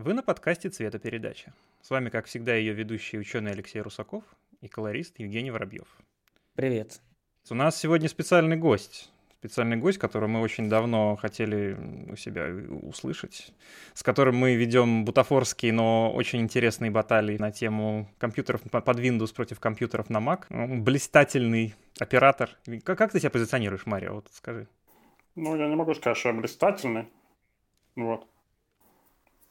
Вы на подкасте «Цветопередача». С вами, как всегда, ее ведущий ученый Алексей Русаков и колорист Евгений Воробьев. Привет. У нас сегодня специальный гость. Специальный гость, которого мы очень давно хотели у себя услышать, с которым мы ведем бутафорские, но очень интересные баталии на тему компьютеров под Windows против компьютеров на Mac. Блистательный оператор. Как, как ты себя позиционируешь, Марио? Вот скажи. Ну, я не могу сказать, что я блистательный. Вот.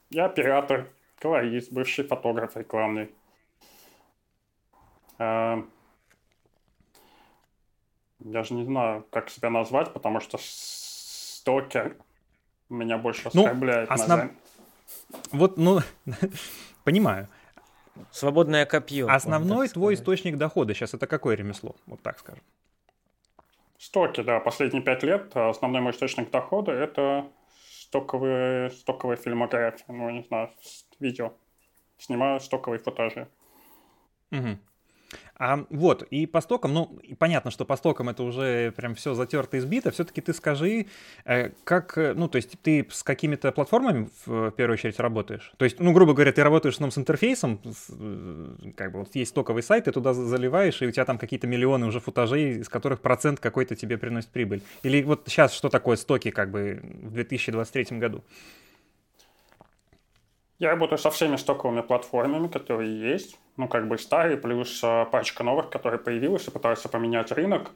Я оператор, колорист, бывший фотограф рекламный. А, я же не знаю, как себя назвать, потому что стокер меня больше ну, оскорбляет. Ну, основ... Вот, ну, понимаю. Свободное копье. Основной твой источник дохода сейчас это какое ремесло? Вот так скажем. Стоки, да. Последние пять лет основной мой источник дохода – это стоковые, стоковые фильмографии, ну, не знаю, видео. Снимаю стоковые футажи. Угу. А, вот, и по стокам, ну, понятно, что по стокам это уже прям все затерто, избито. Все-таки ты скажи, э, как, э, ну, то есть ты с какими-то платформами в первую очередь работаешь? То есть, ну, грубо говоря, ты работаешь ну, с интерфейсом, э, как бы вот есть стоковый сайт, ты туда заливаешь, и у тебя там какие-то миллионы уже футажей, из которых процент какой-то тебе приносит прибыль. Или вот сейчас что такое стоки, как бы, в 2023 году? Я работаю со всеми стоковыми платформами, которые есть. Ну, как бы старые, плюс а, пачка новых, которые появилась и пытаются поменять рынок.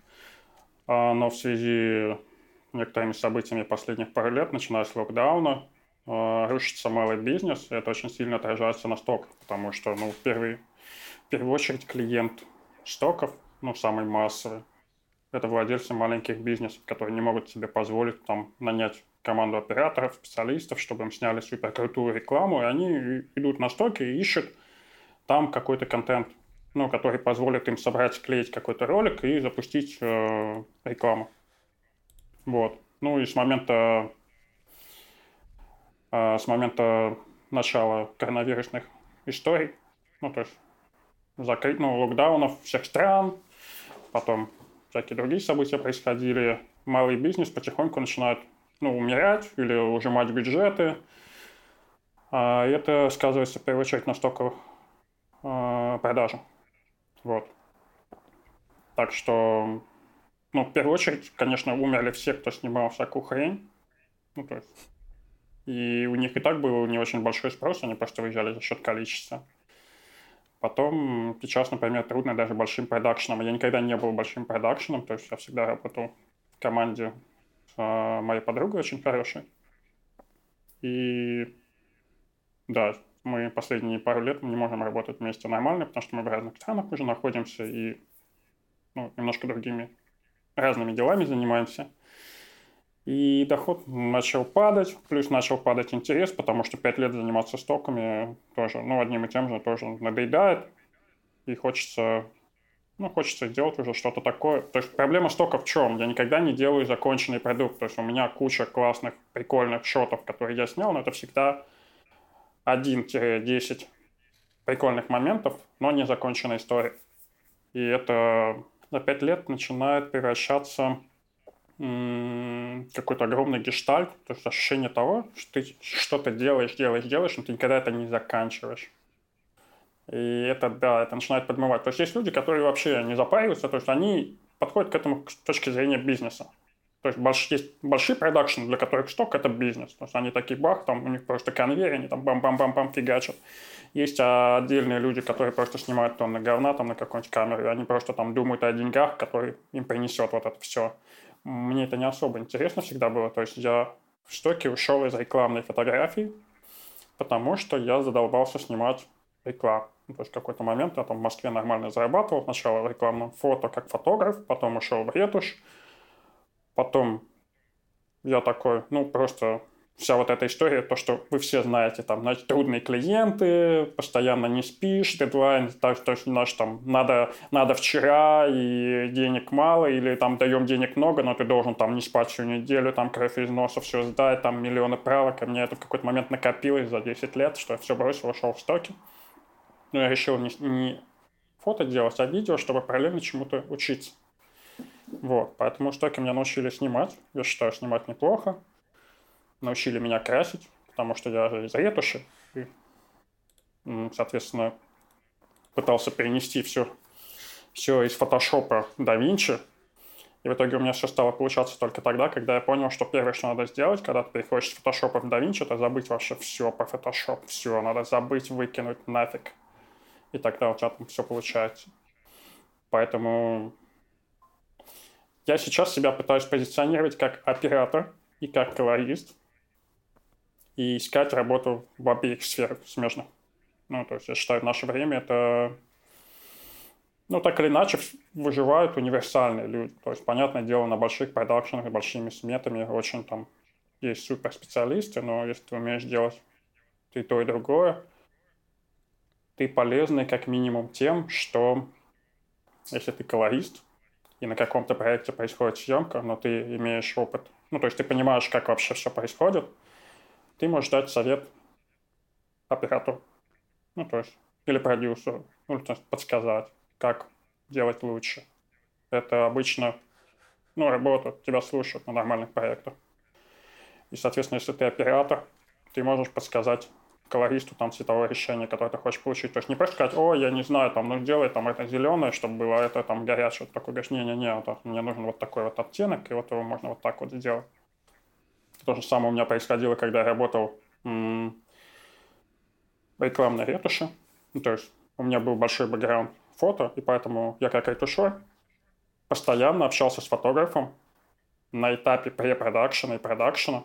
А, но в связи с некоторыми событиями последних пару лет, начиная с локдауна, а, рушится малый бизнес, и это очень сильно отражается на стоках, потому что, ну, в, первый, в первую очередь клиент стоков, ну, самый массовый, это владельцы маленьких бизнесов, которые не могут себе позволить там нанять команду операторов, специалистов, чтобы им сняли суперкрутую рекламу, и они идут на стоки и ищут там какой-то контент, ну, который позволит им собрать, склеить какой-то ролик и запустить э, рекламу. Вот. Ну и с момента э, с момента начала коронавирусных историй, ну, то есть закрыть, ну, локдаунов всех стран, потом всякие другие события происходили, малый бизнес потихоньку начинает ну, умирать или ужимать бюджеты. А это сказывается в первую очередь на стоковых э, продажах. Вот. Так что, ну, в первую очередь, конечно, умерли все, кто снимал всякую хрень. Ну, то есть, и у них и так был не очень большой спрос, они просто выезжали за счет количества. Потом сейчас, например, трудно даже большим продакшеном. Я никогда не был большим продакшеном, то есть я всегда работал в команде а, моей подругой очень хорошей. И да, мы последние пару лет мы не можем работать вместе нормально, потому что мы в разных странах уже находимся и ну, немножко другими разными делами занимаемся. И доход начал падать, плюс начал падать интерес, потому что пять лет заниматься стоками тоже, ну, одним и тем же тоже надоедает. И хочется ну, хочется сделать уже что-то такое. То есть проблема столько в чем? Я никогда не делаю законченный продукт. То есть у меня куча классных, прикольных шотов, которые я снял, но это всегда 1-10 прикольных моментов, но не законченная история. И это за 5 лет начинает превращаться в какой-то огромный гештальт, то есть ощущение того, что ты что-то делаешь, делаешь, делаешь, но ты никогда это не заканчиваешь. И это, да, это начинает подмывать. То есть есть люди, которые вообще не запариваются, то есть они подходят к этому с точки зрения бизнеса. То есть больш, есть большие продакшн, для которых сток – это бизнес. То есть они такие бах, там у них просто конвейер, они там бам-бам-бам-бам фигачат. Есть отдельные люди, которые просто снимают тонны говна там на какой-нибудь камеру, и они просто там думают о деньгах, которые им принесет вот это все. Мне это не особо интересно всегда было. То есть я в стоке ушел из рекламной фотографии, потому что я задолбался снимать рекламу. То есть в какой-то момент я там в Москве нормально зарабатывал. Сначала в рекламном фото как фотограф, потом ушел в ретушь. Потом я такой, ну, просто вся вот эта история, то, что вы все знаете, там, значит, трудные клиенты, постоянно не спишь, дедлайн, так, то есть, знаешь, там, надо, надо вчера, и денег мало, или там даем денег много, но ты должен там не спать всю неделю, там, кровь из носа все сдать, там, миллионы правок, и мне это в какой-то момент накопилось за 10 лет, что я все бросил, ушел в стоки. Но я решил не, не фото делать, а видео, чтобы параллельно чему-то учиться. Вот, поэтому штоки меня научили снимать. Я считаю, снимать неплохо. Научили меня красить, потому что я из ретуши. и, соответственно, пытался перенести все, все из фотошопа в DaVinci, и в итоге у меня все стало получаться только тогда, когда я понял, что первое, что надо сделать, когда ты переходишь с фотошопа в DaVinci, это забыть вообще все по фотошоп, все, надо забыть, выкинуть нафиг. И тогда у тебя там все получается. Поэтому я сейчас себя пытаюсь позиционировать как оператор и как колорист и искать работу в обеих сферах смежных. Ну, то есть я считаю, в наше время это ну, так или иначе, выживают универсальные люди. То есть, понятное дело, на больших продакшенах большими сметами очень там есть суперспециалисты, но если ты умеешь делать и то, и другое, ты полезный как минимум тем, что если ты колорист, и на каком-то проекте происходит съемка, но ты имеешь опыт, ну, то есть ты понимаешь, как вообще все происходит, ты можешь дать совет оператору, ну, то есть, или продюсеру, ну, то есть подсказать как делать лучше. Это обычно, ну, работа, тебя слушают на нормальных проектах. И, соответственно, если ты оператор, ты можешь подсказать колористу там цветовое решение, которое ты хочешь получить. То есть не просто сказать, о, я не знаю, там, ну сделай там это зеленое, чтобы было это там горячее. Такой говоришь, не-не-не, вот, мне нужен вот такой вот оттенок, и вот его можно вот так вот сделать. То же самое у меня происходило, когда я работал в рекламной ретуши. Ну, то есть у меня был большой бэкграунд фото, и поэтому я как ретушер постоянно общался с фотографом на этапе препродакшена и продакшена.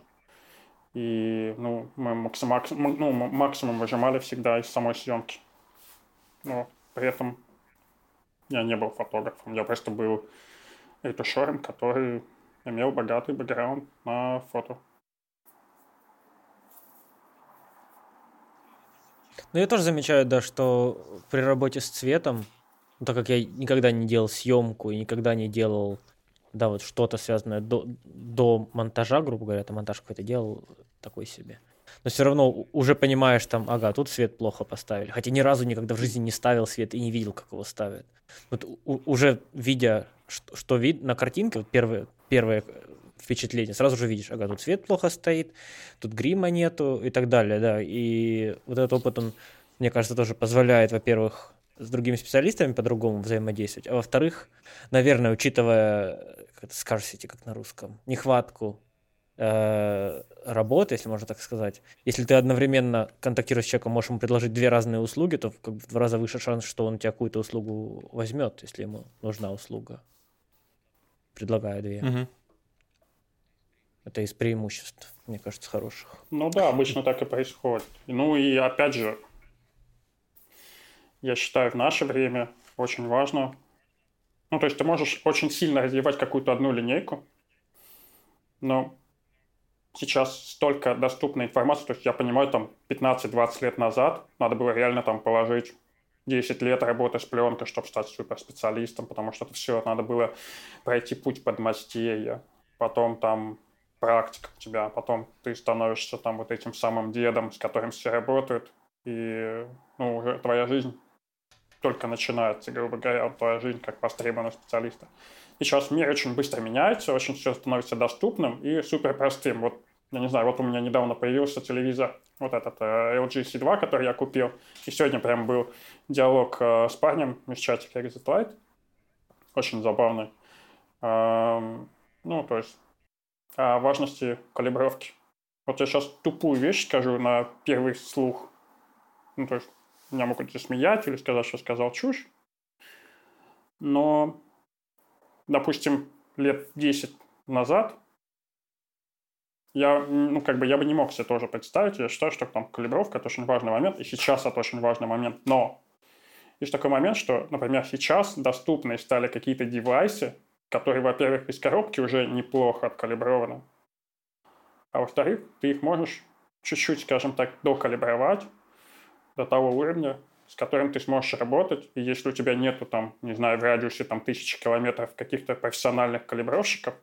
И ну, мы максимум, ну, максимум выжимали всегда из самой съемки. Но при этом я не был фотографом, я просто был ретушером, который имел богатый бэкграунд на фото. Ну, я тоже замечаю, да, что при работе с цветом ну, так как я никогда не делал съемку и никогда не делал, да, вот что-то связанное до, до монтажа, грубо говоря, это монтаж какой-то делал такой себе. Но все равно уже понимаешь там, ага, тут свет плохо поставили. Хотя ни разу никогда в жизни не ставил свет и не видел, как его ставят. Вот уже видя, что, что вид на картинке, вот первое, первое впечатление, сразу же видишь, ага, тут свет плохо стоит, тут грима нету и так далее, да. И вот этот опыт, он, мне кажется, тоже позволяет, во-первых, с другими специалистами по-другому взаимодействовать, а во-вторых, наверное, учитывая как это scarcity, как на русском, нехватку э, работы, если можно так сказать, если ты одновременно контактируешь с человеком, можешь ему предложить две разные услуги, то как бы в два раза выше шанс, что он у тебя какую-то услугу возьмет, если ему нужна услуга, предлагая две. Угу. Это из преимуществ, мне кажется, хороших. Ну да, обычно так и происходит. Ну и опять же, я считаю, в наше время очень важно. Ну, то есть ты можешь очень сильно развивать какую-то одну линейку, но сейчас столько доступной информации, то есть я понимаю, там 15-20 лет назад надо было реально там положить 10 лет работы с пленкой, чтобы стать суперспециалистом, потому что это все надо было пройти путь подмастерья, потом там практика у тебя, потом ты становишься там вот этим самым дедом, с которым все работают, и ну, уже твоя жизнь только начинается, грубо говоря, твоя жизнь как востребованного специалиста. И сейчас мир очень быстро меняется, очень все становится доступным и супер простым. Вот, я не знаю, вот у меня недавно появился телевизор, вот этот э, LG C2, который я купил. И сегодня прям был диалог э, с парнем из чатика Exit Light. Очень забавный. Эм, ну, то есть о важности калибровки. Вот я сейчас тупую вещь скажу на первый слух. Ну, то есть меня могут засмеять или сказать, что сказал чушь. Но, допустим, лет 10 назад я, ну, как бы я бы не мог себе тоже представить. Я считаю, что там калибровка – это очень важный момент, и сейчас это очень важный момент. Но есть такой момент, что, например, сейчас доступны стали какие-то девайсы, которые, во-первых, из коробки уже неплохо откалиброваны, а во-вторых, ты их можешь чуть-чуть, скажем так, докалибровать, до того уровня, с которым ты сможешь работать. И если у тебя нету там, не знаю, в радиусе там тысячи километров каких-то профессиональных калибровщиков,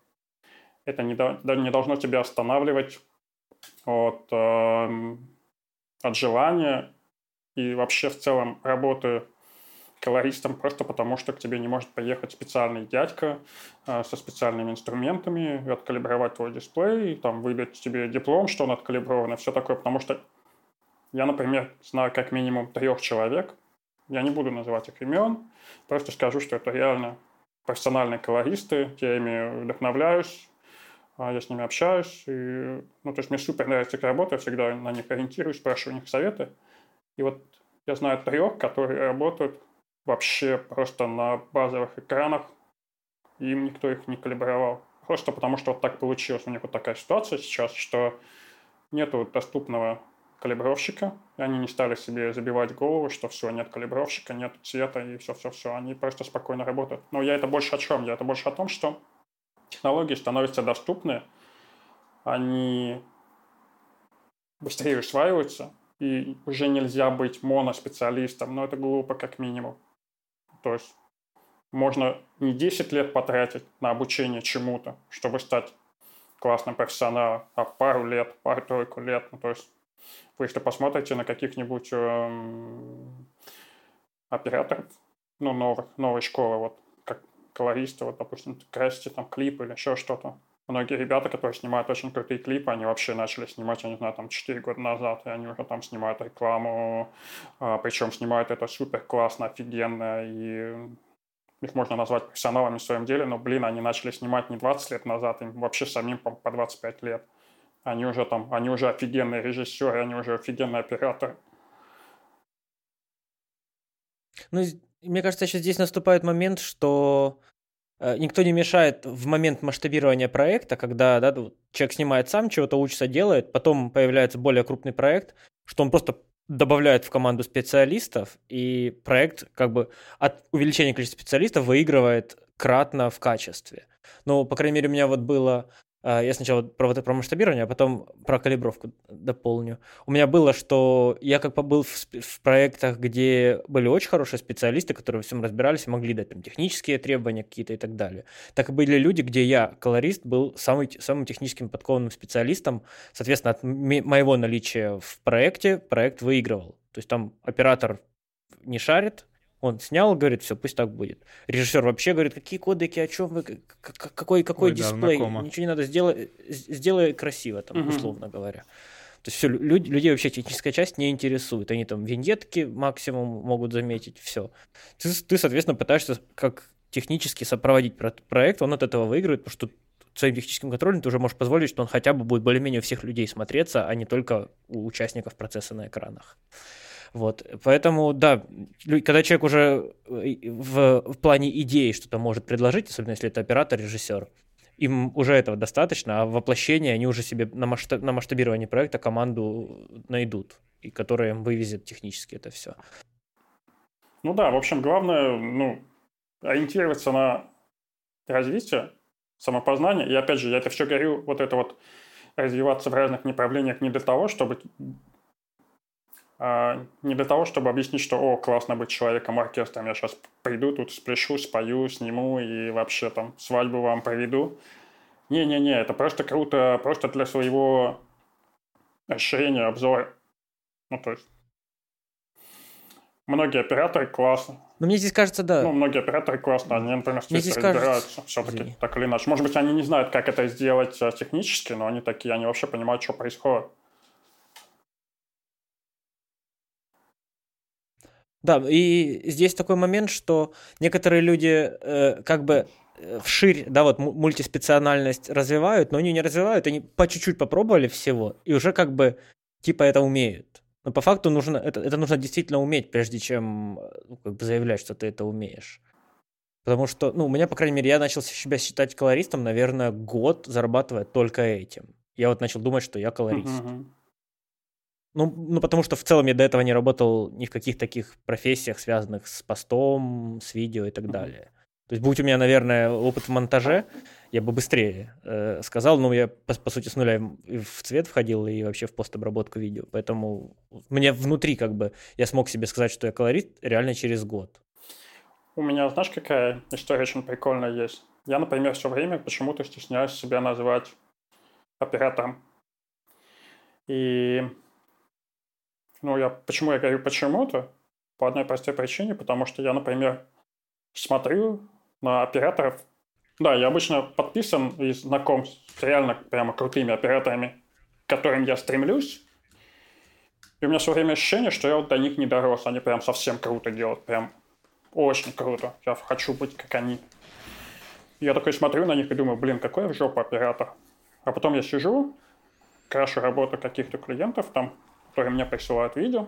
это не, не должно тебя останавливать от, э, от желания и вообще в целом работы колористом просто потому, что к тебе не может поехать специальный дядька э, со специальными инструментами, откалибровать твой дисплей, там, выбить тебе диплом, что он откалиброван, и все такое, потому что Я, например, знаю как минимум трех человек, я не буду называть их имен, просто скажу, что это реально профессиональные колористы, я ими вдохновляюсь, я с ними общаюсь. И, ну, то есть мне супер нравится их работа, я всегда на них ориентируюсь, спрашиваю у них советы. И вот я знаю трех, которые работают вообще просто на базовых экранах, и им никто их не калибровал. Просто потому, что вот так получилось. У них вот такая ситуация сейчас, что нету доступного калибровщика, и они не стали себе забивать голову, что все, нет калибровщика, нет цвета и все-все-все. Они просто спокойно работают. Но я это больше о чем? Я это больше о том, что технологии становятся доступны, они быстрее усваиваются, и уже нельзя быть моноспециалистом, но это глупо как минимум. То есть можно не 10 лет потратить на обучение чему-то, чтобы стать классным профессионалом, а пару лет, пару-тройку лет. Ну, то есть вы если посмотрите на каких-нибудь эм, операторов, ну, новых, новой школы, вот, колористы, вот, допустим, красите там клипы или еще что-то. Многие ребята, которые снимают очень крутые клипы, они вообще начали снимать, я не знаю, там 4 года назад, и они уже там снимают рекламу, а, причем снимают это супер классно, офигенно, и их можно назвать профессионалами в своем деле, но, блин, они начали снимать не 20 лет назад, им вообще самим по, по 25 лет. Они уже там, они уже офигенные режиссеры, они уже офигенные операторы. Ну, мне кажется, сейчас здесь наступает момент, что никто не мешает в момент масштабирования проекта, когда да, человек снимает сам, чего-то учится, делает, потом появляется более крупный проект, что он просто добавляет в команду специалистов, и проект как бы от увеличения количества специалистов выигрывает кратно в качестве. Ну, по крайней мере, у меня вот было я сначала про вот это про масштабирование, а потом про калибровку дополню. У меня было, что я как бы был в, в проектах, где были очень хорошие специалисты, которые во всем разбирались и могли дать там технические требования какие-то и так далее. Так и были люди, где я, колорист, был самый, самым техническим подкованным специалистом. Соответственно, от моего наличия в проекте проект выигрывал. То есть там оператор не шарит, он снял, говорит, все, пусть так будет. Режиссер вообще говорит, какие кодеки, о чем вы, какой, какой Ой, дисплей, да, ничего не надо, сделай, сделай красиво, там, угу. условно говоря. То есть все, люди, людей вообще техническая часть не интересует. Они там виньетки максимум могут заметить, все. Ты, ты, соответственно, пытаешься как технически сопроводить проект, он от этого выигрывает, потому что своим техническим контролем ты уже можешь позволить, что он хотя бы будет более-менее у всех людей смотреться, а не только у участников процесса на экранах. Вот, поэтому, да, когда человек уже э, в, в плане идеи что-то может предложить, особенно если это оператор, режиссер, им уже этого достаточно, а воплощение они уже себе на, масштаб, на масштабирование проекта команду найдут, и которая им вывезет технически это все. Ну да, в общем, главное, ну, ориентироваться на развитие, самопознание. И опять же, я это все говорю, вот это вот развиваться в разных направлениях не для того, чтобы не для того, чтобы объяснить, что «О, классно быть человеком оркестром, я сейчас приду, тут спляшу, спою, сниму и вообще там свадьбу вам проведу». Не-не-не, это просто круто, просто для своего ощущения, обзора. Ну, то есть Многие операторы классно. Но мне здесь кажется, да. Ну, многие операторы классно, они, например, мне здесь разбираются все-таки так или иначе. Может быть, они не знают, как это сделать а, технически, но они такие, они вообще понимают, что происходит. Да, и здесь такой момент, что некоторые люди э, как бы э, вширь, да, вот мультиспециональность развивают, но они не развивают, они по чуть-чуть попробовали всего, и уже как бы типа это умеют. Но по факту нужно, это, это нужно действительно уметь, прежде чем ну, как бы заявлять, что ты это умеешь. Потому что, ну, у меня, по крайней мере, я начал себя считать колористом, наверное, год зарабатывая только этим. Я вот начал думать, что я колорист. Uh-huh. Ну, ну, потому что в целом я до этого не работал ни в каких таких профессиях, связанных с постом, с видео и так далее. То есть, будь у меня, наверное, опыт в монтаже, я бы быстрее э, сказал, но я, по, по сути, с нуля в цвет входил и вообще в постобработку видео. Поэтому мне внутри как бы я смог себе сказать, что я колорист реально через год. У меня, знаешь, какая история очень прикольная есть? Я, например, все время почему-то стесняюсь себя называть оператором. И ну, я, почему я говорю почему-то? По одной простой причине, потому что я, например, смотрю на операторов. Да, я обычно подписан и знаком с реально прямо крутыми операторами, к которым я стремлюсь. И у меня все время ощущение, что я вот до них не дорос. Они прям совсем круто делают. Прям очень круто. Я хочу быть как они. Я такой смотрю на них и думаю, блин, какой в жопу оператор. А потом я сижу, крашу работу каких-то клиентов, там, которые мне присылают видео,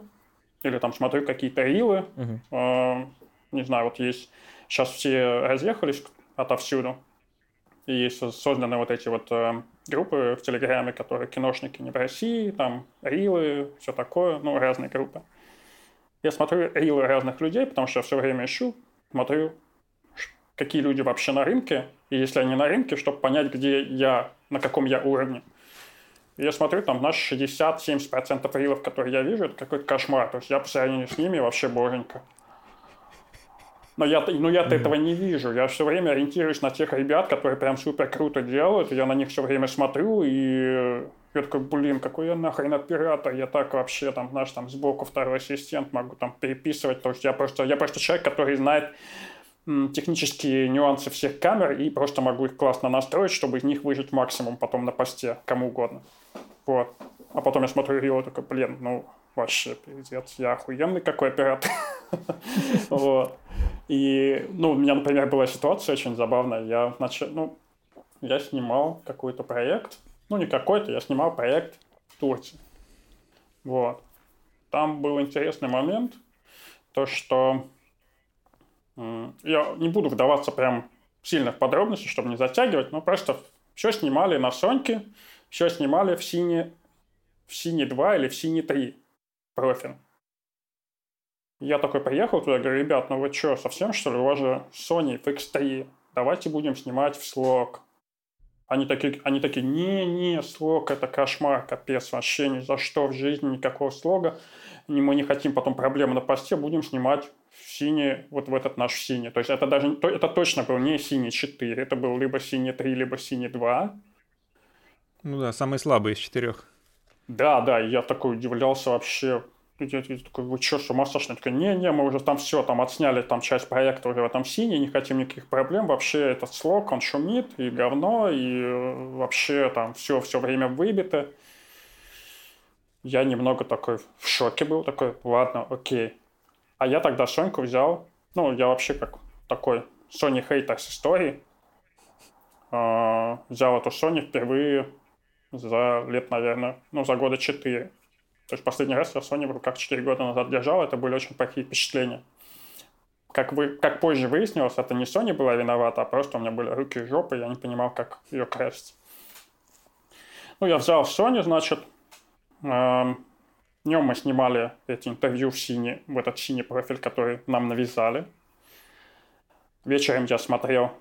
или там смотрю какие-то рилы. Uh-huh. Э, не знаю, вот есть... Сейчас все разъехались отовсюду. И есть созданы вот эти вот э, группы в Телеграме, которые киношники не в России, там рилы, все такое, ну, разные группы. Я смотрю рилы разных людей, потому что я все время ищу, смотрю, какие люди вообще на рынке, и если они на рынке, чтобы понять, где я, на каком я уровне. Я смотрю, там, наш 60-70% рилов, которые я вижу, это какой-то кошмар. То есть я по сравнению с ними вообще боженька. Но я, ну, я mm-hmm. этого не вижу. Я все время ориентируюсь на тех ребят, которые прям супер круто делают. Я на них все время смотрю, и я такой, блин, какой я нахрен оператор. Я так вообще, там, знаешь, там сбоку второй ассистент могу там переписывать. То есть я просто, я просто человек, который знает технические нюансы всех камер и просто могу их классно настроить, чтобы из них выжить максимум потом на посте кому угодно. Вот. А потом я смотрю его такой, блин, ну, вообще, пиздец, я охуенный какой оператор. Вот. И, ну, у меня, например, была ситуация очень забавная. Я, ну, я снимал какой-то проект, ну, не какой-то, я снимал проект в Турции. Вот. Там был интересный момент, то, что я не буду вдаваться прям сильно в подробности, чтобы не затягивать, но просто все снимали на Соньке, все снимали в Сине, в Сине 2 или в Сине 3 профиль. Я такой приехал туда, говорю, ребят, ну вы что, совсем что ли? У вас же Sony FX3, давайте будем снимать в слог. Они такие, они такие, не-не, слог это кошмар, капец, вообще ни за что в жизни никакого слога. Мы не хотим потом проблемы на посте, будем снимать в синий, вот в этот наш синий. То есть это даже, это точно был не синий 4, это был либо синий 3, либо синий 2. Ну да, самый слабый из четырех. Да, да, я такой удивлялся вообще. Я, я такой, вы что, с ума такой, не-не, мы уже там все, там отсняли там часть проекта уже в этом синий, не хотим никаких проблем. Вообще этот слог, он шумит, и говно, и э, вообще там все, все время выбито. Я немного такой в шоке был, такой, ладно, окей. А я тогда Соньку взял, ну, я вообще как такой Sony хейтер с историей, э, взял эту Sony впервые за лет, наверное, ну, за года четыре. То есть последний раз я Sony в как 4 года назад держал, это были очень плохие впечатления. Как, вы, как позже выяснилось, это не Sony была виновата, а просто у меня были руки и жопы, я не понимал, как ее красить. Ну, я взял Sony, значит, э, Днем мы снимали эти интервью в синий, в этот синий профиль, который нам навязали. Вечером я смотрел,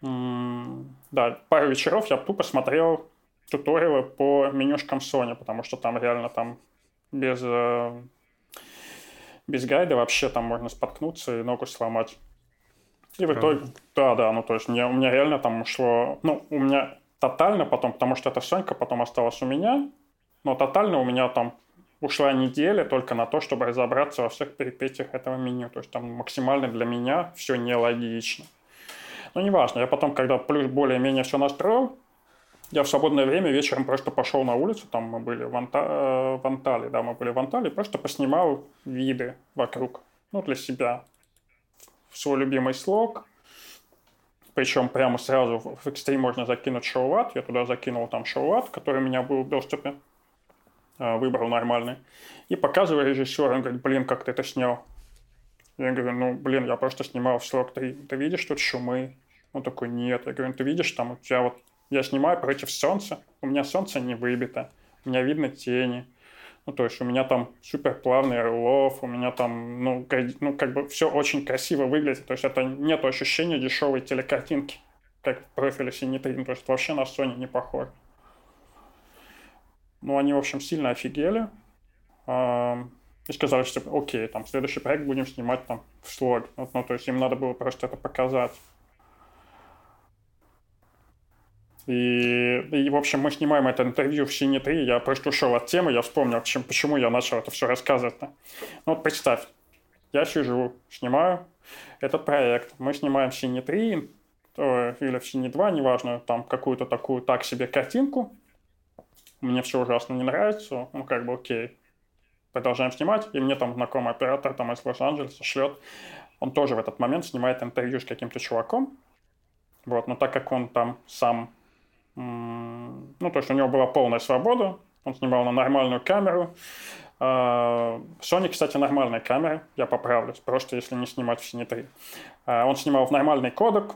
да, пару вечеров я тупо смотрел туториалы по менюшкам Sony, потому что там реально там без, э, без гайда вообще там можно споткнуться и ногу сломать. И в итоге, да, да, ну то есть мне, у меня реально там ушло, ну у меня тотально потом, потому что эта Сонька потом осталась у меня, но тотально у меня там ушла неделя только на то, чтобы разобраться во всех перипетиях этого меню. То есть там максимально для меня все нелогично. Но неважно, я потом, когда плюс более-менее все настроил, я в свободное время вечером просто пошел на улицу, там мы были в, Анта... Э, в Анталии, да, мы были в Анталии, просто поснимал виды вокруг, ну, для себя. Свой любимый слог, причем прямо сразу в Extreme можно закинуть шоулат, я туда закинул там шоулат, который у меня был в доступе, э, выбрал нормальный, и показываю режиссеру, он говорит, блин, как ты это снял? Я говорю, ну, блин, я просто снимал в слог, ты, ты видишь тут шумы? Он такой, нет. Я говорю, ты видишь, там у тебя вот я снимаю против солнца, у меня солнце не выбито, у меня видно тени. Ну, то есть у меня там супер плавный рулов, у меня там, ну, ну, как бы все очень красиво выглядит. То есть это нет ощущения дешевой телекартинки, как в профиле Синитри. То есть вообще на Sony не похож. Ну, они, в общем, сильно офигели. И сказали, что окей, там, следующий проект будем снимать там в слог. Ну, то есть им надо было просто это показать. И, и, в общем, мы снимаем это интервью в Сине 3. Я просто ушел от темы, я вспомнил, почему, почему я начал это все рассказывать. Ну вот представь, я сижу, снимаю этот проект. Мы снимаем в Сине 3 или в Сине 2, неважно, там какую-то такую так себе картинку. Мне все ужасно не нравится. Ну, как бы окей. продолжаем снимать, и мне там знакомый оператор там из Лос-Анджелеса шлет, он тоже в этот момент снимает интервью с каким-то чуваком, вот, но так как он там сам, ну, то есть у него была полная свобода, он снимал на нормальную камеру, а, Sony, кстати, нормальная камера, я поправлюсь, просто если не снимать в Cine 3. А, он снимал в нормальный кодек,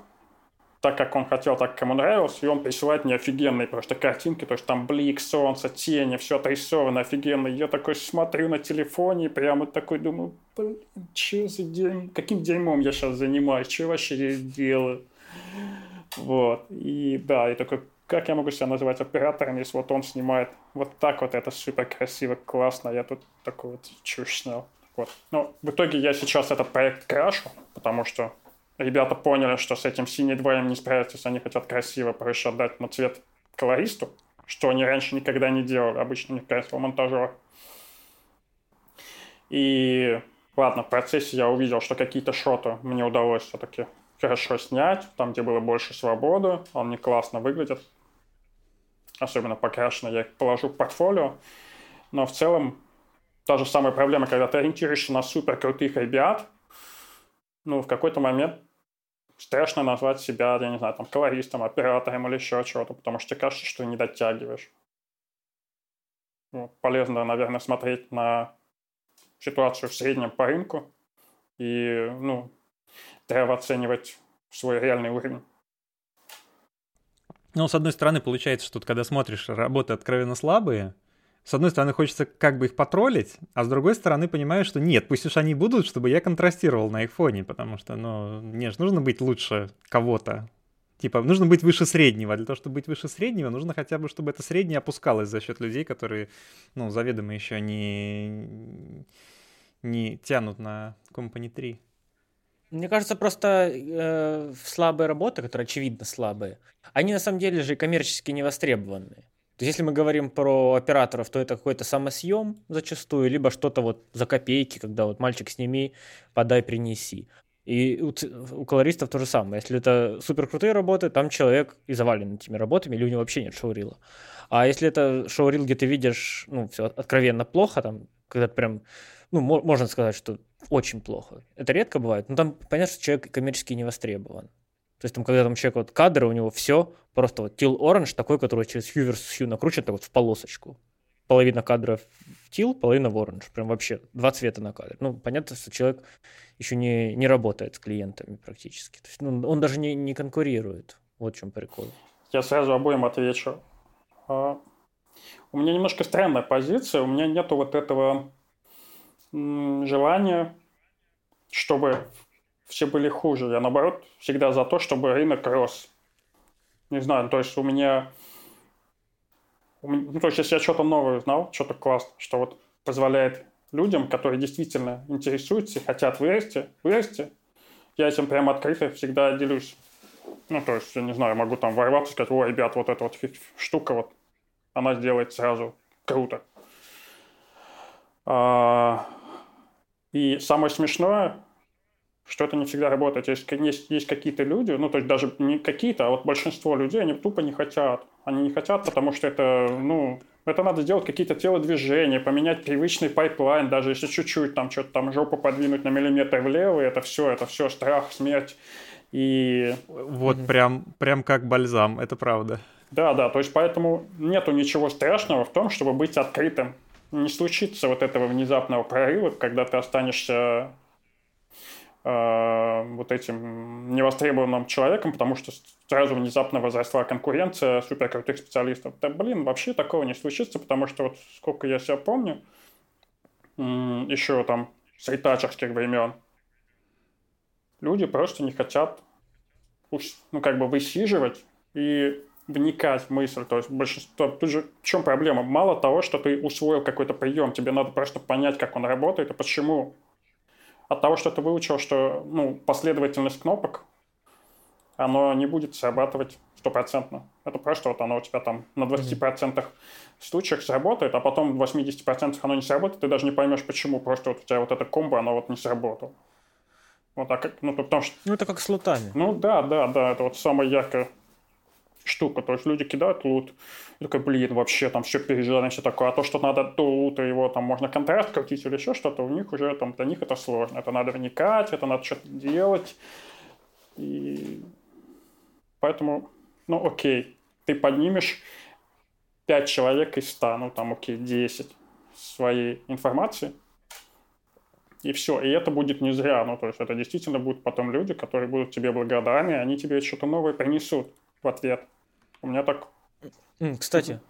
так, как он хотел, так, как ему нравилось, и он присылает мне офигенные просто картинки, то есть там блик, солнце, тени, все отрисовано офигенно. Я такой смотрю на телефоне и прямо такой думаю, блин, что за дерьм, каким дерьмом я сейчас занимаюсь, что вообще здесь делаю? Вот, и да, и такой, как я могу себя называть оператором, если вот он снимает вот так вот, это супер красиво, классно, я тут такой вот чушь снял. Вот. Ну, в итоге я сейчас этот проект крашу, потому что ребята поняли, что с этим синий 2 им не справятся, если они хотят красиво проще отдать на цвет колористу, что они раньше никогда не делали, обычно не красил монтажер. И ладно, в процессе я увидел, что какие-то шоты мне удалось все-таки хорошо снять, там, где было больше свободы, он не классно выглядит, особенно покрашено, я их положу в портфолио, но в целом та же самая проблема, когда ты ориентируешься на супер крутых ребят, ну, в какой-то момент страшно назвать себя, я не знаю, там, колористом, оператором или еще чего-то, потому что тебе кажется, что не дотягиваешь. Ну, полезно, наверное, смотреть на ситуацию в среднем по рынку. И, ну, треба оценивать свой реальный уровень. Ну, с одной стороны, получается, что тут, когда смотришь работы откровенно слабые, с одной стороны, хочется как бы их потроллить, а с другой стороны, понимаю, что нет, пусть уж они будут, чтобы я контрастировал на их фоне, потому что, ну, нет, нужно быть лучше кого-то. Типа, нужно быть выше среднего. Для того, чтобы быть выше среднего, нужно хотя бы, чтобы это среднее опускалось за счет людей, которые, ну, заведомо еще не, не тянут на Company 3. Мне кажется, просто э, слабые работы, которые очевидно слабые, они на самом деле же коммерчески не востребованные. То есть, если мы говорим про операторов, то это какой-то самосъем зачастую, либо что-то вот за копейки, когда вот мальчик сними, подай, принеси. И у, у колористов то же самое. Если это супер крутые работы, там человек и завален этими работами, или у него вообще нет шоурила. А если это шоурил, где ты видишь, ну, все откровенно плохо, там, когда прям, ну, можно сказать, что очень плохо. Это редко бывает, но там понятно, что человек коммерчески не востребован. То есть там, когда там человек, вот кадры, у него все, просто вот Teal Orange такой, который через Hoover Hue накручен так вот в полосочку. Половина кадра в Teal, половина в Orange. Прям вообще два цвета на кадре. Ну, понятно, что человек еще не, не работает с клиентами практически. То есть ну, он даже не, не конкурирует. Вот в чем прикол. Я сразу обоим отвечу. А, у меня немножко странная позиция. У меня нету вот этого желания, чтобы все были хуже. Я, наоборот, всегда за то, чтобы рынок рос. Не знаю, то есть у меня... Ну, то есть если я что-то новое узнал, что-то классно, что вот позволяет людям, которые действительно интересуются и хотят вырасти, вырасти, я этим прямо открыто всегда делюсь. Ну, то есть, я не знаю, могу там ворваться и сказать, о, ребят, вот эта вот штука, вот, она сделает сразу круто. А, и самое смешное, что это не всегда работает. Есть, есть, есть какие-то люди, ну, то есть даже не какие-то, а вот большинство людей, они тупо не хотят. Они не хотят, потому что это, ну, это надо сделать какие-то телодвижения, поменять привычный pipeline, даже если чуть-чуть там что-то там жопу подвинуть на миллиметр влево, это все, это все страх, смерть. И... Вот mm-hmm. прям, прям как бальзам, это правда. Да, да, то есть поэтому нету ничего страшного в том, чтобы быть открытым. Не случится вот этого внезапного прорыва, когда ты останешься Э, вот этим невостребованным человеком, потому что сразу внезапно возросла конкуренция суперкрутых специалистов. Да, блин, вообще такого не случится, потому что вот сколько я себя помню, еще там с ретачерских времен, люди просто не хотят ну, как бы высиживать и вникать в мысль. То есть большинство... Тут же в чем проблема? Мало того, что ты усвоил какой-то прием, тебе надо просто понять, как он работает и почему от того, что ты выучил, что ну, последовательность кнопок, оно не будет срабатывать стопроцентно. Это просто вот оно у тебя там на 20% случаях сработает, а потом в 80% оно не сработает, ты даже не поймешь почему. Просто вот у тебя вот эта комбо, оно вот не сработало. Вот, а как, ну, потому что... Ну, это как с лутами. Ну, да, да, да, это вот самое яркое штука. То есть люди кидают лут, и такой, блин, вообще там все переживано, все такое. А то, что надо до лута его там можно контраст крутить или еще что-то, у них уже там, для них это сложно. Это надо вникать, это надо что-то делать. И поэтому, ну окей, ты поднимешь 5 человек из 100, ну там окей, 10 своей информации, и все. И это будет не зря. Ну, то есть это действительно будут потом люди, которые будут тебе благодарны, и они тебе что-то новое принесут в ответ. У меня так... Кстати,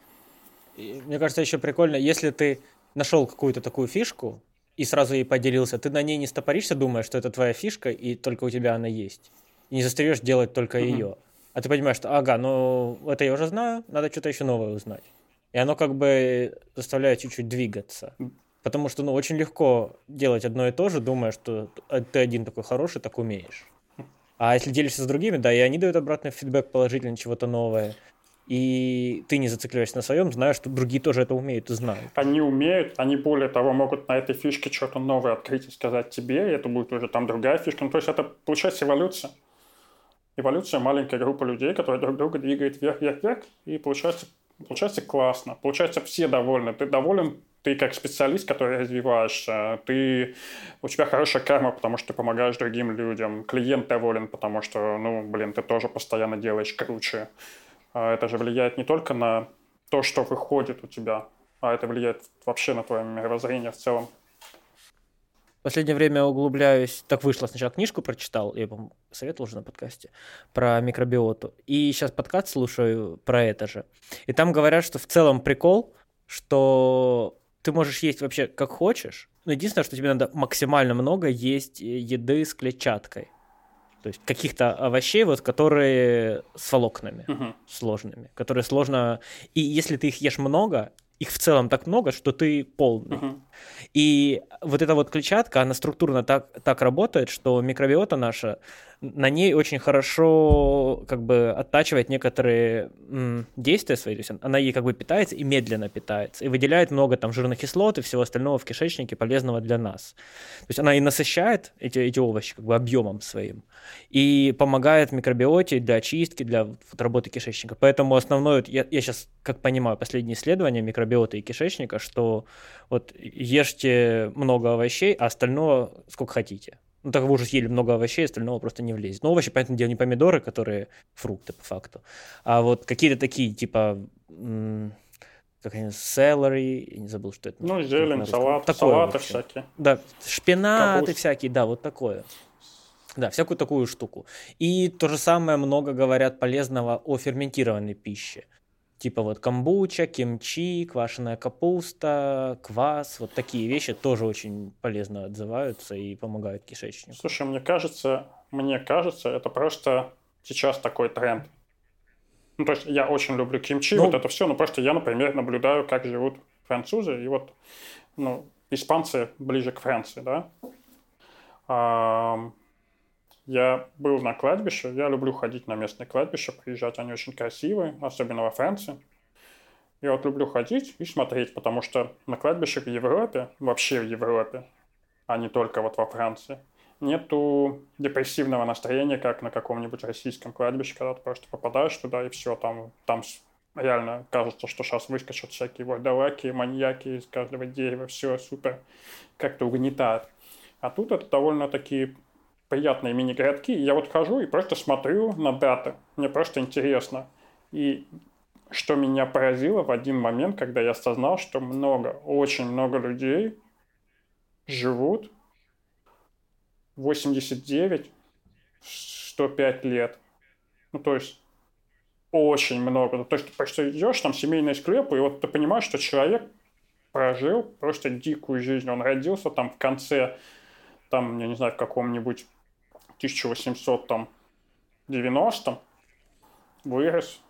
мне кажется, еще прикольно, если ты нашел какую-то такую фишку и сразу ей поделился, ты на ней не стопоришься, думая, что это твоя фишка, и только у тебя она есть. И не застаешь делать только mm-hmm. ее. А ты понимаешь, что, ага, ну это я уже знаю, надо что-то еще новое узнать. И оно как бы заставляет чуть-чуть двигаться. Потому что, ну, очень легко делать одно и то же, думая, что ты один такой хороший, так умеешь. А если делишься с другими, да, и они дают обратный фидбэк положительно, чего-то новое. И ты не зацикливаешься на своем, зная, что другие тоже это умеют и знают. Они умеют, они более того могут на этой фишке что-то новое открыть и сказать тебе, и это будет уже там другая фишка. Ну, то есть это получается эволюция. Эволюция маленькая группа людей, которая друг друга двигает вверх, вверх, вверх, и получается, получается классно. Получается все довольны. Ты доволен ты как специалист, который развиваешься, ты, у тебя хорошая карма, потому что ты помогаешь другим людям, клиент доволен, потому что, ну, блин, ты тоже постоянно делаешь круче. А это же влияет не только на то, что выходит у тебя, а это влияет вообще на твое мировоззрение в целом. В последнее время углубляюсь, так вышло, сначала книжку прочитал, я, по советовал уже на подкасте, про микробиоту, и сейчас подкаст слушаю про это же. И там говорят, что в целом прикол, что ты можешь есть вообще как хочешь, но единственное, что тебе надо максимально много есть э, еды с клетчаткой. То есть каких-то овощей, вот, которые с волокнами uh-huh. сложными, которые сложно... И если ты их ешь много, их в целом так много, что ты полный. Uh-huh. И вот эта вот клетчатка, она структурно так, так работает, что микробиота наша на ней очень хорошо как бы оттачивает некоторые м, действия свои, то есть она ей как бы питается и медленно питается, и выделяет много там жирных кислот и всего остального в кишечнике полезного для нас. То есть она и насыщает эти, эти овощи как бы объемом своим, и помогает микробиоте для очистки, для вот, работы кишечника. Поэтому основное, я, я сейчас, как понимаю, последние исследования микробиоты и кишечника, что вот ешьте много овощей, а остального сколько хотите. Ну, так вы уже съели много овощей, остального просто не влезет. Но овощи, понятное дело, не помидоры, которые фрукты по факту, а вот какие-то такие, типа, как они, celery, я не забыл, что это. Ну, зелень, салат, такое салаты вообще. всякие. Да, шпинаты Капуст. всякие, да, вот такое. Да, всякую такую штуку. И то же самое много говорят полезного о ферментированной пище. Типа вот камбуча, кимчи, квашеная капуста, квас, вот такие вещи тоже очень полезно отзываются и помогают кишечнику. Слушай, мне кажется, мне кажется, это просто сейчас такой тренд. Ну, то есть я очень люблю кимчи, ну, вот это все, но просто я, например, наблюдаю, как живут французы, и вот, ну, испанцы ближе к Франции, да. Я был на кладбище, я люблю ходить на местные кладбища, приезжать, они очень красивые, особенно во Франции. Я вот люблю ходить и смотреть, потому что на кладбищах в Европе, вообще в Европе, а не только вот во Франции, нету депрессивного настроения, как на каком-нибудь российском кладбище, когда ты просто попадаешь туда и все, там, там реально кажется, что сейчас выскочат всякие вурдалаки, маньяки из каждого дерева, все супер, как-то угнетает. А тут это довольно-таки приятные мини-городки. Я вот хожу и просто смотрю на даты. Мне просто интересно. И что меня поразило в один момент, когда я осознал, что много, очень много людей живут 89, 105 лет. Ну, то есть очень много. То есть ты просто идешь, там семейные склепы, и вот ты понимаешь, что человек прожил просто дикую жизнь. Он родился там в конце, там, я не знаю, в каком-нибудь 1890 вырос,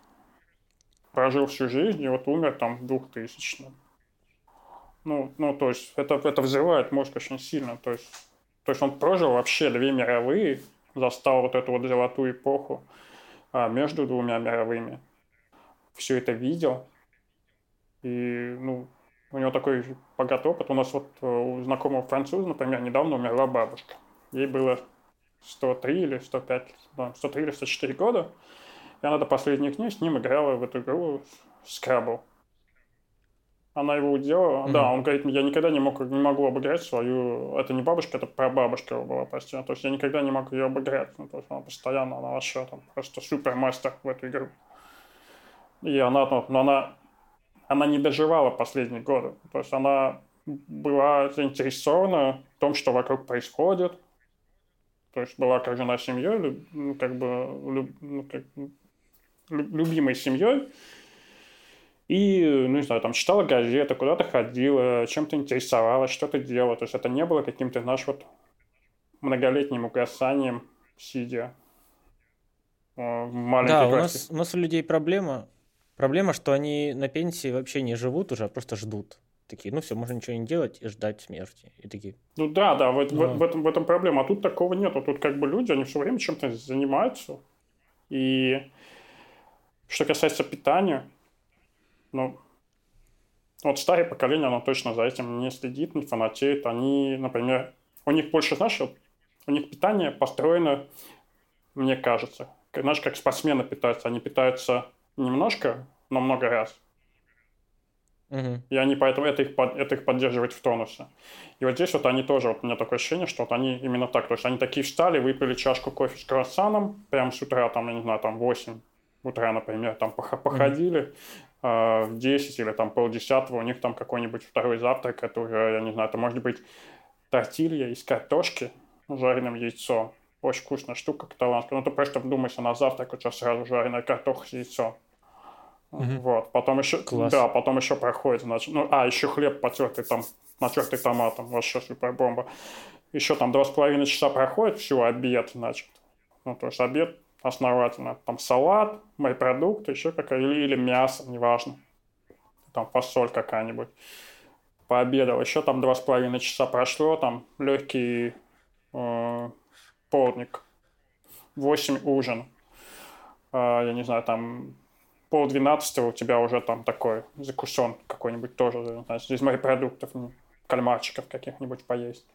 прожил всю жизнь и вот умер там в 2000 ну, ну, то есть это, это взрывает мозг очень сильно. То есть, то есть он прожил вообще две мировые, застал вот эту вот золотую эпоху а, между двумя мировыми. Все это видел. И, ну, у него такой богатый опыт. У нас вот э, у знакомого француза, например, недавно умерла бабушка. Ей было 103 или 105, 103 или 104 года. И она до последних дней с ним играла в эту игру Scrabble. Она его уделала. Mm-hmm. Да, он говорит, я никогда не, мог, не могу обыграть свою... Это не бабушка, это прабабушка его была, прости. То есть я никогда не могу ее обыграть. Ну, то есть она постоянно, она вообще там просто супермастер в эту игру. И она, ну, но она, она не доживала последние годы. То есть она была заинтересована в том, что вокруг происходит. То есть была окружена семьей, ну, как бы ну, как, любимой семьей. И, ну, не знаю, там читала газеты, куда-то ходила, чем-то интересовалась, что-то делала. То есть это не было каким-то, знаешь, вот многолетним угасанием, сидя в маленькой Да, у нас, у нас у людей проблема. Проблема, что они на пенсии вообще не живут уже, а просто ждут. Такие, ну все, можно ничего не делать и ждать смерти. И такие. Ну да, да, в, в, в, этом, в этом проблема. А тут такого нет. Тут как бы люди, они все время чем-то занимаются. И что касается питания, ну, вот старое поколение, оно точно за этим не следит, не фанатеет. Они, например, у них больше, знаешь, у них питание построено, мне кажется, знаешь, как спортсмены питаются. Они питаются немножко, но много раз. Угу. И они поэтому это их, это их поддерживает в тонусе. И вот здесь вот они тоже, вот у меня такое ощущение, что вот они именно так, то есть они такие встали, выпили чашку кофе с круассаном, прямо с утра, там, я не знаю, там 8 утра, например, там походили, mm-hmm. в 10 или там полдесятого у них там какой-нибудь второй завтрак, это уже, я не знаю, это может быть тортилья из картошки с жареным яйцом. Очень вкусная штука каталанская. Ну, ты просто вдумайся на завтрак, у тебя сразу жареная картошка с яйцом. Mm-hmm. Вот, потом еще, Класс. да, потом еще проходит, значит, ну, а, еще хлеб потертый там, натертый томатом, вообще супер бомба. Еще там два с половиной часа проходит, все, обед, значит. Ну, то есть обед основательно. Там салат, морепродукты, еще какая или, или мясо, неважно. Там фасоль какая-нибудь. Пообедал. Еще там два с половиной часа прошло, там легкий э, полдник. Восемь ужин. Э, я не знаю, там пол двенадцатого у тебя уже там такой закусон какой-нибудь тоже, значит, из морепродуктов, кальмарчиков каких-нибудь поесть.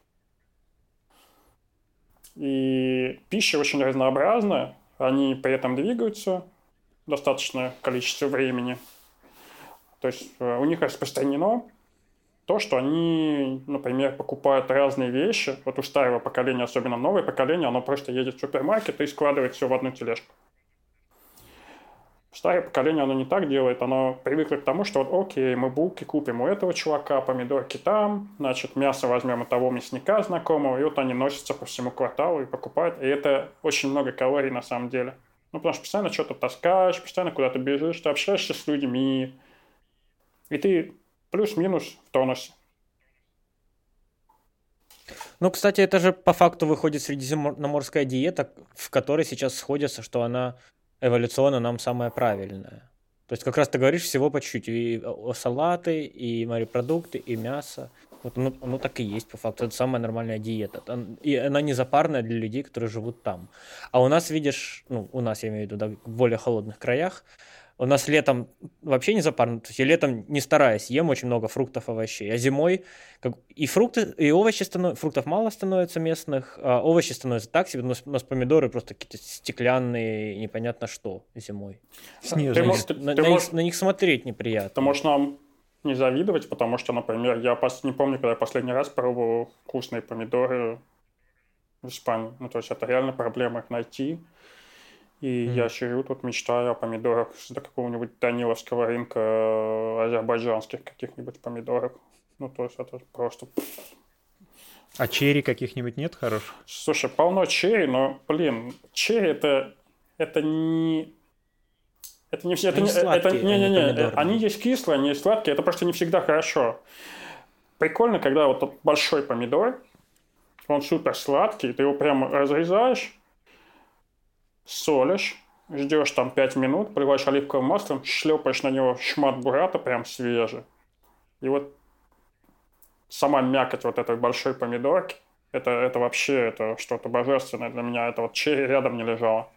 И пища очень разнообразная, они при этом двигаются достаточное количество времени. То есть э, у них распространено то, что они, например, покупают разные вещи. Вот у старого поколения, особенно новое поколение, оно просто едет в супермаркет и складывает все в одну тележку. Старое поколение, оно не так делает, оно привыкло к тому, что вот окей, мы булки купим у этого чувака, помидорки там, значит, мясо возьмем у того мясника знакомого, и вот они носятся по всему кварталу и покупают, и это очень много калорий на самом деле. Ну, потому что постоянно что-то таскаешь, постоянно куда-то бежишь, ты общаешься с людьми, и ты плюс-минус в тонусе. Ну, кстати, это же по факту выходит средиземноморская диета, в которой сейчас сходятся, что она эволюционно нам самое правильное. То есть как раз ты говоришь всего по чуть-чуть. И салаты, и морепродукты, и мясо. Вот оно, оно так и есть, по факту. Это самая нормальная диета. И она не запарная для людей, которые живут там. А у нас, видишь, ну, у нас, я имею в виду, да, в более холодных краях, у нас летом вообще не запарно. То есть я летом не стараюсь, ем очень много фруктов, овощей. А зимой как, и фрукты, и овощи становятся, фруктов мало становится местных, а овощи становятся так себе, у нас, у нас помидоры просто какие-то стеклянные, непонятно что зимой. Снежные. на, ты на, можешь, на них смотреть неприятно. Ты можешь нам не завидовать, потому что, например, я не помню, когда я последний раз пробовал вкусные помидоры в Испании. Ну, то есть это реально проблема их найти. И mm-hmm. я сижу тут, мечтаю о помидорах с какого-нибудь Даниловского рынка э, азербайджанских каких-нибудь помидоров. Ну, то есть это просто... А черри каких-нибудь нет хороших? Слушай, полно черри, но, блин, черри это, это не... Это не все, это не, это, не, не, не, не, помидоры. они есть кислые, они есть сладкие, это просто не всегда хорошо. Прикольно, когда вот большой помидор, он супер сладкий, ты его прямо разрезаешь, солишь, ждешь там 5 минут, поливаешь оливковым маслом, шлепаешь на него шмат бурата прям свежий. И вот сама мякоть вот этой большой помидорки, это, это вообще это что-то божественное для меня. Это вот черри рядом не лежало.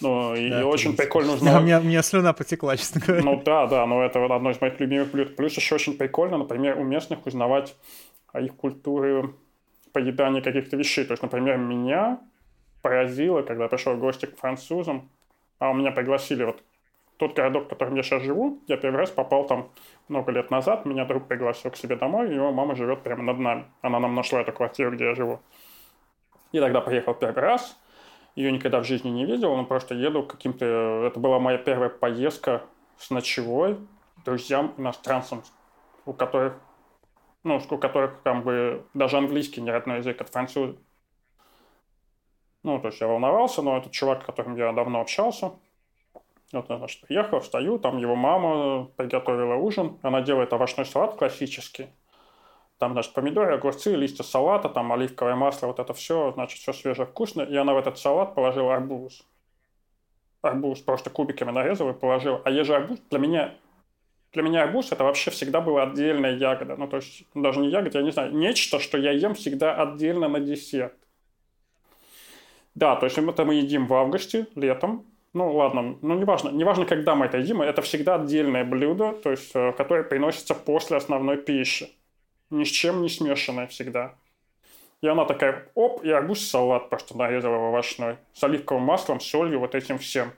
Ну, и да, очень прикольно узнать. У меня, у меня слюна потекла, честно говоря. Ну да, да, но это одно из моих любимых блюд. Плюс еще очень прикольно, например, у местных узнавать о их культуре поедания каких-то вещей. То есть, например, меня поразило, когда пришел в гости к французам, а у меня пригласили вот тот городок, в котором я сейчас живу, я первый раз попал там много лет назад, меня друг пригласил к себе домой, и его мама живет прямо над нами. Она нам нашла эту квартиру, где я живу. И тогда приехал первый раз, ее никогда в жизни не видел, но просто еду каким-то... Это была моя первая поездка с ночевой друзьям иностранцам, у которых, ну, у которых как бы даже английский не родной язык, от француза. Ну, то есть я волновался, но этот чувак, с которым я давно общался, вот, значит, приехал, встаю, там его мама приготовила ужин, она делает овощной салат классический, там, значит, помидоры, огурцы, листья салата, там оливковое масло, вот это все, значит, все свежее, вкусное. И она в этот салат положила арбуз. Арбуз просто кубиками нарезала и положила. А ежи арбуз для меня для меня арбуз это вообще всегда была отдельная ягода. Ну, то есть, даже не ягода, я не знаю, нечто, что я ем всегда отдельно на десерт. Да, то есть это мы едим в августе, летом. Ну, ладно, ну, неважно, неважно, когда мы это едим, это всегда отдельное блюдо, то есть, э, которое приносится после основной пищи. Ни с чем не смешанное всегда. И она такая, оп, и арбуз-салат просто нарезала овощной. С оливковым маслом, солью, вот этим всем.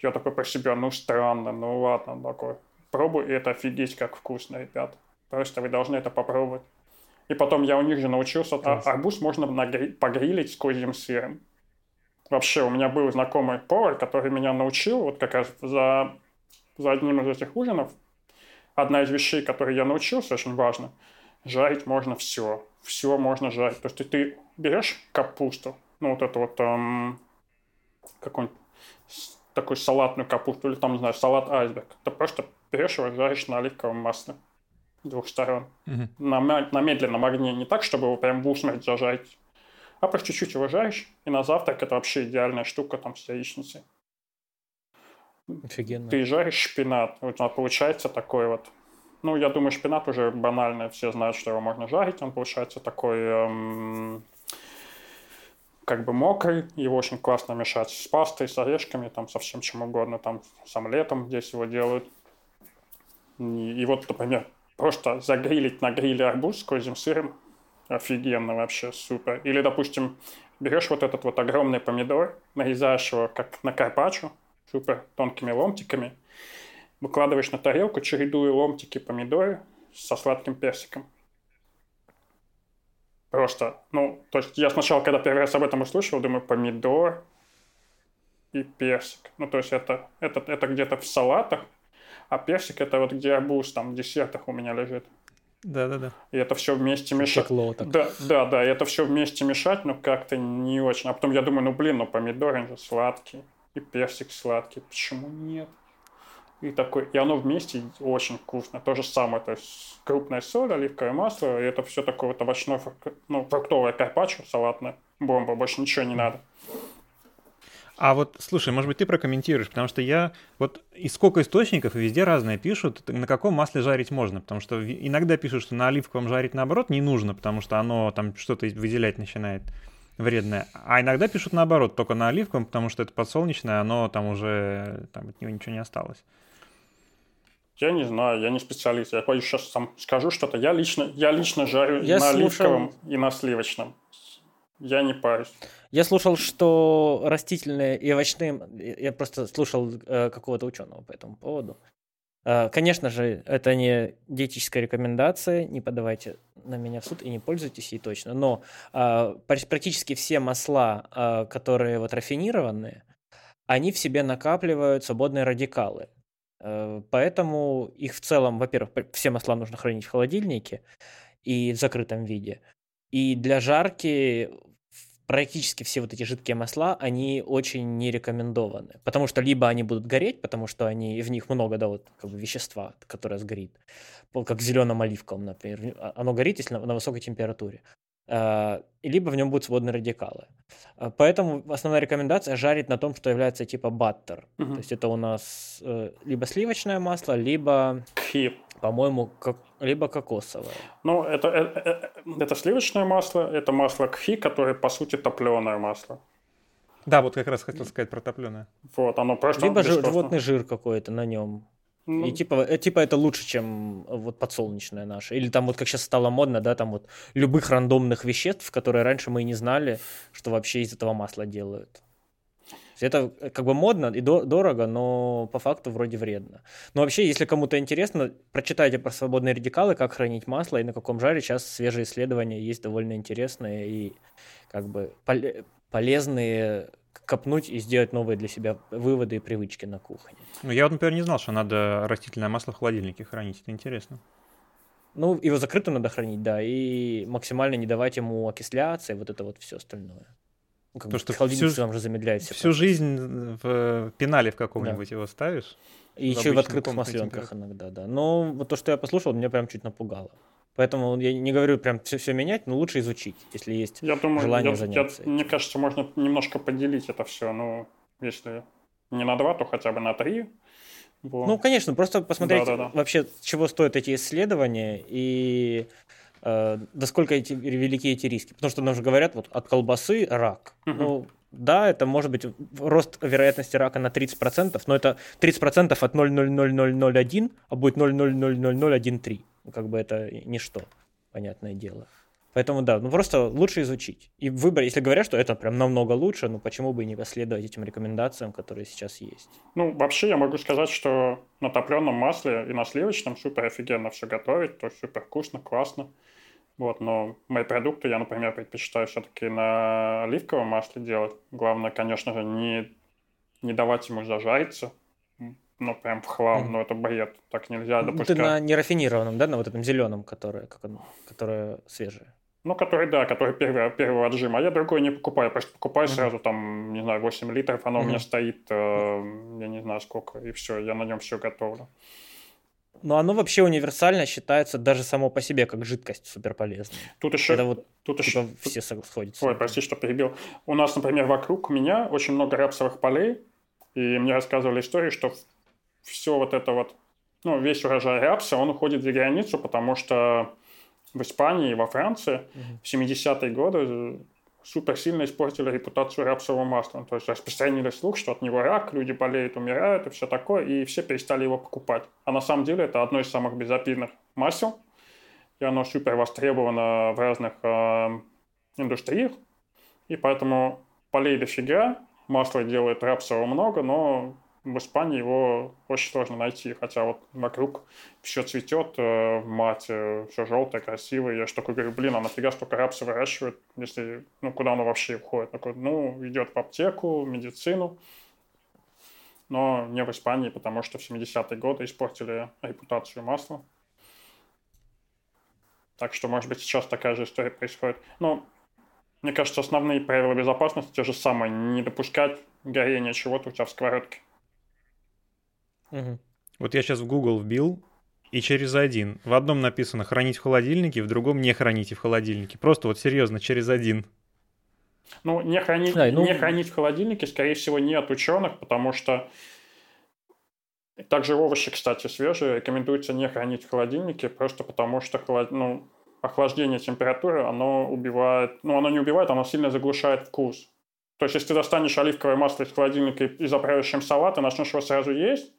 Я такой про себя, ну странно, ну ладно, такой пробуй, и это офигеть как вкусно, ребят. Просто вы должны это попробовать. И потом я у них же научился, а арбуз можно нагри- погрилить с козьим сыром. Вообще, у меня был знакомый повар, который меня научил, вот как раз за, за одним из этих ужинов, одна из вещей, которые я научился, очень важно, жарить можно все. Все можно жарить. То есть ты, берешь капусту, ну вот это вот эм, какой-нибудь такую салатную капусту, или там, не знаю, салат айсберг. Ты просто берешь его, жаришь на оливковом масле двух сторон. Угу. На, на медленном огне. Не так, чтобы его прям в усмерть зажарить, а просто чуть-чуть его жаришь, и на завтрак это вообще идеальная штука там с яичницей. Офигенно. Ты жаришь шпинат, вот получается такой вот ну, я думаю, шпинат уже банальный, все знают, что его можно жарить, он получается такой эм, как бы мокрый, его очень классно мешать с пастой, с орешками, там, со всем чем угодно, там, с омлетом здесь его делают. И, и вот, например, просто загрилить на гриле арбуз с козьим сыром, офигенно вообще, супер. Или, допустим, берешь вот этот вот огромный помидор, нарезаешь его как на карпаччо, супер тонкими ломтиками, выкладываешь на тарелку, чередуя ломтики помидоры со сладким персиком. Просто, ну, то есть я сначала, когда первый раз об этом услышал, думаю, помидор и персик. Ну, то есть это, это, это где-то в салатах, а персик это вот где арбуз, там в десертах у меня лежит. Да, да, да. И это все вместе мешать. Да, да, да, и это все вместе мешать, но как-то не очень. А потом я думаю, ну блин, ну помидор он же сладкий, и персик сладкий, почему нет? И такой, и оно вместе очень вкусно. То же самое, то есть крупная соль, оливковое масло, и это все такое вот овощное, ну, фруктовое карпаччо салатное, бомба, больше ничего не надо. А вот, слушай, может быть, ты прокомментируешь, потому что я вот из сколько источников и везде разные пишут, на каком масле жарить можно, потому что иногда пишут, что на оливковом жарить наоборот не нужно, потому что оно там что-то выделять начинает вредное. А иногда пишут наоборот, только на оливковом, потому что это подсолнечное, оно там уже, там от него ничего не осталось. Я не знаю, я не специалист. Я сейчас сам скажу что-то. Я лично, я лично жарю я на слушал... оливковом и на сливочном. Я не парюсь. Я слушал, что растительные и овощные... Я просто слушал э, какого-то ученого по этому поводу. Э, конечно же, это не диетическая рекомендация, не подавайте на меня в суд и не пользуйтесь ей точно. Но э, практически все масла, э, которые вот рафинированные, они в себе накапливают свободные радикалы. Э, поэтому их в целом, во-первых, все масла нужно хранить в холодильнике и в закрытом виде. И для жарки практически все вот эти жидкие масла, они очень не рекомендованы. Потому что либо они будут гореть, потому что они, в них много, да, вот как бы вещества, которое сгорит. Как зеленым оливковым, например. А, оно горит, если на, на высокой температуре. А, либо в нем будут сводные радикалы. А, поэтому основная рекомендация жарить на том, что является типа баттер. Угу. То есть это у нас э, либо сливочное масло, либо, Кхи. По-моему, как, либо кокосовое. Ну, это, это, э, это сливочное масло, это масло кхи, которое, по сути, топленое масло. Да, вот как раз хотел сказать про топленое. Вот, оно просто... Либо жир, животный жир какой-то на нем. Ну, и типа, э, типа это лучше, чем вот подсолнечное наше. Или там вот как сейчас стало модно, да, там вот любых рандомных веществ, которые раньше мы и не знали, что вообще из этого масла делают. Это как бы модно и дорого, но по факту вроде вредно. Но вообще, если кому-то интересно, прочитайте про свободные радикалы, как хранить масло и на каком жаре. Сейчас свежие исследования есть довольно интересные и как бы полезные копнуть и сделать новые для себя выводы и привычки на кухне. Ну, я вот, например, не знал, что надо растительное масло в холодильнике хранить. Это интересно. Ну, его закрытым надо хранить, да, и максимально не давать ему окисляться и вот это вот все остальное. Ну, как Потому что холодильник всю, же замедляет все. Всю жизнь в пенале в каком-нибудь да. его ставишь. И еще и в открытых масленках иногда, да. Но вот то, что я послушал, меня прям чуть напугало. Поэтому я не говорю прям все, все менять, но лучше изучить, если есть я думаю, желание я, заняться. Я, мне кажется, можно немножко поделить это все. Ну, если не на два, то хотя бы на три. Вот. Ну, конечно, просто посмотреть да, да, да. вообще, чего стоят эти исследования и э, насколько эти, велики эти риски. Потому что нам же говорят, вот от колбасы рак. Угу. Ну, да, это может быть рост вероятности рака на 30%, но это 30% от 0,00001, а будет 0,00013. Ну, как бы это ничто, понятное дело. Поэтому да, ну просто лучше изучить. И выбор, если говорят, что это прям намного лучше, ну почему бы и не последовать этим рекомендациям, которые сейчас есть? Ну, вообще я могу сказать, что на топленом масле и на сливочном супер офигенно все готовить, то супер вкусно, классно. Вот, но мои продукты я, например, предпочитаю все-таки на оливковом масле делать. Главное, конечно же, не, не давать ему зажариться, ну, прям в хлам, mm. но это бред, так нельзя допускать. Ну, ты на нерафинированном, да, на вот этом зеленом, которое, как он, которое свежее? Ну, который, да, который первый, первый отжим. А я другой не покупаю, просто покупаю mm-hmm. сразу там, не знаю, 8 литров, оно mm-hmm. у меня стоит, э, я не знаю сколько, и все, я на нем все готовлю. Но оно вообще универсально считается даже само по себе как жидкость суперполезная. Тут еще... Это вот тут типа еще... все сходятся. Ой, прости, что перебил. У нас, например, вокруг меня очень много рапсовых полей, и мне рассказывали историю, что все вот это вот, ну, весь урожай рапса, он уходит за границу, потому что в Испании и во Франции mm-hmm. в 70-е годы супер сильно испортили репутацию рапсового масла. То есть распространили слух, что от него рак, люди болеют, умирают и все такое, и все перестали его покупать. А на самом деле это одно из самых безобидных масел, и оно супер востребовано в разных э, индустриях, и поэтому полей дофига, масла делают рапсового много, но в Испании его очень сложно найти, хотя вот вокруг все цветет, э, мать, все желтое, красивое. Я что такой говорю, блин, а нафига столько рапса выращивают, если, ну, куда оно вообще входит? Такой, ну, идет в аптеку, в медицину, но не в Испании, потому что в 70-е годы испортили репутацию масла. Так что, может быть, сейчас такая же история происходит. Но мне кажется, основные правила безопасности те же самые. Не допускать горения чего-то у тебя в сковородке. Угу. Вот я сейчас в Google вбил, и через один. В одном написано хранить в холодильнике, в другом не храните в холодильнике. Просто вот серьезно, через один. Ну, не хранить, а, ну... не хранить в холодильнике, скорее всего, не от ученых, потому что также овощи, кстати, свежие, рекомендуется не хранить в холодильнике, просто потому что холод... ну, охлаждение температуры, оно убивает, ну, оно не убивает, оно сильно заглушает вкус. То есть, если ты достанешь оливковое масло из холодильника и заправишь им салат, и начнешь его сразу есть,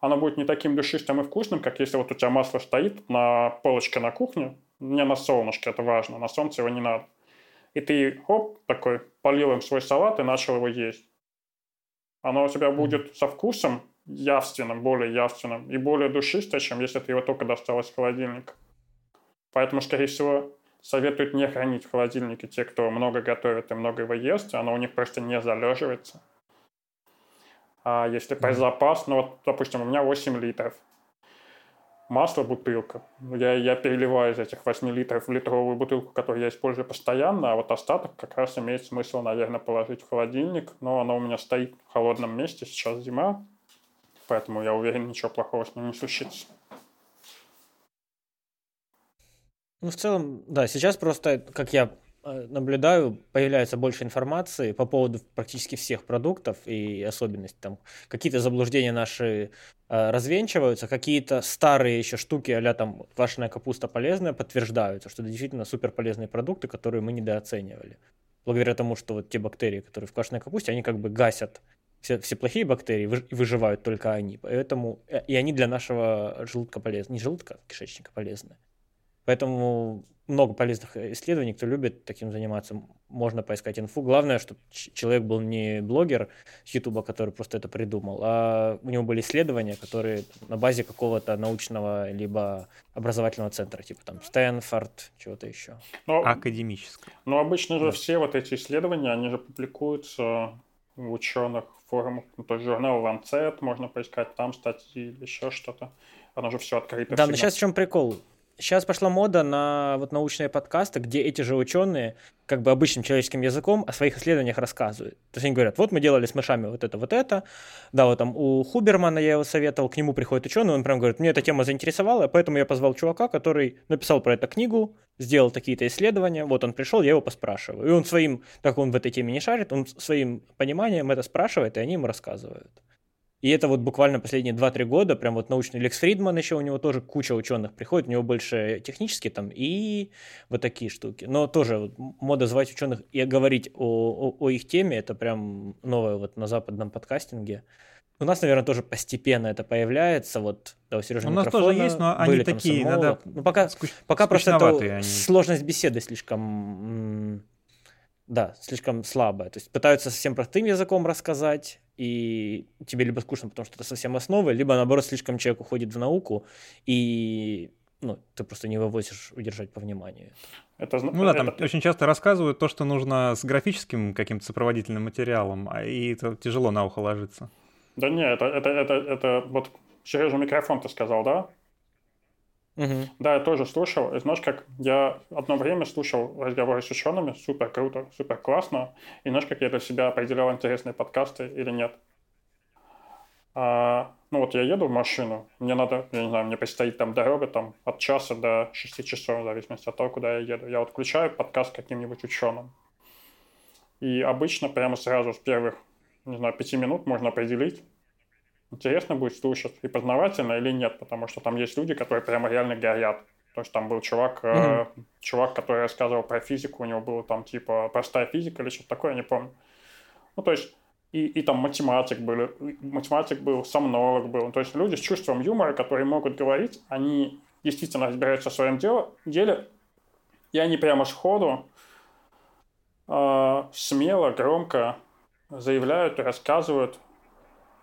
оно будет не таким душистым и вкусным, как если вот у тебя масло стоит на полочке на кухне, не на солнышке, это важно, на солнце его не надо. И ты, оп, такой, полил им свой салат и начал его есть. Оно у тебя будет со вкусом явственным, более явственным и более душистое, чем если ты его только достал из холодильника. Поэтому, скорее всего, советуют не хранить в холодильнике те, кто много готовит и много его ест, оно у них просто не залеживается. А если запас, ну вот, допустим, у меня 8 литров. Масло бутылка. Я, я переливаю из этих 8 литров в литровую бутылку, которую я использую постоянно, а вот остаток как раз имеет смысл, наверное, положить в холодильник. Но оно у меня стоит в холодном месте, сейчас зима, поэтому я уверен, ничего плохого с ним не случится. Ну, в целом, да, сейчас просто, как я наблюдаю, появляется больше информации по поводу практически всех продуктов и особенностей. Там какие-то заблуждения наши э, развенчиваются, какие-то старые еще штуки, а там квашеная капуста полезная, подтверждаются, что это действительно супер полезные продукты, которые мы недооценивали. Благодаря тому, что вот те бактерии, которые в квашеной капусте, они как бы гасят все, все плохие бактерии, выживают только они. Поэтому э, и они для нашего желудка полезны. Не желудка, а кишечника полезны. Поэтому много полезных э, исследований, кто любит таким заниматься, можно поискать инфу. Главное, чтобы человек был не блогер с Ютуба, который просто это придумал, а у него были исследования, которые на базе какого-то научного либо образовательного центра, типа там Стэнфорд, чего-то еще. Но, Академического. Но обычно же да. все вот эти исследования, они же публикуются в ученых форумах, ну, то есть журнал Lancet, можно поискать там статьи или еще что-то. Оно же все открыто. Да, всегда. но сейчас в чем прикол? Сейчас пошла мода на вот научные подкасты, где эти же ученые как бы обычным человеческим языком о своих исследованиях рассказывают. То есть они говорят, вот мы делали с мышами вот это, вот это. Да, вот там у Хубермана я его советовал, к нему приходит ученый, он прям говорит, мне эта тема заинтересовала, поэтому я позвал чувака, который написал про это книгу, сделал какие-то исследования, вот он пришел, я его поспрашиваю. И он своим, так он в этой теме не шарит, он своим пониманием это спрашивает, и они ему рассказывают. И это вот буквально последние 2-3 года, прям вот научный Лекс Фридман еще, у него тоже куча ученых приходит, у него больше технические там и вот такие штуки. Но тоже вот мода звать ученых и говорить о, о, о их теме, это прям новое вот на западном подкастинге. У нас, наверное, тоже постепенно это появляется. Вот, да, у Сережи У нас тоже есть, но они были, такие, там, иногда ну, пока, скуч... пока просто это они. сложность беседы слишком да, слишком слабая. То есть пытаются совсем простым языком рассказать, и тебе либо скучно, потому что это совсем основы, либо наоборот слишком человек уходит в науку, и ну, ты просто не вывозишь удержать по вниманию. Это, ну да, там очень часто рассказывают то, что нужно с графическим каким-то сопроводительным материалом, а и это тяжело на ухо ложится. Да не, это, это, это, это вот Сережа микрофон ты сказал, да? Да, я тоже слушал. И знаешь, как я одно время слушал разговоры с учеными, супер круто, супер классно. И знаешь, как я для себя определял интересные подкасты или нет. А, ну вот я еду в машину, мне надо, я не знаю, мне предстоит там дорога там от часа до 6 часов, в зависимости от того, куда я еду. Я вот включаю подкаст каким-нибудь ученым. И обычно прямо сразу с первых, не знаю, пяти минут можно определить, интересно будет слушать и познавательно или нет, потому что там есть люди, которые прямо реально горят. То есть там был чувак, mm-hmm. э, чувак, который рассказывал про физику, у него было там типа простая физика или что-то такое, я не помню. Ну, то есть и, и там математик был, математик был, сомнолог был. То есть люди с чувством юмора, которые могут говорить, они действительно разбираются в своем деле, деле и они прямо сходу э, смело, громко заявляют и рассказывают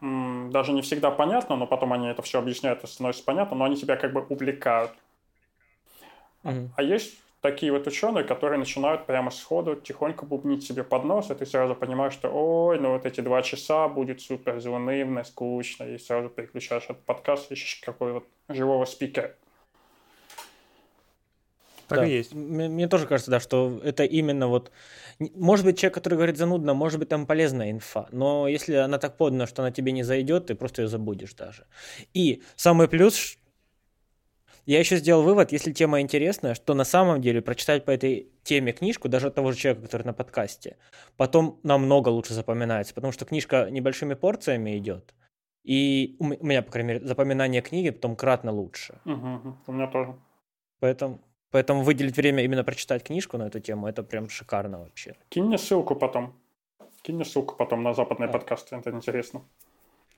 даже не всегда понятно, но потом они это все объясняют и становится понятно, но они тебя как бы увлекают. Mm-hmm. А есть такие вот ученые, которые начинают прямо сходу тихонько бубнить себе под нос, и ты сразу понимаешь, что ой, ну вот эти два часа будет супер заунывно, скучно, и сразу переключаешь этот подкаст, ищешь какой вот живого спикера. Так да. и есть. Мне, мне тоже кажется, да, что это именно вот... Может быть, человек, который говорит занудно, может быть, там полезная инфа, но если она так подана, что она тебе не зайдет, ты просто ее забудешь даже. И самый плюс, я еще сделал вывод, если тема интересная, что на самом деле прочитать по этой теме книжку, даже от того же человека, который на подкасте, потом намного лучше запоминается, потому что книжка небольшими порциями идет. И у меня, по крайней мере, запоминание книги потом кратно лучше. Угу, у меня тоже. Поэтому Поэтому выделить время именно прочитать книжку на эту тему, это прям шикарно вообще. Кинь мне ссылку потом. Кинь мне ссылку потом на западные а. подкасты, это интересно.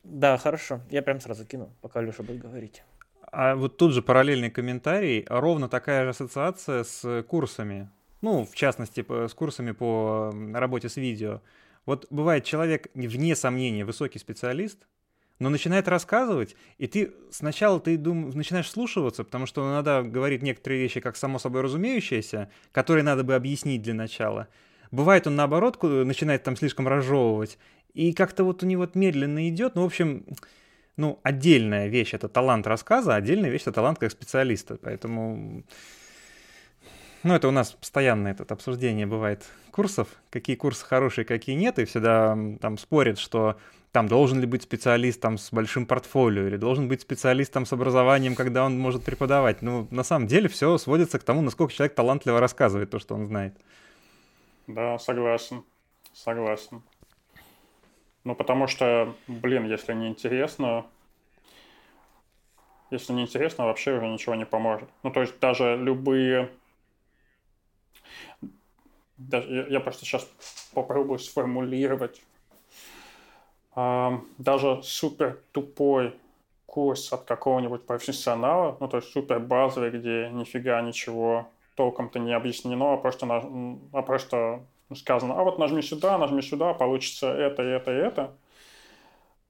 Да, хорошо. Я прям сразу кину, пока Леша будет говорить. А вот тут же параллельный комментарий. Ровно такая же ассоциация с курсами. Ну, в частности, с курсами по работе с видео. Вот бывает человек, вне сомнения, высокий специалист, но начинает рассказывать, и ты сначала ты дум, начинаешь слушаться, потому что иногда говорит некоторые вещи как само собой разумеющиеся, которые надо бы объяснить для начала. Бывает он наоборот начинает там слишком разжевывать, и как-то вот у него медленно идет, ну, в общем, ну, отдельная вещь — это талант рассказа, отдельная вещь — это талант как специалиста, поэтому... Ну, это у нас постоянно это обсуждение бывает курсов, какие курсы хорошие, какие нет, и всегда там спорят, что там должен ли быть специалист там с большим портфолио или должен быть специалист там с образованием, когда он может преподавать. Ну, на самом деле все сводится к тому, насколько человек талантливо рассказывает то, что он знает. Да, согласен, согласен. Ну, потому что, блин, если не интересно, если не интересно, вообще уже ничего не поможет. Ну, то есть даже любые... Даже, я, просто сейчас попробую сформулировать. Даже супер тупой курс от какого-нибудь профессионала, ну, то есть супер базовый, где нифига ничего толком-то не объяснено, а просто, а просто сказано, а вот нажми сюда, нажми сюда, получится это, это это,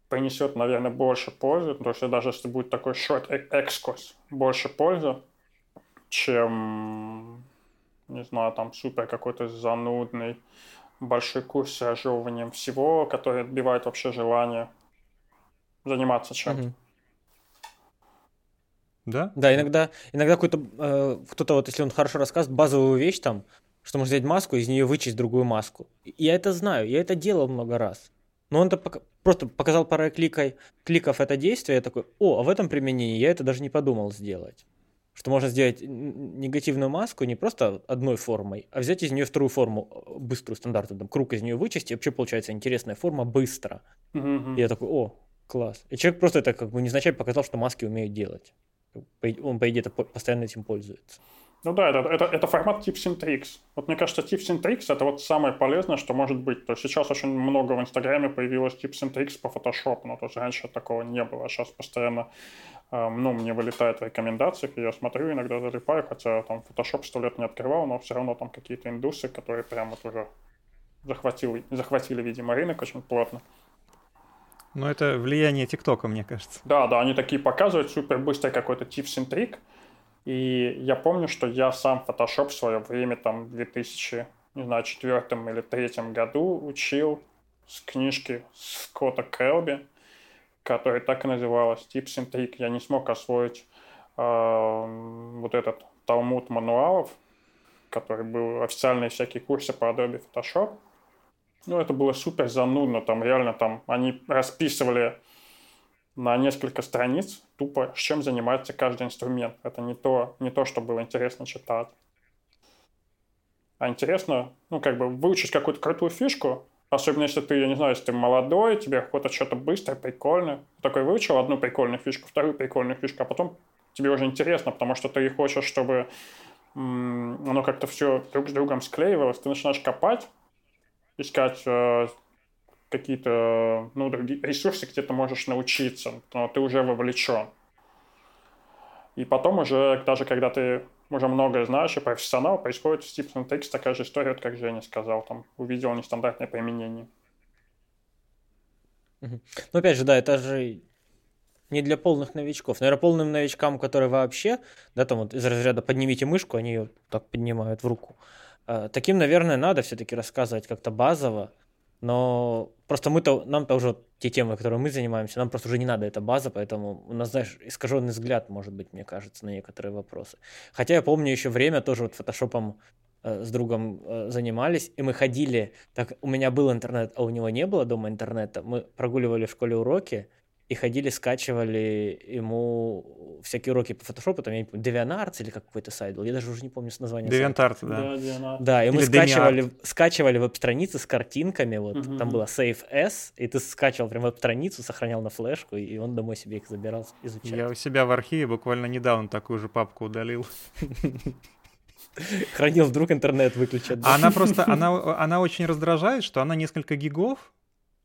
принесет, наверное, больше пользы, то есть даже если будет такой short экскурс, больше пользы, чем, не знаю, там супер какой-то занудный большой курс с разжевыванием всего, который отбивает вообще желание заниматься чем-то. Да? Да, иногда, иногда какой-то, э, кто-то вот, если он хорошо рассказывает, базовую вещь там, что можно взять маску, из нее вычесть другую маску. Я это знаю, я это делал много раз. Но он -то просто показал парой кликой, кликов это действие, я такой, о, а в этом применении я это даже не подумал сделать. Что можно сделать негативную маску не просто одной формой, а взять из нее вторую форму, э, быструю, стандартную, там, круг из нее вычесть, и вообще получается интересная форма быстро. Mm-hmm. И я такой, о, класс. И человек просто это как бы незначай показал, что маски умеют делать. Он, по идее, постоянно этим пользуется. Ну да, это, это, это формат Tips and Tricks. Вот мне кажется, Tips and Tricks это вот самое полезное, что может быть. То есть сейчас очень много в Инстаграме появилось Tips and Tricks по Photoshop, ну то есть раньше такого не было, сейчас постоянно э, ну, мне вылетает в рекомендациях, я смотрю, иногда залипаю, хотя там Photoshop сто лет не открывал, но все равно там какие-то индусы, которые прямо вот уже захватили, захватили, видимо, рынок очень плотно. Ну, это влияние ТикТока, мне кажется. Да, да, они такие показывают супер быстрый какой-то tips and trick, и я помню, что я сам Photoshop в свое время, там, в 2000, не знаю, четвертом или третьем году учил с книжки Скотта Крелби, которая так и называлась Tips and Trick. Я не смог освоить э, вот этот талмуд мануалов, который был официальные всякие курсы по Adobe Photoshop. Ну, это было супер занудно, там реально там они расписывали на несколько страниц тупо, чем занимается каждый инструмент. Это не то, не то, что было интересно читать. А интересно, ну, как бы выучить какую-то крутую фишку, особенно если ты, я не знаю, если ты молодой, тебе охота что-то быстрое, прикольное. Такой выучил одну прикольную фишку, вторую прикольную фишку, а потом тебе уже интересно, потому что ты хочешь, чтобы оно как-то все друг с другом склеивалось. Ты начинаешь копать, искать э, какие-то ну, другие ресурсы, где ты можешь научиться, но ты уже вовлечен. И потом уже, даже когда ты уже многое знаешь и профессионал, происходит в Tips and такая же история, вот как Женя сказал, там, увидел нестандартное применение. Ну, опять же, да, это же не для полных новичков. Наверное, полным новичкам, которые вообще, да, там вот из разряда поднимите мышку, они ее так поднимают в руку. А, таким, наверное, надо все-таки рассказывать как-то базово, но просто мы-то, нам-то уже те темы, которые мы занимаемся, нам просто уже не надо эта база, поэтому у нас, знаешь, искаженный взгляд, может быть, мне кажется, на некоторые вопросы. Хотя я помню еще время тоже вот фотошопом э, с другом э, занимались, и мы ходили, так у меня был интернет, а у него не было дома интернета, мы прогуливали в школе уроки, и ходили, скачивали ему всякие уроки по фотошопу, там, я не помню, DeviantArt или какой-то сайт был, я даже уже не помню название DeviantArt, да. Да, да, и мы скачивали, скачивали веб-страницы с картинками, вот, угу. там было Save S, и ты скачивал прям веб-страницу, сохранял на флешку, и он домой себе их забирал изучать. Я у себя в архиве буквально недавно такую же папку удалил. Хранил, вдруг интернет выключат. Она просто, она, она очень раздражает, что она несколько гигов,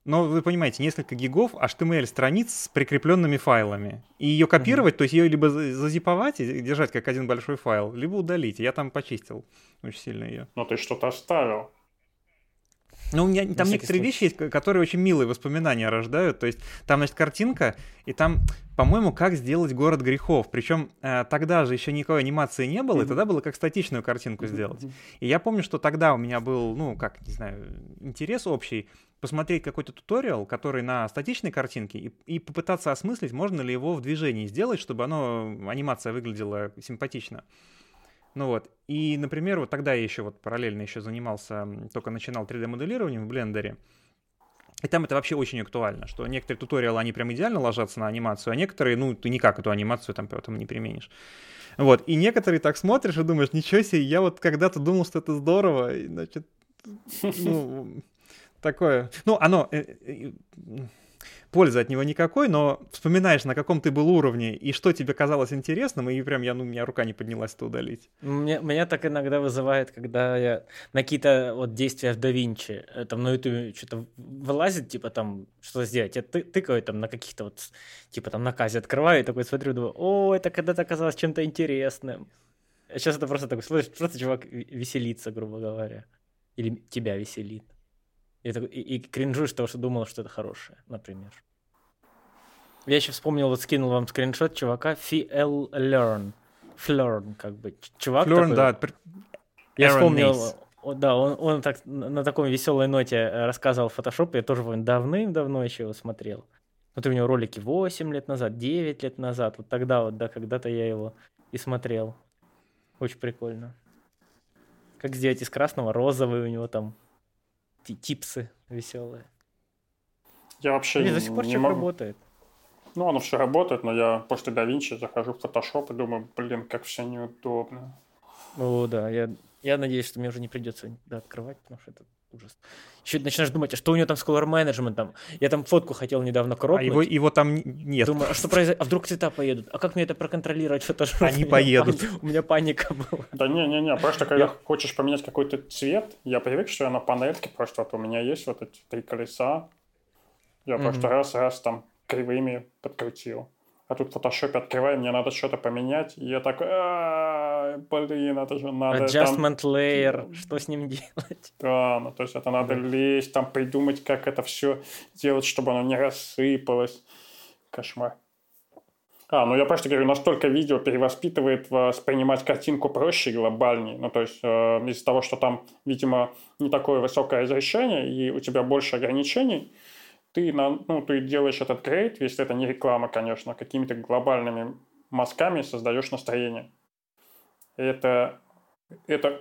но вы понимаете, несколько гигов HTML-страниц с прикрепленными файлами. И ее копировать, mm-hmm. то есть ее либо зазиповать и держать как один большой файл, либо удалить. Я там почистил очень сильно ее. Но ты что-то оставил. Ну, у меня На там некоторые случай. вещи есть, которые очень милые воспоминания рождают. То есть там, значит, картинка, и там, по-моему, как сделать город грехов. Причем э, тогда же еще никакой анимации не было, mm-hmm. и тогда было как статичную картинку mm-hmm. сделать. И я помню, что тогда у меня был, ну, как, не знаю, интерес общий посмотреть какой-то туториал, который на статичной картинке, и, и попытаться осмыслить, можно ли его в движении сделать, чтобы оно, анимация выглядела симпатично. Ну вот, и, например, вот тогда я еще вот параллельно еще занимался, только начинал 3D-моделированием в Блендере, и там это вообще очень актуально, что некоторые туториалы, они прям идеально ложатся на анимацию, а некоторые, ну, ты никак эту анимацию там поэтому не применишь. Вот, и некоторые так смотришь и думаешь, ничего себе, я вот когда-то думал, что это здорово, и, значит, ну, такое. Ну, оно... Э, э, пользы от него никакой, но вспоминаешь, на каком ты был уровне и что тебе казалось интересным, и прям я, ну, у меня рука не поднялась это удалить. Меня, меня так иногда вызывает, когда я на какие-то вот действия в DaVinci, э, там на YouTube что-то вылазит, типа там, что сделать, я ты, тыкаю там на каких-то вот, типа там на казе открываю и такой смотрю, думаю, о, это когда-то казалось чем-то интересным. Сейчас это просто такой, слышишь, просто чувак веселится, грубо говоря. Или тебя веселит. И, и, и кринжуешь того, что думал, что это хорошее, например. Я еще вспомнил, вот скинул вам скриншот чувака FL Learn. Flern, как бы. Чувак такой, да. Я вспомнил, да, он, он так на такой веселой ноте э, рассказывал Photoshop, я тоже давным-давно еще его смотрел. Вот у него ролики 8 лет назад, 9 лет назад, вот тогда вот, да, когда-то я его и смотрел. Очень прикольно. Как сделать из красного розовый у него там типсы веселые. Я вообще Нет, до сих пор не могу... работает. Ну, оно все работает, но я после DaVinci захожу в Photoshop и думаю, блин, как все неудобно. О, да, я, я надеюсь, что мне уже не придется да, открывать, потому что это ужас. Еще начинаешь думать, а что у него там с color менеджментом? Я там фотку хотел недавно кропнуть. А его, его там нет. Думаю, а что произойдет? А вдруг цвета поедут? А как мне это проконтролировать в фотошопе? Они поедут. У меня паника была. Да не-не-не, просто когда я... хочешь поменять какой-то цвет, я привык, что я на панельке просто вот у меня есть вот эти три колеса. Я mm-hmm. просто раз-раз там кривыми подкрутил. А тут в фотошопе открываю, мне надо что-то поменять, и я такой, блин, это же надо... Adjustment там... layer, что с ним делать? Да, ну то есть это надо лезть, там придумать, как это все делать, чтобы оно не рассыпалось. Кошмар. А, ну я просто говорю, настолько видео перевоспитывает воспринимать картинку проще и глобальнее. Ну, то есть э, из-за того, что там, видимо, не такое высокое разрешение, и у тебя больше ограничений, ты, на, ну, ты делаешь этот грейд, если это не реклама, конечно, какими-то глобальными мазками создаешь настроение. Это, это,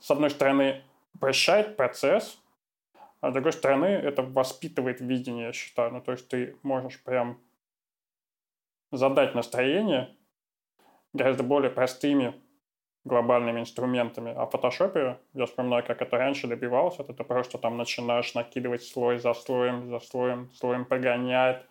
с одной стороны, прощает процесс, а с другой стороны, это воспитывает видение, я считаю. Ну, то есть ты можешь прям задать настроение гораздо более простыми глобальными инструментами. А в фотошопе, я вспоминаю, как это раньше добивалось, это ты просто там начинаешь накидывать слой за слоем, за слоем, слоем погонять.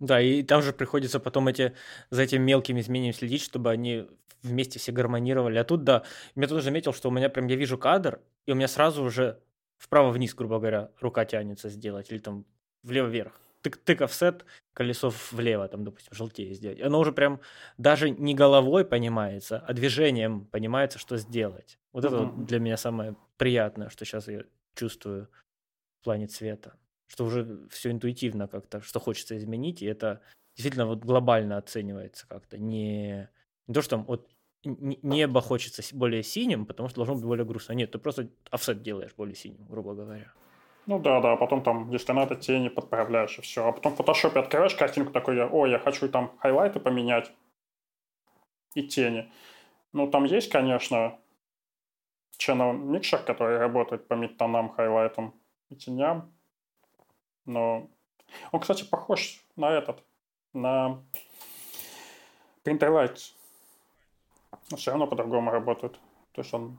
Да, и там же приходится потом эти, за этими мелкими изменениями следить, чтобы они вместе все гармонировали. А тут, да, я тоже заметил, что у меня прям, я вижу кадр, и у меня сразу уже вправо-вниз, грубо говоря, рука тянется сделать, или там влево-вверх тык, тык офсет, колесо влево, там, допустим, желтее сделать. Оно уже прям даже не головой понимается, а движением понимается, что сделать. Вот это вот для меня самое приятное, что сейчас я чувствую в плане цвета. Что уже все интуитивно как-то, что хочется изменить, и это действительно вот глобально оценивается как-то. Не, не то, что там вот небо хочется более синим, потому что должно быть более грустно. Нет, ты просто офсет делаешь более синим, грубо говоря. Ну да, да, потом там, если надо, тени подправляешь и все. А потом в фотошопе открываешь картинку такой, о, я хочу там хайлайты поменять и тени. Ну, там есть, конечно, channel микшер, который работает по мидтонам, хайлайтам и теням. Но он, кстати, похож на этот, на Printer Lights. Но все равно по-другому работает. То есть он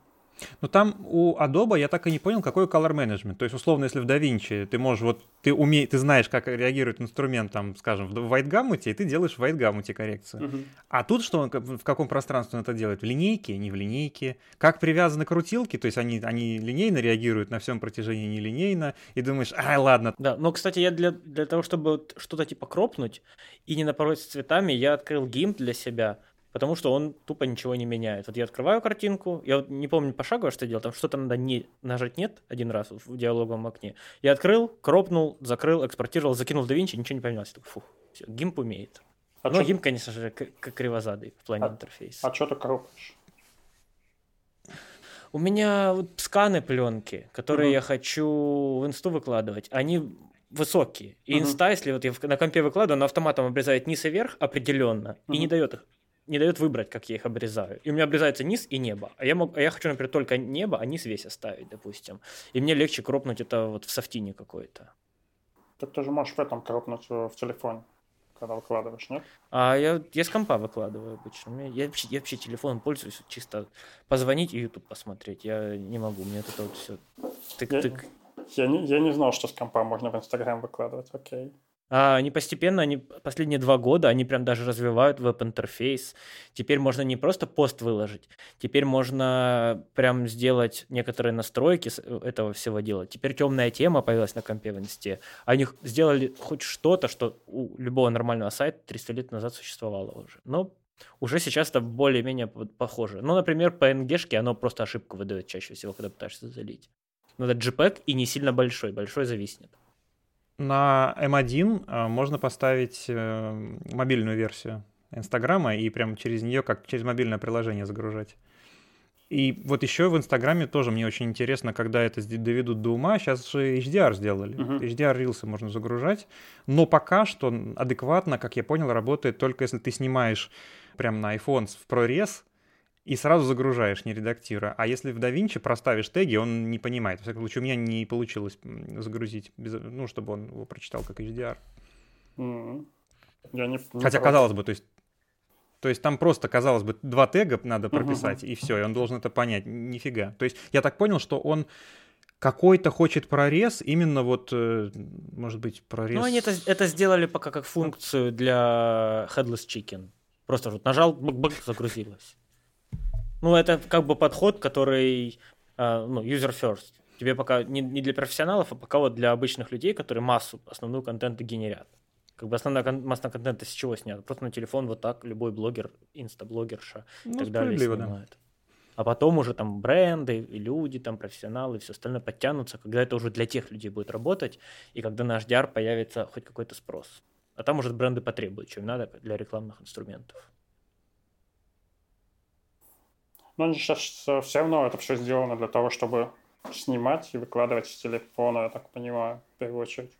но там у Adobe я так и не понял, какой color management. То есть, условно, если в DaVinci ты можешь, вот, ты умеешь, ты знаешь, как реагирует инструмент, там, скажем, в white гаммуте, и ты делаешь в white гаммуте коррекцию. Uh-huh. А тут что, в каком пространстве он это делает? В линейке, не в линейке? Как привязаны крутилки, то есть они, они линейно реагируют на всем протяжении нелинейно, и думаешь, ай, ладно. Да, но, кстати, я для, для того, чтобы что-то типа кропнуть и не напороть с цветами, я открыл GIMP для себя — потому что он тупо ничего не меняет. Вот я открываю картинку, я вот не помню пошагово, что делал, там что-то надо не нажать «нет» один раз в диалоговом окне. Я открыл, кропнул, закрыл, экспортировал, закинул в DaVinci, ничего не поменялось. Так, фух, все, гимп умеет. А Но гимп, конечно же, как кривозадый в плане а, интерфейса. А что ты кропаешь? У меня вот сканы пленки, которые угу. я хочу в инсту выкладывать, они высокие. И угу. инста, если вот я на компе выкладываю, она автоматом обрезает низ и верх определенно угу. и не дает их не дает выбрать, как я их обрезаю. И у меня обрезается низ и небо. А я, мог, а я хочу, например, только небо, а низ весь оставить, допустим. И мне легче кропнуть это вот в софтине какой-то. Так ты же можешь в этом кропнуть э, в телефоне, когда выкладываешь, нет? А я, я с компа выкладываю обычно. Я вообще, я вообще телефоном пользуюсь чисто позвонить и YouTube посмотреть. Я не могу, мне это вот все тык-тык. Я не, я не знал, что с компа можно в Инстаграм выкладывать, окей. А они постепенно, они последние два года, они прям даже развивают веб-интерфейс. Теперь можно не просто пост выложить, теперь можно прям сделать некоторые настройки э, этого всего дела. Теперь темная тема появилась на компе в инсте. Они сделали хоть что-то, что у любого нормального сайта 300 лет назад существовало уже. Но уже сейчас это более-менее похоже. Ну, например, PNG-шки, оно просто ошибку выдает чаще всего, когда пытаешься залить. Это JPEG и не сильно большой, большой зависнет. На M1 а, можно поставить э, мобильную версию Инстаграма и прям через нее, как через мобильное приложение загружать. И вот еще в Инстаграме тоже мне очень интересно, когда это доведут до ума. Сейчас же HDR сделали. Uh-huh. HDR рилсы можно загружать. Но пока что адекватно, как я понял, работает только если ты снимаешь прям на iPhone в ProRes, и сразу загружаешь, не редактируя. А если в DaVinci проставишь теги, он не понимает. В всяком случае, у меня не получилось загрузить, без, ну, чтобы он его прочитал как HDR. Mm-hmm. Я не, не Хотя, казалось бы, то есть то есть там просто, казалось бы, два тега надо прописать, uh-huh. и все, и он должен это понять. Нифига. То есть я так понял, что он какой-то хочет прорез, именно вот, э, может быть, прорез... Ну, они это, это сделали пока как функцию для Headless Chicken. Просто вот нажал, бэк-бэк, загрузилось. Ну, это как бы подход, который, а, ну, user first. Тебе пока не, не для профессионалов, а пока вот для обычных людей, которые массу, основную контента генерят. Как бы основная кон- масса контента с чего снята? Просто на телефон вот так любой блогер, инстаблогерша ну, и так далее снимает. Да. А потом уже там бренды, и люди, там профессионалы, и все остальное подтянутся, когда это уже для тех людей будет работать, и когда на HDR появится хоть какой-то спрос. А там уже бренды потребуют, чем надо для рекламных инструментов. Но сейчас все равно это все сделано для того, чтобы снимать и выкладывать с телефона, я так понимаю, в первую очередь.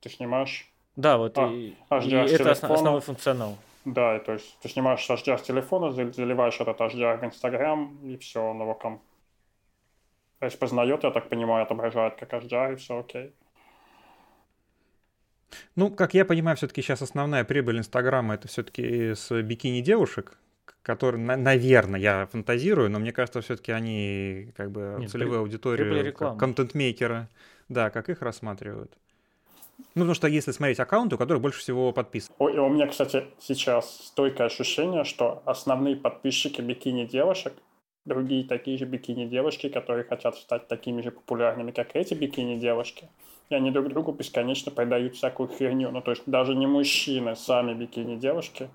Ты снимаешь... Да, вот а, и, HDR и это телефона. основной функционал. Да, и то есть ты снимаешь HDR с телефона, заливаешь этот HDR в Инстаграм, и все, он его там распознает, я так понимаю, отображает как HDR, и все окей. Ну, как я понимаю, все-таки сейчас основная прибыль Инстаграма это все-таки с бикини девушек, которые, наверное, я фантазирую, но мне кажется, все-таки они как бы Нет, целевую аудиторию контент-мейкера, да, как их рассматривают. Ну, потому что если смотреть аккаунты, у которых больше всего подписок. Ой, у меня, кстати, сейчас стойкое ощущение, что основные подписчики бикини-девушек другие такие же бикини-девушки, которые хотят стать такими же популярными, как эти бикини-девушки. И они друг другу бесконечно продают всякую херню. Ну, то есть даже не мужчины, сами бикини-девушки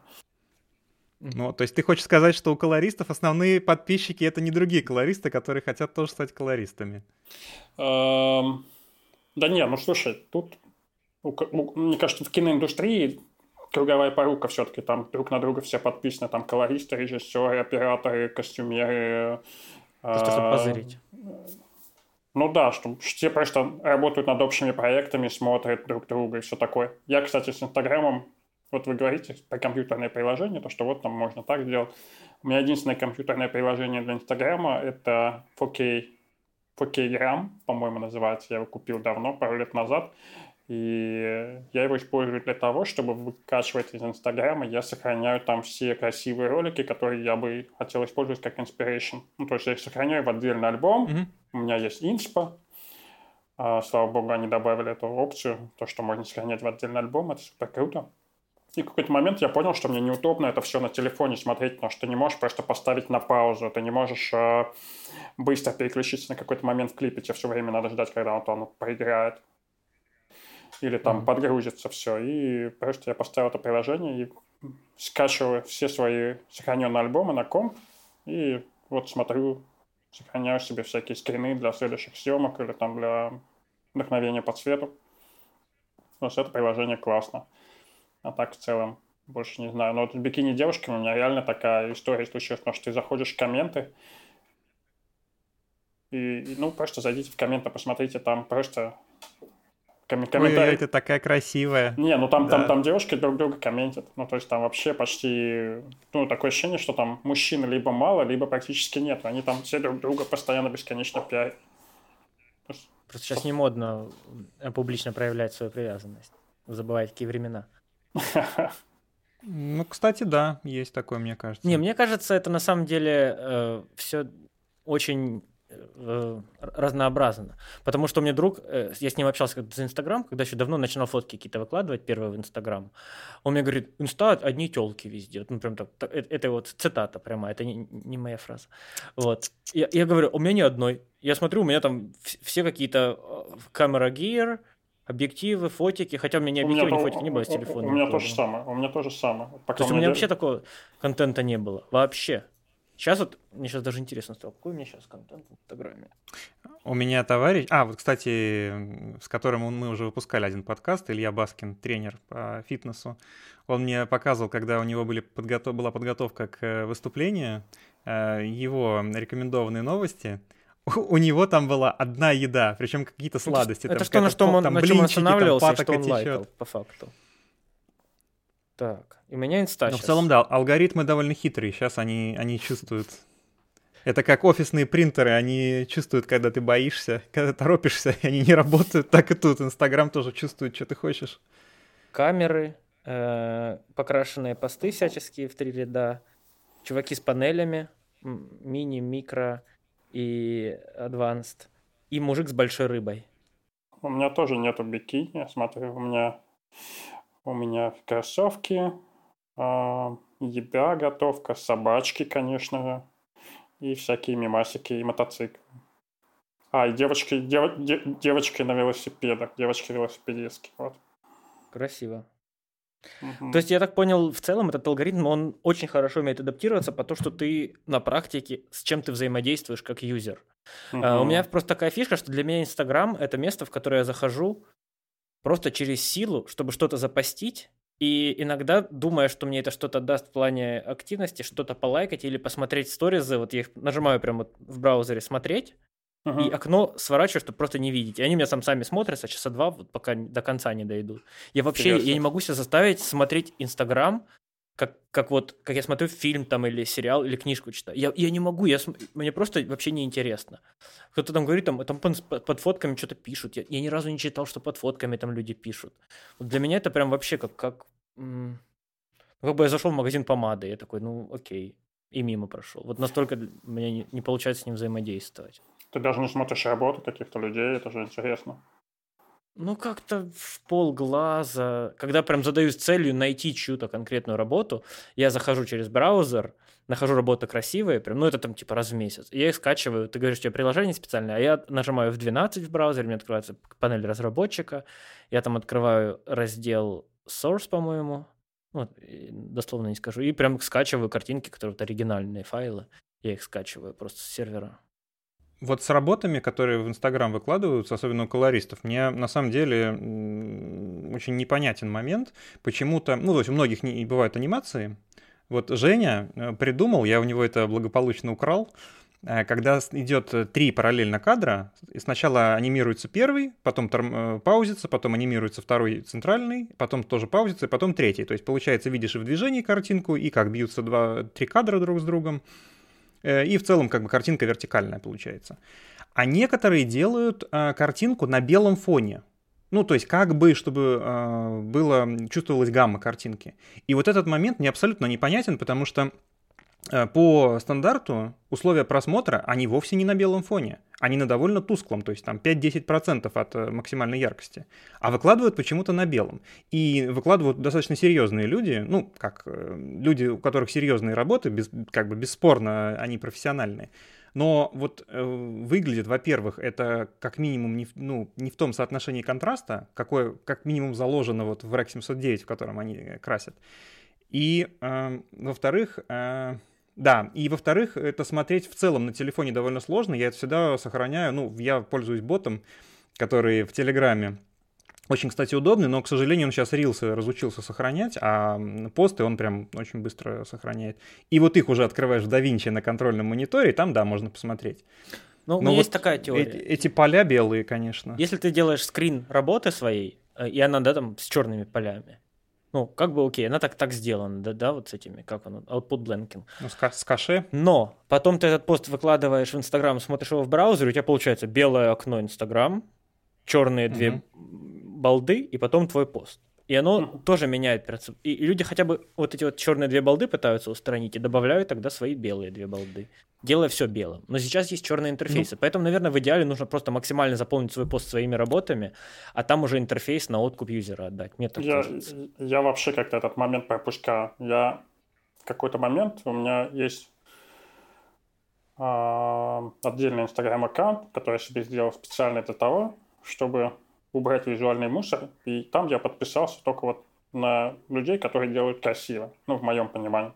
ну, то есть ты хочешь сказать, что у колористов основные подписчики это не другие колористы, которые хотят тоже стать колористами? Эм, да не, ну слушай, тут, мне кажется, в киноиндустрии круговая порука все-таки, там друг на друга все подписаны, там колористы, режиссеры, операторы, костюмеры. Просто чтобы позырить. Ну да, что все просто работают над общими проектами, смотрят друг друга и все такое. Я, кстати, с Инстаграмом вот вы говорите про компьютерное приложение, то, что вот там можно так сделать. У меня единственное компьютерное приложение для Инстаграма – это 4K, 4K RAM, по-моему, называется. Я его купил давно, пару лет назад. И я его использую для того, чтобы выкачивать из Инстаграма. Я сохраняю там все красивые ролики, которые я бы хотел использовать как inspiration. Ну, то есть я их сохраняю в отдельный альбом. Mm-hmm. У меня есть инспа. А, слава богу, они добавили эту опцию, то, что можно сохранять в отдельный альбом. Это супер круто. И в какой-то момент я понял, что мне неудобно это все на телефоне смотреть, потому что ты не можешь просто поставить на паузу, ты не можешь э, быстро переключиться на какой-то момент в клипе, тебе все время надо ждать, когда он там проиграет. Или там mm-hmm. подгрузится все. И просто я поставил это приложение и скачиваю все свои сохраненные альбомы на комп и вот смотрю, сохраняю себе всякие скрины для следующих съемок или там для вдохновения по цвету. Вот это приложение классно. А так в целом больше не знаю. Но вот с бикини девушками у меня реально такая история случилась, потому что ты заходишь в комменты, и, ну, просто зайдите в комменты, посмотрите, там просто ком- комментарии. Ой, это такая красивая. Не, ну там, да. там, там девушки друг друга комментят. Ну, то есть там вообще почти, ну, такое ощущение, что там мужчин либо мало, либо практически нет. Они там все друг друга постоянно бесконечно пиарят. Просто сейчас не модно э, публично проявлять свою привязанность. Забывать, какие времена. Ну, кстати, да, есть такое, мне кажется. Не, мне кажется, это на самом деле э, все очень э, разнообразно. Потому что у меня друг, э, я с ним общался когда за Инстаграм, когда еще давно начинал фотки какие-то выкладывать, первые в Инстаграм. Он мне говорит, инста одни телки везде. Ну, прям так, это, это вот цитата прямо, это не, не моя фраза. Вот. Я, я говорю, у меня ни одной. Я смотрю, у меня там все какие-то камера гир, объективы, фотики, хотя у меня ни объективы, ни фотики не было с телефона. У меня то же самое, у меня то же самое. Пока то есть у меня вообще такого контента не было, вообще. Сейчас вот, мне сейчас даже интересно стало, какой у меня сейчас контент в Инстаграме? У меня товарищ, а, вот, кстати, с которым мы уже выпускали один подкаст, Илья Баскин, тренер по фитнесу, он мне показывал, когда у него были подготов... была подготовка к выступлению, э, его рекомендованные новости, у него там была одна еда, причем какие-то сладости. Это, там, что, на, что он, на чем он останавливался, там, что он лайкал, по факту. Так, и меня инста ну, в целом, да, алгоритмы довольно хитрые. Сейчас они, они чувствуют... Это как офисные принтеры, они чувствуют, когда ты боишься, когда торопишься, и они не работают. Так и тут Инстаграм тоже чувствует, что ты хочешь. Камеры, э, покрашенные посты всяческие в три ряда, чуваки с панелями, мини, микро и advanced, и мужик с большой рыбой. У меня тоже нету бикини, смотрю, у меня у меня кроссовки, э, еда, готовка, собачки, конечно же, и всякие мимасики, и мотоциклы. А, и девочки, дев, де, девочки на велосипедах, девочки-велосипедистки, вот. Красиво. Угу. То есть, я так понял, в целом этот алгоритм, он очень хорошо умеет адаптироваться по то, что ты на практике, с чем ты взаимодействуешь как юзер. Угу. У меня просто такая фишка, что для меня Инстаграм — это место, в которое я захожу просто через силу, чтобы что-то запостить, и иногда, думая, что мне это что-то даст в плане активности, что-то полайкать или посмотреть сторизы, вот я их нажимаю прямо вот в браузере «Смотреть», uh-huh. и окно сворачиваю, чтобы просто не видеть. И они меня сам сами смотрятся часа два, вот пока до конца не дойдут. Я вообще, я не могу себя заставить смотреть Инстаграм, как, как вот, как я смотрю фильм там или сериал, или книжку читаю. Я, я не могу, я, мне просто вообще не интересно. Кто-то там говорит, там, там под, фотками что-то пишут. Я, я ни разу не читал, что под фотками там люди пишут. Вот для меня это прям вообще как, как, ну, как бы я зашел в магазин помады, я такой, ну окей, и мимо прошел. Вот настолько мне не, не получается с ним взаимодействовать. Ты даже не смотришь работу каких-то людей, это же интересно. Ну, как-то в полглаза. Когда прям задаюсь целью найти чью-то конкретную работу, я захожу через браузер, нахожу работу красивые, прям, ну, это там типа раз в месяц. Я их скачиваю, ты говоришь, у тебя приложение специальное, а я нажимаю в 12 в браузере, мне открывается панель разработчика, я там открываю раздел Source, по-моему, вот, дословно не скажу, и прям скачиваю картинки, которые вот оригинальные файлы, я их скачиваю просто с сервера. Вот с работами, которые в Инстаграм выкладываются, особенно у колористов, мне на самом деле очень непонятен момент. Почему-то, ну, то есть у многих не бывают анимации. Вот Женя э, придумал, я у него это благополучно украл, э, когда идет три параллельно кадра, и сначала анимируется первый, потом э, паузится, потом анимируется второй центральный, потом тоже паузится, и потом третий. То есть, получается, видишь и в движении картинку, и как бьются два, три кадра друг с другом. Э, и в целом как бы картинка вертикальная получается. А некоторые делают э, картинку на белом фоне. Ну, то есть как бы, чтобы э, было, чувствовалась гамма картинки. И вот этот момент мне абсолютно непонятен, потому что по стандарту условия просмотра, они вовсе не на белом фоне. Они на довольно тусклом, то есть там 5-10% от э, максимальной яркости. А выкладывают почему-то на белом. И выкладывают достаточно серьезные люди, ну, как э, люди, у которых серьезные работы, без, как бы бесспорно они профессиональные. Но вот э, выглядит, во-первых, это как минимум не, ну, не в том соотношении контраста, какое как минимум заложено вот в REC 709, в котором они красят. И, э, во-вторых, э, да, и во-вторых, это смотреть в целом на телефоне довольно сложно. Я это всегда сохраняю. Ну, я пользуюсь ботом, который в Телеграме. Очень, кстати, удобный, но, к сожалению, он сейчас рилсы разучился сохранять, а посты он прям очень быстро сохраняет. И вот их уже открываешь в DaVinci на контрольном мониторе, и там, да, можно посмотреть. Ну, у меня вот есть такая теория. Эти, эти поля белые, конечно. Если ты делаешь скрин работы своей, э, и она, да, там, с черными полями, ну, как бы окей, она так, так сделана, да, да, вот с этими, как оно, output blanking. Ну, с, с каше. Но потом ты этот пост выкладываешь в Инстаграм, смотришь его в браузере, у тебя получается белое окно Инстаграм, черные две балды, и потом твой пост. И оно mm-hmm. тоже меняет принцип. И люди хотя бы вот эти вот черные две балды пытаются устранить и добавляют тогда свои белые две балды, делая все белым. Но сейчас есть черные интерфейсы, mm-hmm. поэтому, наверное, в идеале нужно просто максимально заполнить свой пост своими работами, а там уже интерфейс на откуп юзера отдать. Мне так я, кажется. Я вообще как-то этот момент пропускаю. Я в какой-то момент у меня есть э, отдельный инстаграм-аккаунт, который я себе сделал специально для того, чтобы убрать визуальный мусор, и там я подписался только вот на людей, которые делают красиво, ну, в моем понимании.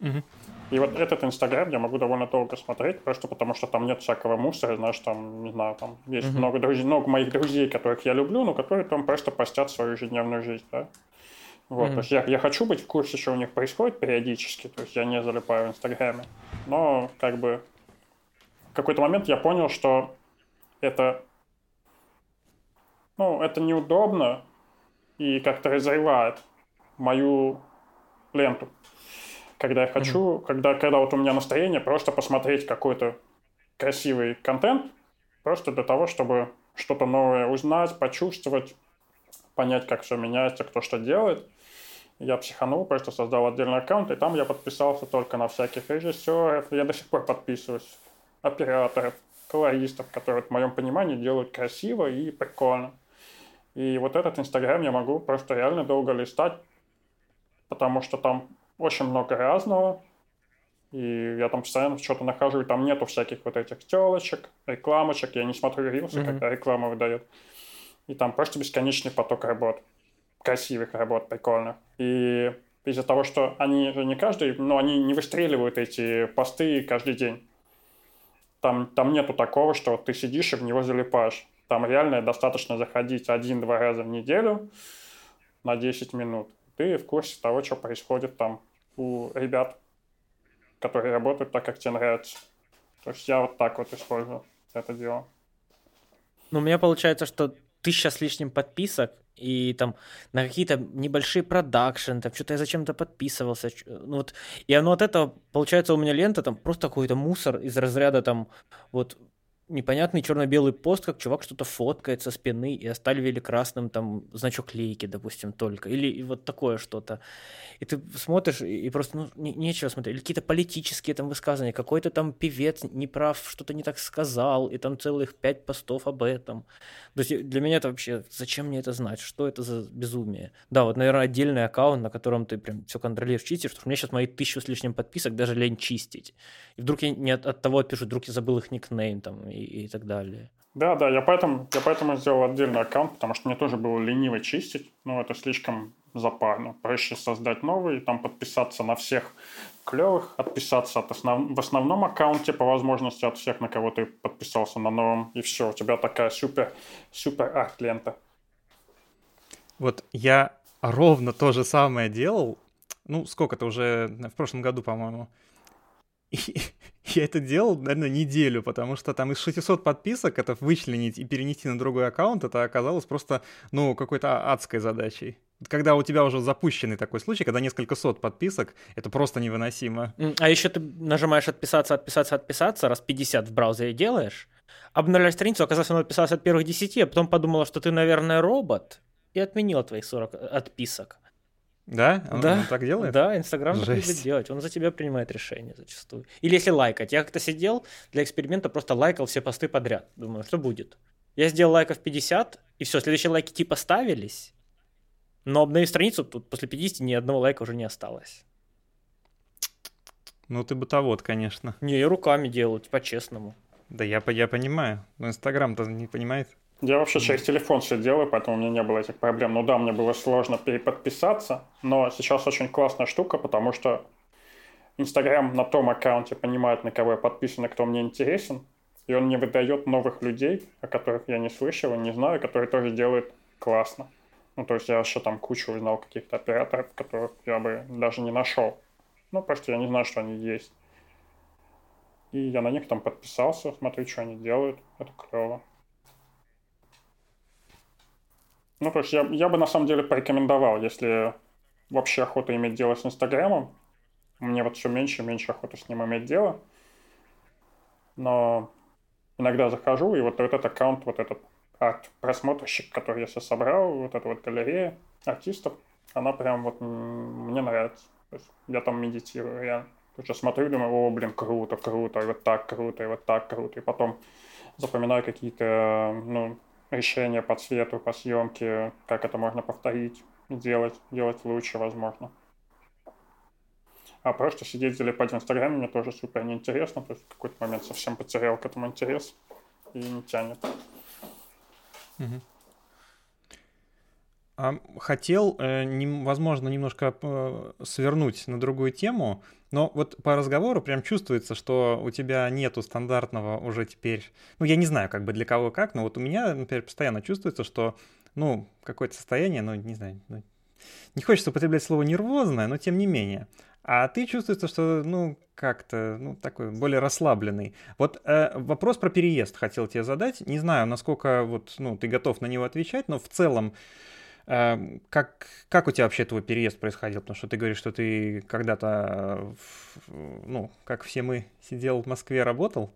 Угу. И вот этот Инстаграм я могу довольно долго смотреть, просто потому что там нет всякого мусора, знаешь, там, не знаю, там есть угу. много друзей, много моих друзей, которых я люблю, но которые там просто постят свою ежедневную жизнь, да. Вот, mm то есть я, я хочу быть в курсе, что у них происходит периодически, то есть я не залипаю в Инстаграме, но как бы в какой-то момент я понял, что это ну, это неудобно и как-то разрывает мою ленту. Когда я хочу, mm-hmm. когда, когда вот у меня настроение просто посмотреть какой-то красивый контент, просто для того, чтобы что-то новое узнать, почувствовать, понять, как все меняется, кто что делает. Я психанул, просто создал отдельный аккаунт, и там я подписался только на всяких режиссеров. Я до сих пор подписываюсь. Операторов, колористов, которые, в моем понимании, делают красиво и прикольно. И вот этот Инстаграм я могу просто реально долго листать, потому что там очень много разного. И я там постоянно что-то нахожу, и там нету всяких вот этих телочек, рекламочек. Я не смотрю рилсы, mm-hmm. когда реклама выдает. И там просто бесконечный поток работ. Красивых работ, прикольных. И из-за того, что они же не каждый, но они не выстреливают эти посты каждый день. Там, там нету такого, что ты сидишь и в него залипаешь. Там реально достаточно заходить один-два раза в неделю на 10 минут. Ты в курсе того, что происходит там у ребят, которые работают так, как тебе нравится. То есть я вот так вот использую это дело. Ну, у меня получается, что тысяча с лишним подписок, и там на какие-то небольшие продакшн, там что-то я зачем-то подписывался. Ну, вот, и оно от этого, получается, у меня лента там просто какой-то мусор из разряда там вот непонятный черно-белый пост, как чувак что-то фоткает со спины и оставили красным там значок лейки, допустим, только. Или вот такое что-то. И ты смотришь, и просто ну, не, нечего смотреть. Или какие-то политические там высказывания. Какой-то там певец не прав, что-то не так сказал, и там целых пять постов об этом. То есть для меня это вообще, зачем мне это знать? Что это за безумие? Да, вот, наверное, отдельный аккаунт, на котором ты прям все контролируешь, чистишь, что мне сейчас мои тысячу с лишним подписок даже лень чистить. И вдруг я не от, от того отпишу, вдруг я забыл их никнейм там, и, и так далее. Да, да, я поэтому, я поэтому сделал отдельный аккаунт, потому что мне тоже было лениво чистить, но это слишком запарно. Проще создать новый, там подписаться на всех клевых, отписаться от основ... в основном аккаунте по возможности от всех, на кого ты подписался на новом, и все, у тебя такая супер, супер арт-лента. Вот я ровно то же самое делал, ну, сколько-то уже в прошлом году, по-моему. И я это делал, наверное, неделю, потому что там из 600 подписок это вычленить и перенести на другой аккаунт, это оказалось просто, ну, какой-то адской задачей. Когда у тебя уже запущенный такой случай, когда несколько сот подписок, это просто невыносимо. А еще ты нажимаешь отписаться, отписаться, отписаться, раз 50 в браузере делаешь, обновляешь страницу, оказалось, он отписался от первых 10, а потом подумала, что ты, наверное, робот, и отменила твоих 40 отписок. Да? Он, да. Он так делает? Да, Инстаграм так любит делать. Он за тебя принимает решения зачастую. Или если лайкать. Я как-то сидел для эксперимента, просто лайкал все посты подряд. Думаю, что будет? Я сделал лайков 50, и все, следующие лайки типа ставились, но обновив страницу, тут после 50 ни одного лайка уже не осталось. Ну ты бытовод, конечно. Не, я руками делаю, по-честному. Да я, я понимаю, но Инстаграм-то не понимает. Я вообще через телефон все делаю, поэтому у меня не было этих проблем. Ну да, мне было сложно переподписаться, но сейчас очень классная штука, потому что Инстаграм на том аккаунте понимает, на кого я подписан и кто мне интересен, и он не выдает новых людей, о которых я не слышал и не знаю, которые тоже делают классно. Ну, то есть я еще там кучу узнал каких-то операторов, которых я бы даже не нашел. Ну, просто я не знаю, что они есть. И я на них там подписался, смотрю, что они делают. Это клево. Ну, то есть я, я бы на самом деле порекомендовал, если вообще охота иметь дело с Инстаграмом. Мне вот все меньше и меньше охоты с ним иметь дело. Но иногда захожу, и вот этот аккаунт, вот этот от просмотрщик, который я сейчас собрал, вот эта вот галерея артистов, она прям вот мне нравится. То есть я там медитирую, я сейчас смотрю, думаю, о, блин, круто, круто, и вот так круто, и вот так круто, и потом запоминаю какие-то, ну, решения по цвету, по съемке, как это можно повторить, делать, делать лучше, возможно. А просто сидеть залипать в Инстаграме мне тоже супер неинтересно, то есть в какой-то момент совсем потерял к этому интерес и не тянет. Угу. А хотел, э, возможно, немножко э, свернуть на другую тему, но вот по разговору прям чувствуется, что у тебя нету стандартного уже теперь, ну, я не знаю, как бы для кого как, но вот у меня, например, постоянно чувствуется, что, ну, какое-то состояние, ну, не знаю, ну, не хочется употреблять слово нервозное, но тем не менее. А ты чувствуется, что, ну, как-то, ну, такой более расслабленный. Вот э, вопрос про переезд хотел тебе задать. Не знаю, насколько вот, ну, ты готов на него отвечать, но в целом, как, как у тебя вообще твой переезд происходил? Потому что ты говоришь, что ты когда-то, э, ну, как все мы, сидел в Москве, работал.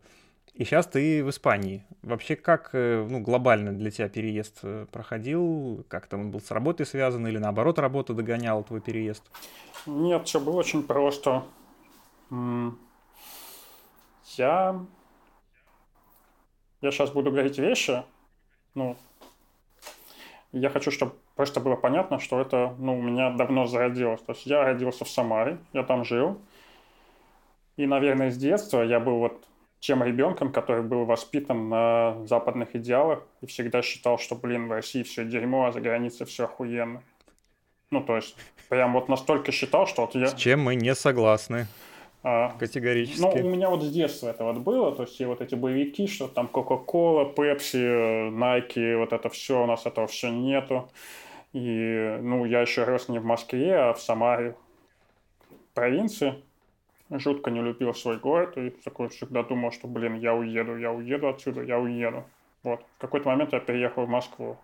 И сейчас ты в Испании. Вообще, как э, ну, глобально для тебя переезд э, проходил? Как там он был с работой связан или наоборот работа догоняла твой переезд? Нет, все было очень просто. Я... Я сейчас буду говорить вещи, ну, я хочу, чтобы просто было понятно, что это, ну, у меня давно зародилось. То есть я родился в Самаре, я там жил. И, наверное, с детства я был вот тем ребенком, который был воспитан на западных идеалах и всегда считал, что, блин, в России все дерьмо, а за границей все охуенно. Ну, то есть, прям вот настолько считал, что вот я... С чем мы не согласны. А, Категорически. Ну, у меня вот с детства это вот было, то есть и вот эти боевики, что там Coca-Cola, Pepsi, Nike, вот это все, у нас этого все нету. И, ну, я еще рос не в Москве, а в Самаре, провинции жутко не любил свой город и такой всегда думал, что, блин, я уеду, я уеду отсюда, я уеду. Вот. В какой-то момент я переехал в Москву.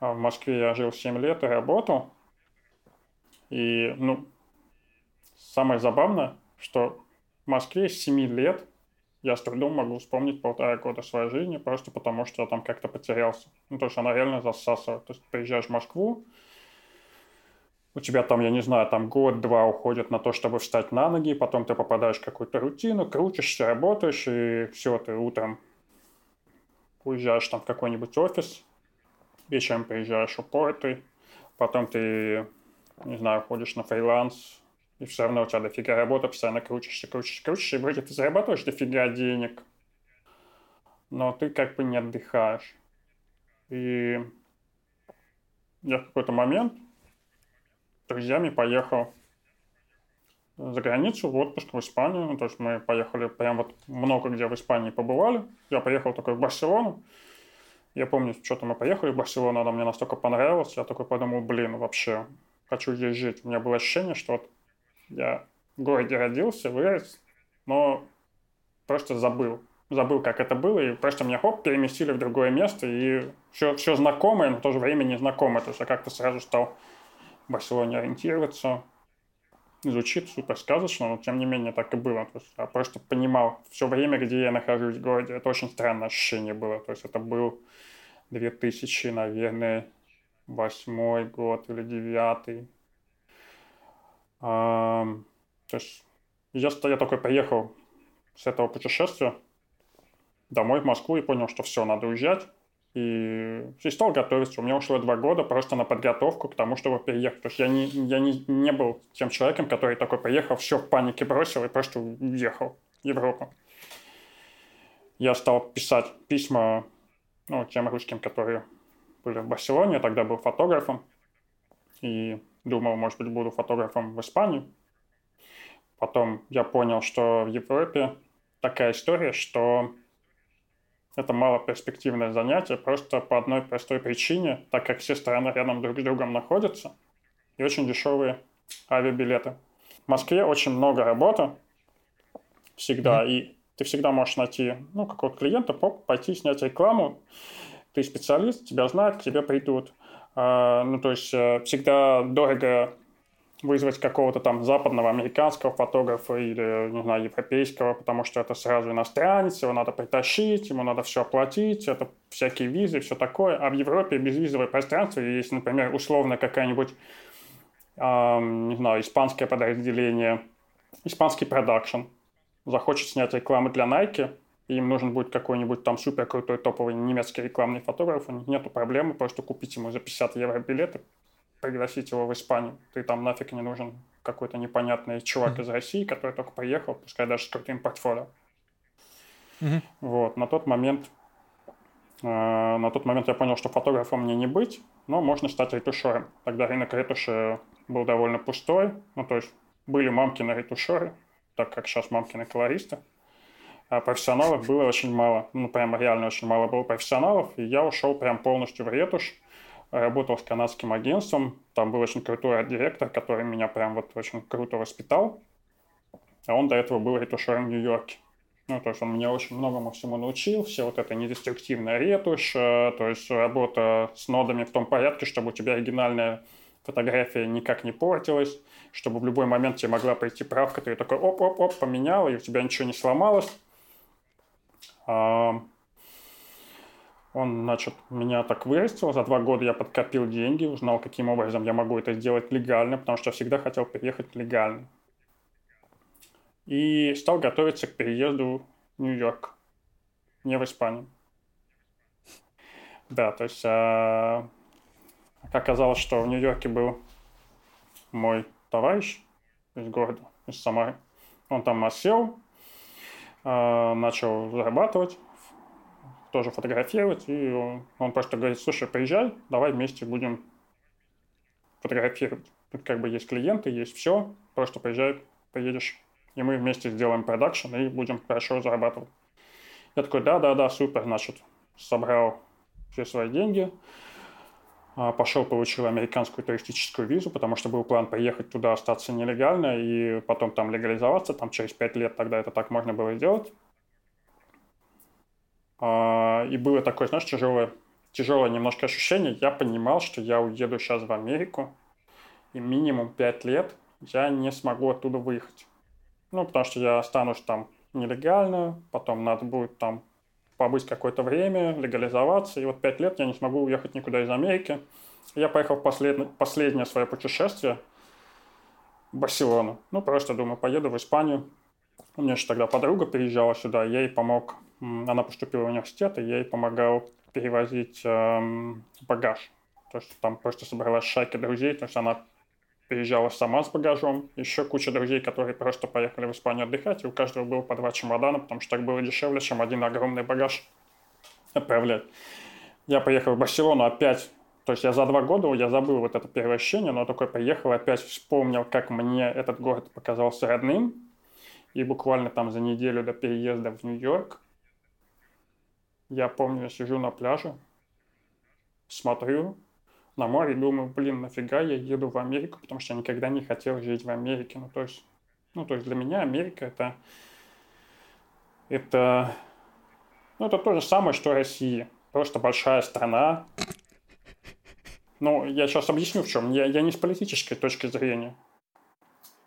А в Москве я жил 7 лет и работал. И, ну, самое забавное, что в Москве с 7 лет я с трудом могу вспомнить полтора года своей жизни, просто потому что я там как-то потерялся. Ну, то есть она реально засасывает. То есть приезжаешь в Москву, у тебя там, я не знаю, там год-два уходит на то, чтобы встать на ноги, потом ты попадаешь в какую-то рутину, крутишься, работаешь, и все, ты утром уезжаешь там в какой-нибудь офис, вечером приезжаешь упоротый, потом ты, не знаю, ходишь на фриланс, и все равно у тебя дофига работы, постоянно крутишься, крутишься, крутишься, и вроде ты зарабатываешь дофига денег, но ты как бы не отдыхаешь. И я в какой-то момент друзьями поехал за границу в отпуск в Испанию. Ну, то есть мы поехали прям вот много где в Испании побывали. Я поехал такой в Барселону. Я помню, что-то мы поехали в Барселону, она мне настолько понравилась. Я такой подумал, блин, вообще хочу здесь жить. У меня было ощущение, что вот я в городе родился, вырос, но просто забыл. Забыл, как это было, и просто меня хоп, переместили в другое место, и все, все знакомое, но в то же время незнакомое. То есть я как-то сразу стал Барселоне ориентироваться. Звучит супер сказочно, но тем не менее так и было. То есть я просто понимал все время, где я нахожусь в городе. Это очень странное ощущение было. То есть это был 2000, наверное, восьмой год или девятый. А, то есть я, я такой поехал с этого путешествия домой в Москву и понял, что все, надо уезжать. И, и стал готовиться. У меня ушло два года просто на подготовку к тому, чтобы переехать. То есть я не, я не, не был тем человеком, который такой поехал, все в панике бросил и просто уехал в Европу. Я стал писать письма ну, тем русским, которые были в Барселоне. Я тогда был фотографом. И думал, может быть, буду фотографом в Испании. Потом я понял, что в Европе такая история, что это малоперспективное занятие просто по одной простой причине, так как все страны рядом друг с другом находятся, и очень дешевые авиабилеты. В Москве очень много работы всегда, mm-hmm. и ты всегда можешь найти ну, какого-то клиента, пойти снять рекламу, ты специалист, тебя знают, к тебе придут. А, ну, то есть э, всегда дорого вызвать какого-то там западного американского фотографа или, не знаю, европейского, потому что это сразу иностранец, его надо притащить, ему надо все оплатить, это всякие визы, все такое. А в Европе безвизовое пространство, есть, например, условно какая-нибудь, э, не знаю, испанское подразделение, испанский продакшн захочет снять рекламу для Nike, им нужен будет какой-нибудь там супер крутой топовый немецкий рекламный фотограф, у них нету проблемы просто купить ему за 50 евро билеты, пригласить его в Испанию. Ты там нафиг не нужен какой-то непонятный чувак mm-hmm. из России, который только приехал, пускай даже с крутым портфолио. Mm-hmm. Вот, на тот момент э, на тот момент я понял, что фотографом мне не быть, но можно стать ретушером. Тогда рынок ретуши был довольно пустой, ну то есть были мамкины ретушеры, так как сейчас мамкины колористы, а профессионалов было очень мало, ну прям реально очень мало было профессионалов, и я ушел прям полностью в ретушь, работал с канадским агентством, там был очень крутой директор, который меня прям вот очень круто воспитал, а он до этого был ретушером в Нью-Йорке. Ну, то есть он меня очень многому всему научил, все вот это недеструктивная ретушь, э, то есть работа с нодами в том порядке, чтобы у тебя оригинальная фотография никак не портилась, чтобы в любой момент тебе могла прийти правка, ты такой оп-оп-оп поменял, и у тебя ничего не сломалось. А, он, значит, меня так вырастил. За два года я подкопил деньги, узнал, каким образом я могу это сделать легально, потому что всегда хотел переехать легально. И стал готовиться к переезду в Нью-Йорк, не в Испанию. Да, то есть а, оказалось, что в Нью-Йорке был мой товарищ из города, из Самары. Он там осел, начал зарабатывать, тоже фотографировать, и он, просто говорит, слушай, приезжай, давай вместе будем фотографировать. Тут как бы есть клиенты, есть все, просто приезжай, приедешь, и мы вместе сделаем продакшн и будем хорошо зарабатывать. Я такой, да-да-да, супер, значит, собрал все свои деньги, а, пошел, получил американскую туристическую визу, потому что был план поехать туда, остаться нелегально и потом там легализоваться, там через пять лет тогда это так можно было сделать. А, и было такое, знаешь, тяжелое, тяжелое немножко ощущение. Я понимал, что я уеду сейчас в Америку, и минимум 5 лет я не смогу оттуда выехать. Ну, потому что я останусь там нелегально, потом надо будет там побыть какое-то время, легализоваться, и вот 5 лет я не смогу уехать никуда из Америки. Я поехал в послед... последнее свое путешествие в Барселону. Ну, просто думаю, поеду в Испанию. У меня еще тогда подруга приезжала сюда, я ей помог она поступила в университет, и я ей помогал перевозить эм, багаж. То есть там просто собралась шайка друзей, то есть она приезжала сама с багажом, еще куча друзей, которые просто поехали в Испанию отдыхать, и у каждого было по два чемодана, потому что так было дешевле, чем один огромный багаж отправлять. Я поехал в Барселону опять, то есть я за два года, я забыл вот это первое ощущение, но такой поехал, опять вспомнил, как мне этот город показался родным, и буквально там за неделю до переезда в Нью-Йорк я помню, я сижу на пляже, смотрю на море думаю, блин, нафига я еду в Америку, потому что я никогда не хотел жить в Америке. Ну, то есть, ну, то есть для меня Америка это, это, ну, это то же самое, что Россия. Просто большая страна. Ну, я сейчас объясню в чем. Я, я не с политической точки зрения.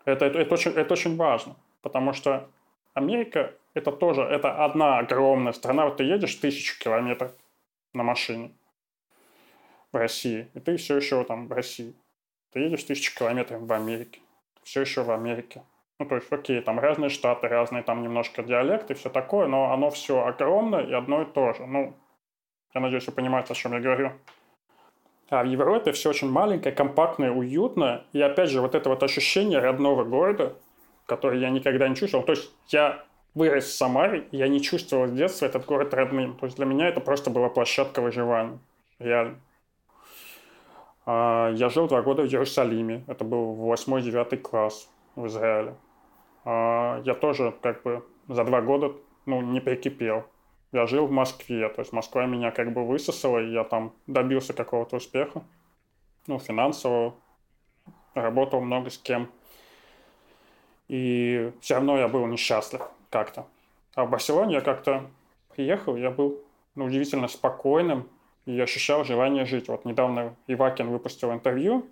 Это, это, это, очень, это очень важно, потому что Америка это тоже, это одна огромная страна. Вот ты едешь тысячу километров на машине в России, и ты все еще там в России. Ты едешь тысячу километров в Америке, все еще в Америке. Ну, то есть, окей, там разные штаты, разные там немножко диалекты, все такое, но оно все огромное и одно и то же. Ну, я надеюсь, вы понимаете, о чем я говорю. А в Европе все очень маленькое, компактное, уютное. И опять же, вот это вот ощущение родного города, которое я никогда не чувствовал. То есть я вырос в Самаре, я не чувствовал с детства этот город родным. То есть для меня это просто была площадка выживания. Реально. А, я жил два года в Иерусалиме. Это был восьмой-девятый класс в Израиле. А, я тоже как бы за два года ну, не прикипел. Я жил в Москве, то есть Москва меня как бы высосала, и я там добился какого-то успеха, ну, финансового, работал много с кем. И все равно я был несчастлив как-то. А в Барселоне я как-то приехал, я был ну, удивительно спокойным и ощущал желание жить. Вот недавно Ивакин выпустил интервью,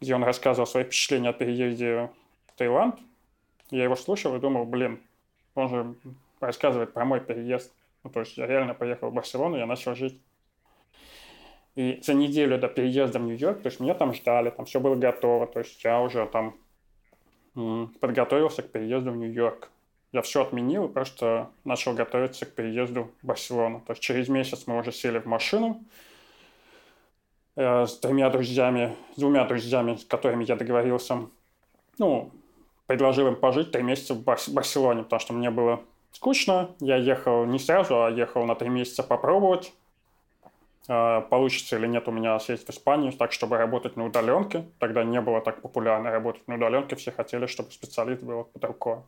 где он рассказывал свои впечатления о переезде в Таиланд. Я его слушал и думал, блин, он же рассказывает про мой переезд. Ну, то есть я реально поехал в Барселону, я начал жить. И за неделю до переезда в Нью-Йорк, то есть меня там ждали, там все было готово, то есть я уже там подготовился к переезду в Нью-Йорк. Я все отменил и просто начал готовиться к переезду в Барселону. То есть через месяц мы уже сели в машину э, с тремя друзьями, с двумя друзьями, с которыми я договорился. Ну, предложил им пожить три месяца в Барселоне, потому что мне было скучно. Я ехал не сразу, а ехал на три месяца попробовать, а, получится или нет у меня сесть в Испанию, так, чтобы работать на удаленке. Тогда не было так популярно работать на удаленке, все хотели, чтобы специалист был под рукой.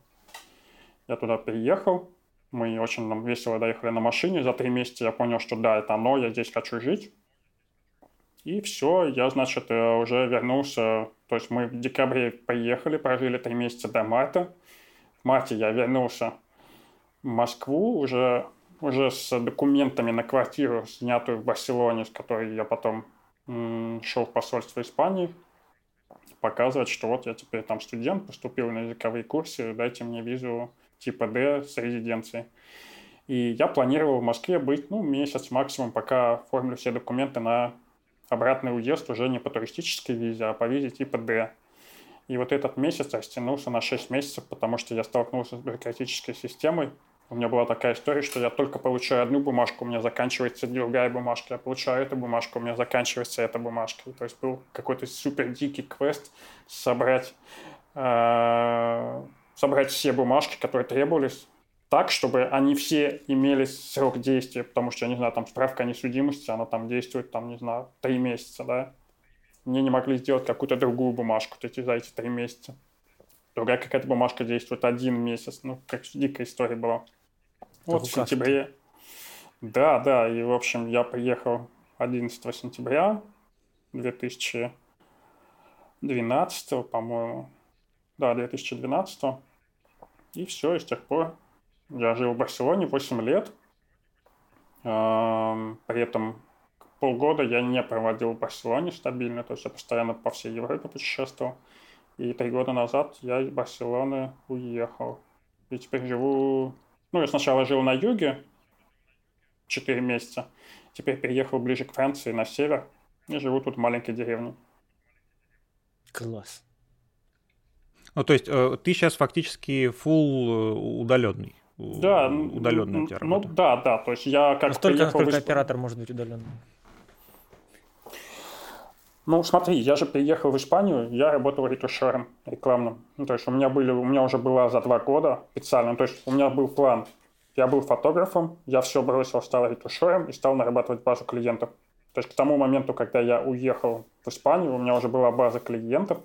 Я туда переехал, мы очень нам весело доехали на машине. За три месяца я понял, что да, это оно, я здесь хочу жить. И все, я, значит, э, уже вернулся. То есть мы в декабре приехали, прожили три месяца до марта. В марте я вернулся в Москву уже, уже с документами на квартиру, снятую в Барселоне, с которой я потом шел в посольство Испании, показывать, что вот я теперь там студент, поступил на языковые курсы, дайте мне визу типа D с резиденцией. И я планировал в Москве быть, ну, месяц максимум, пока оформлю все документы на обратный уезд уже не по туристической визе, а по визе типа D. И вот этот месяц растянулся на 6 месяцев, потому что я столкнулся с бюрократической системой, у меня была такая история, что я только получаю одну бумажку, у меня заканчивается другая бумажка, я получаю эту бумажку, у меня заканчивается эта бумажка. И, то есть был какой-то супер дикий квест собрать, э, собрать все бумажки, которые требовались, так, чтобы они все имели срок действия, потому что, я не знаю, там справка о несудимости, она там действует, там, не знаю, три месяца, да. Мне не могли сделать какую-то другую бумажку за эти три месяца. Другая какая-то бумажка действует один месяц. Ну, как дикая история была. Вот в сентябре. Да, да, и, в общем, я приехал 11 сентября 2012, по-моему. Да, 2012. И все, и с тех пор я жил в Барселоне 8 лет. При этом полгода я не проводил в Барселоне стабильно, то есть я постоянно по всей Европе путешествовал. И три года назад я из Барселоны уехал. И теперь живу ну, я сначала жил на юге 4 месяца, теперь переехал ближе к Франции, на север, и живу тут в маленькой деревне. Класс. Ну, то есть э, ты сейчас фактически full удаленный. Да, удаленная у тебя Ну, да, да, то есть я как Настолько, насколько в... оператор может быть удаленным. Ну, смотри, я же приехал в Испанию, я работал ретушером рекламным. Ну, то есть у меня, были, у меня уже было за два года специально, то есть у меня был план. Я был фотографом, я все бросил, стал ретушером и стал нарабатывать базу клиентов. То есть к тому моменту, когда я уехал в Испанию, у меня уже была база клиентов,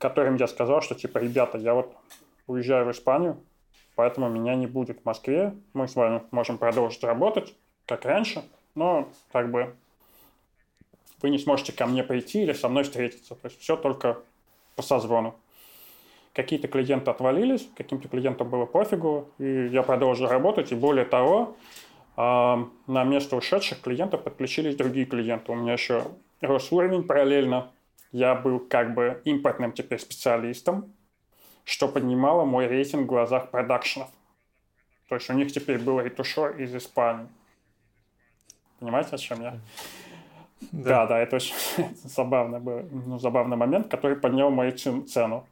которым я сказал, что типа, ребята, я вот уезжаю в Испанию, поэтому меня не будет в Москве. Мы с вами можем продолжить работать, как раньше, но как бы вы не сможете ко мне прийти или со мной встретиться. То есть все только по созвону. Какие-то клиенты отвалились, каким-то клиентам было пофигу, и я продолжил работать. И более того, а, на место ушедших клиентов подключились другие клиенты. У меня еще рос уровень параллельно. Я был как бы импортным теперь специалистом, что поднимало мой рейтинг в глазах продакшенов. То есть у них теперь был ретушер из Испании. Понимаете, о чем я? Да, да, это очень забавный, был, ну, забавный момент, который поднял мою цену.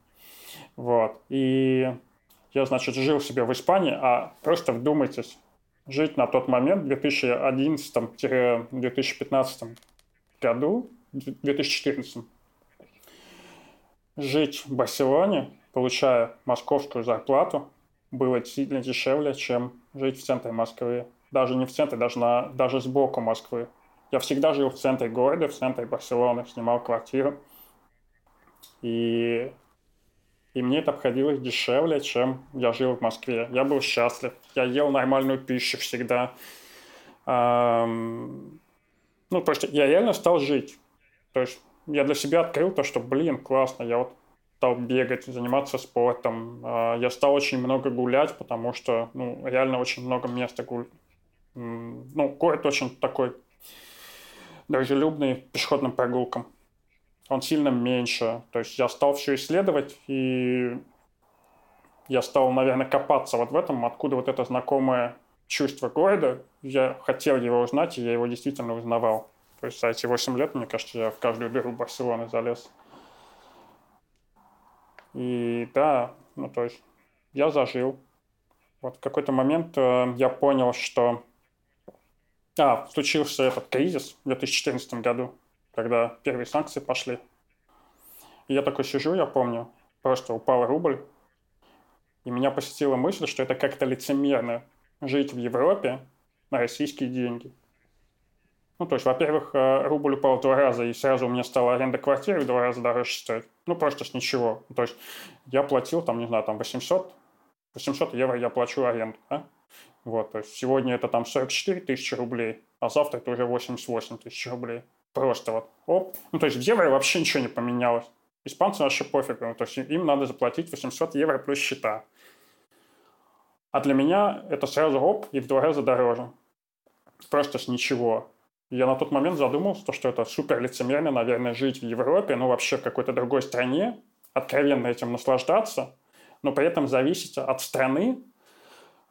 Вот. И я, значит, жил себе в Испании, а просто вдумайтесь, жить на тот момент, в 2011-2015 году, 2014, жить в Барселоне, получая московскую зарплату, было сильно дешевле, чем жить в центре Москвы. Даже не в центре, даже, на, даже сбоку Москвы. Я всегда жил в центре города, в центре Барселоны, снимал квартиру. И, и мне это обходилось дешевле, чем я жил в Москве. Я был счастлив. Я ел нормальную пищу всегда. Эм, ну, просто я реально стал жить. То есть я для себя открыл то, что, блин, классно, я вот стал бегать, заниматься спортом. Э, я стал очень много гулять, потому что, ну, реально очень много места гулять. Ну, город очень такой дружелюбный пешеходным прогулкам. он сильно меньше. То есть я стал все исследовать, и я стал, наверное, копаться вот в этом, откуда вот это знакомое чувство города. Я хотел его узнать, и я его действительно узнавал. То есть за эти 8 лет, мне кажется, я в каждую дыру Барселоны залез. И да, ну то есть я зажил. Вот в какой-то момент э, я понял, что... А, случился этот кризис в 2014 году, когда первые санкции пошли. И я такой сижу, я помню, просто упал рубль, и меня посетила мысль, что это как-то лицемерно жить в Европе на российские деньги. Ну, то есть, во-первых, э, рубль упал два раза, и сразу у меня стала аренда квартиры в два раза дороже стоить. Ну, просто с ничего. То есть, я платил, там, не знаю, там 800, 800 евро я плачу аренду, да? Вот, то есть, сегодня это там 44 тысячи рублей, а завтра это уже 88 тысяч рублей. Просто вот, оп. Ну, то есть, в евро вообще ничего не поменялось. Испанцам вообще пофиг, ну, то есть, им надо заплатить 800 евро плюс счета. А для меня это сразу оп, и в два раза дороже. Просто с ничего. Я на тот момент задумался, что это супер лицемерно, наверное, жить в Европе, ну вообще в какой-то другой стране, откровенно этим наслаждаться, но при этом зависеть от страны,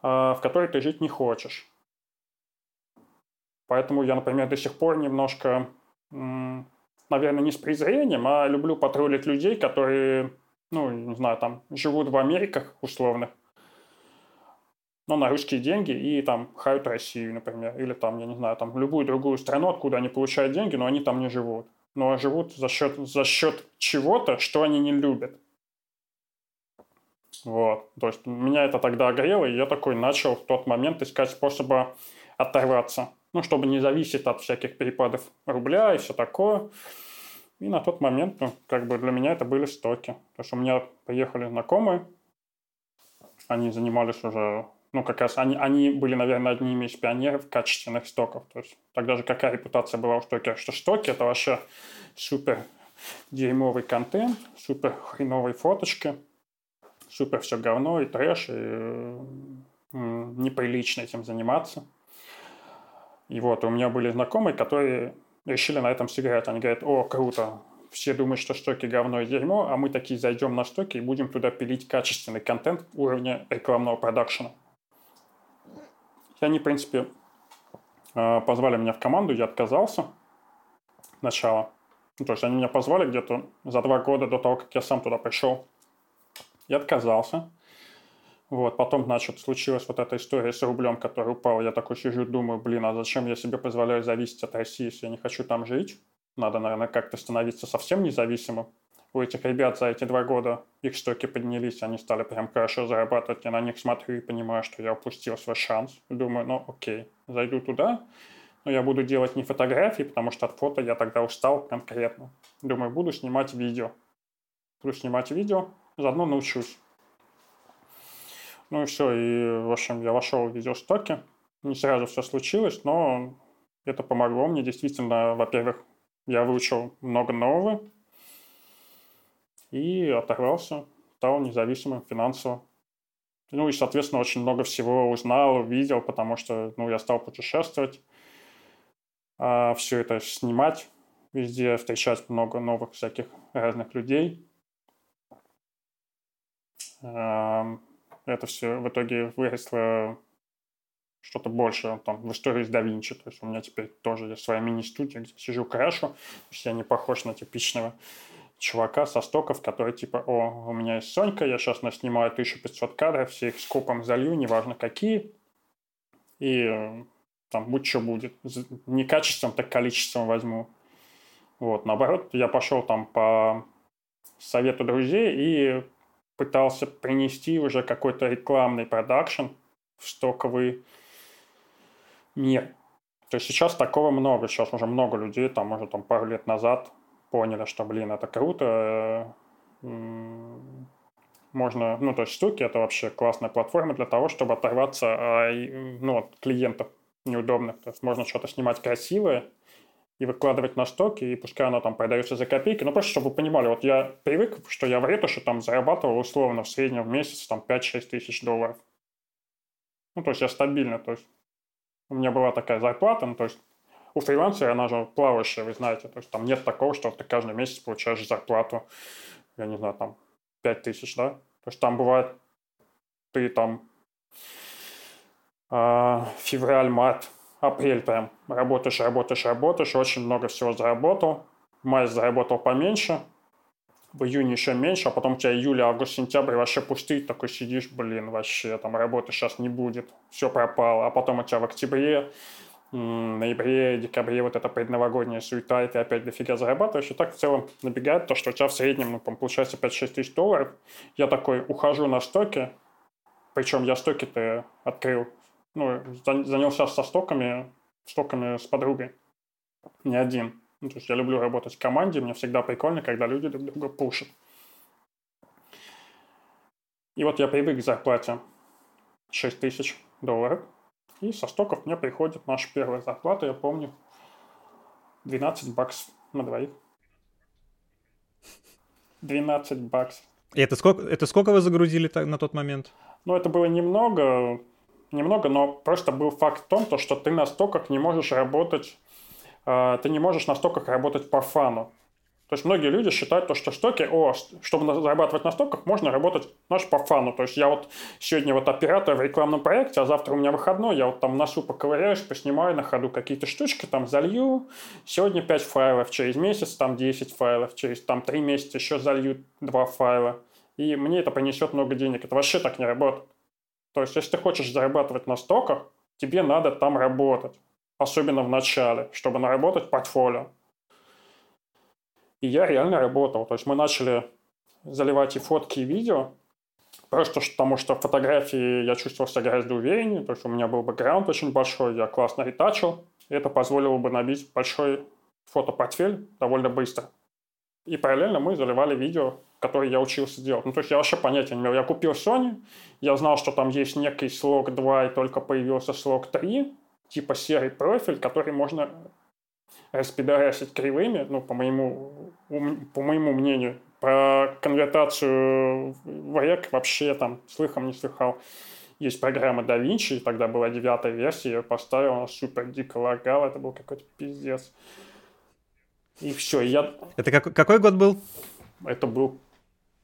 а, в которой ты жить не хочешь. Поэтому я, например, до сих пор немножко, наверное, не с презрением, а люблю патрулить людей, которые, ну, не знаю, там, живут в Америках условных, но на русские деньги и там хают Россию, например, или там, я не знаю, там любую другую страну, откуда они получают деньги, но они там не живут. Но живут за счет, за счет чего-то, что они не любят. Вот. То есть меня это тогда огрело, и я такой начал в тот момент искать способа оторваться. Ну, чтобы не зависеть от всяких перепадов рубля и все такое. И на тот момент, ну, как бы для меня это были стоки. То есть у меня приехали знакомые, они занимались уже ну, как раз они, они были, наверное, одними из пионеров качественных стоков. То есть тогда же какая репутация была у стокера, что стоки – это вообще супер дерьмовый контент, супер хреновые фоточки, супер все говно и трэш, и неприлично этим заниматься. И вот у меня были знакомые, которые решили на этом сыграть. Они говорят, о, круто, все думают, что стоки говно и дерьмо, а мы такие зайдем на стоки и будем туда пилить качественный контент уровня рекламного продакшена. И они, в принципе, э, позвали меня в команду, я отказался сначала. Ну, то есть они меня позвали где-то за два года до того, как я сам туда пришел. Я отказался. Вот, потом, значит, случилась вот эта история с рублем, который упал. Я такой сижу, думаю, блин, а зачем я себе позволяю зависеть от России, если я не хочу там жить? Надо, наверное, как-то становиться совсем независимым у этих ребят за эти два года их стоки поднялись, они стали прям хорошо зарабатывать. Я на них смотрю и понимаю, что я упустил свой шанс. Думаю, ну окей, зайду туда, но я буду делать не фотографии, потому что от фото я тогда устал конкретно. Думаю, буду снимать видео. Буду снимать видео, заодно научусь. Ну и все, и, в общем, я вошел в видеостоки. Не сразу все случилось, но это помогло мне. Действительно, во-первых, я выучил много нового, и оторвался, стал независимым финансово. Ну и, соответственно, очень много всего узнал, увидел, потому что ну, я стал путешествовать, а все это снимать везде, встречать много новых всяких разных людей. Это все в итоге выросло что-то больше там, в истории с да. То есть у меня теперь тоже есть своя мини-студия, где сижу крашу. То есть я не похож на типичного чувака со стоков, который типа, о, у меня есть Сонька, я сейчас наснимаю 1500 кадров, все их скопом залью, неважно какие, и э, там будь что будет. Не качеством, так количеством возьму. Вот, наоборот, я пошел там по совету друзей и пытался принести уже какой-то рекламный продакшн в стоковый мир. То есть сейчас такого много, сейчас уже много людей, там, может, там пару лет назад поняли, что, блин, это круто, можно, ну, то есть штуки, это вообще классная платформа для того, чтобы оторваться а, ну, от клиентов неудобных. То есть можно что-то снимать красивое и выкладывать на стоки, и пускай оно там продается за копейки. Ну, просто чтобы вы понимали, вот я привык, что я в ретуше там зарабатывал условно в среднем в месяц там 5-6 тысяч долларов. Ну, то есть я стабильно, то есть у меня была такая зарплата, ну, то есть у фрилансера она же плавающая, вы знаете. То есть там нет такого, что ты каждый месяц получаешь зарплату, я не знаю, там 5 тысяч, да? То есть там бывает, ты там э, февраль, март, апрель прям работаешь, работаешь, работаешь, очень много всего заработал. В мае заработал поменьше, в июне еще меньше, а потом у тебя июль, август, сентябрь вообще пустые, такой сидишь, блин, вообще, там работы сейчас не будет, все пропало, а потом у тебя в октябре, ноябре, декабре вот эта предновогодняя суета, и ты опять дофига зарабатываешь, и так в целом набегает то, что у тебя в среднем, ну, получается 5-6 тысяч долларов. Я такой ухожу на стоки, причем я стоки-то открыл, ну, занялся со стоками, стоками с подругой, не один. Ну, то есть я люблю работать в команде, мне всегда прикольно, когда люди друг друга пушат. И вот я привык к зарплате 6 тысяч долларов. И со стоков мне приходит наша первая зарплата, я помню, 12 баксов на двоих. 12 баксов. И это сколько, это сколько вы загрузили на тот момент? Ну, это было немного, немного, но просто был факт в том, то, что ты на стоках не можешь работать а, ты не можешь на стоках работать по фану. То есть многие люди считают то, что стоки, о, чтобы зарабатывать на стоках, можно работать наш по фану. То есть я вот сегодня вот оператор в рекламном проекте, а завтра у меня выходной, я вот там носу поковыряюсь, поснимаю на ходу какие-то штучки, там залью. Сегодня 5 файлов, через месяц там 10 файлов, через там 3 месяца еще залью 2 файла. И мне это принесет много денег. Это вообще так не работает. То есть если ты хочешь зарабатывать на стоках, тебе надо там работать особенно в начале, чтобы наработать портфолио. И я реально работал. То есть мы начали заливать и фотки, и видео, просто потому что фотографии я чувствовал себя гораздо увереннее, то есть у меня был бэкграунд очень большой, я классно ретачил, и это позволило бы набить большой фотопортфель довольно быстро. И параллельно мы заливали видео, которые я учился делать. Ну, то есть я вообще понятия не имел. Я купил Sony, я знал, что там есть некий слог 2, и только появился слог 3, типа серый профиль, который можно распидорасить кривыми, ну, по моему, по моему мнению. Про конвертацию в рек вообще там слыхом не слыхал. Есть программа DaVinci, тогда была девятая версия, я ее поставил, она супер дико лагала, это был какой-то пиздец. И все, я... Это как, какой год был? Это был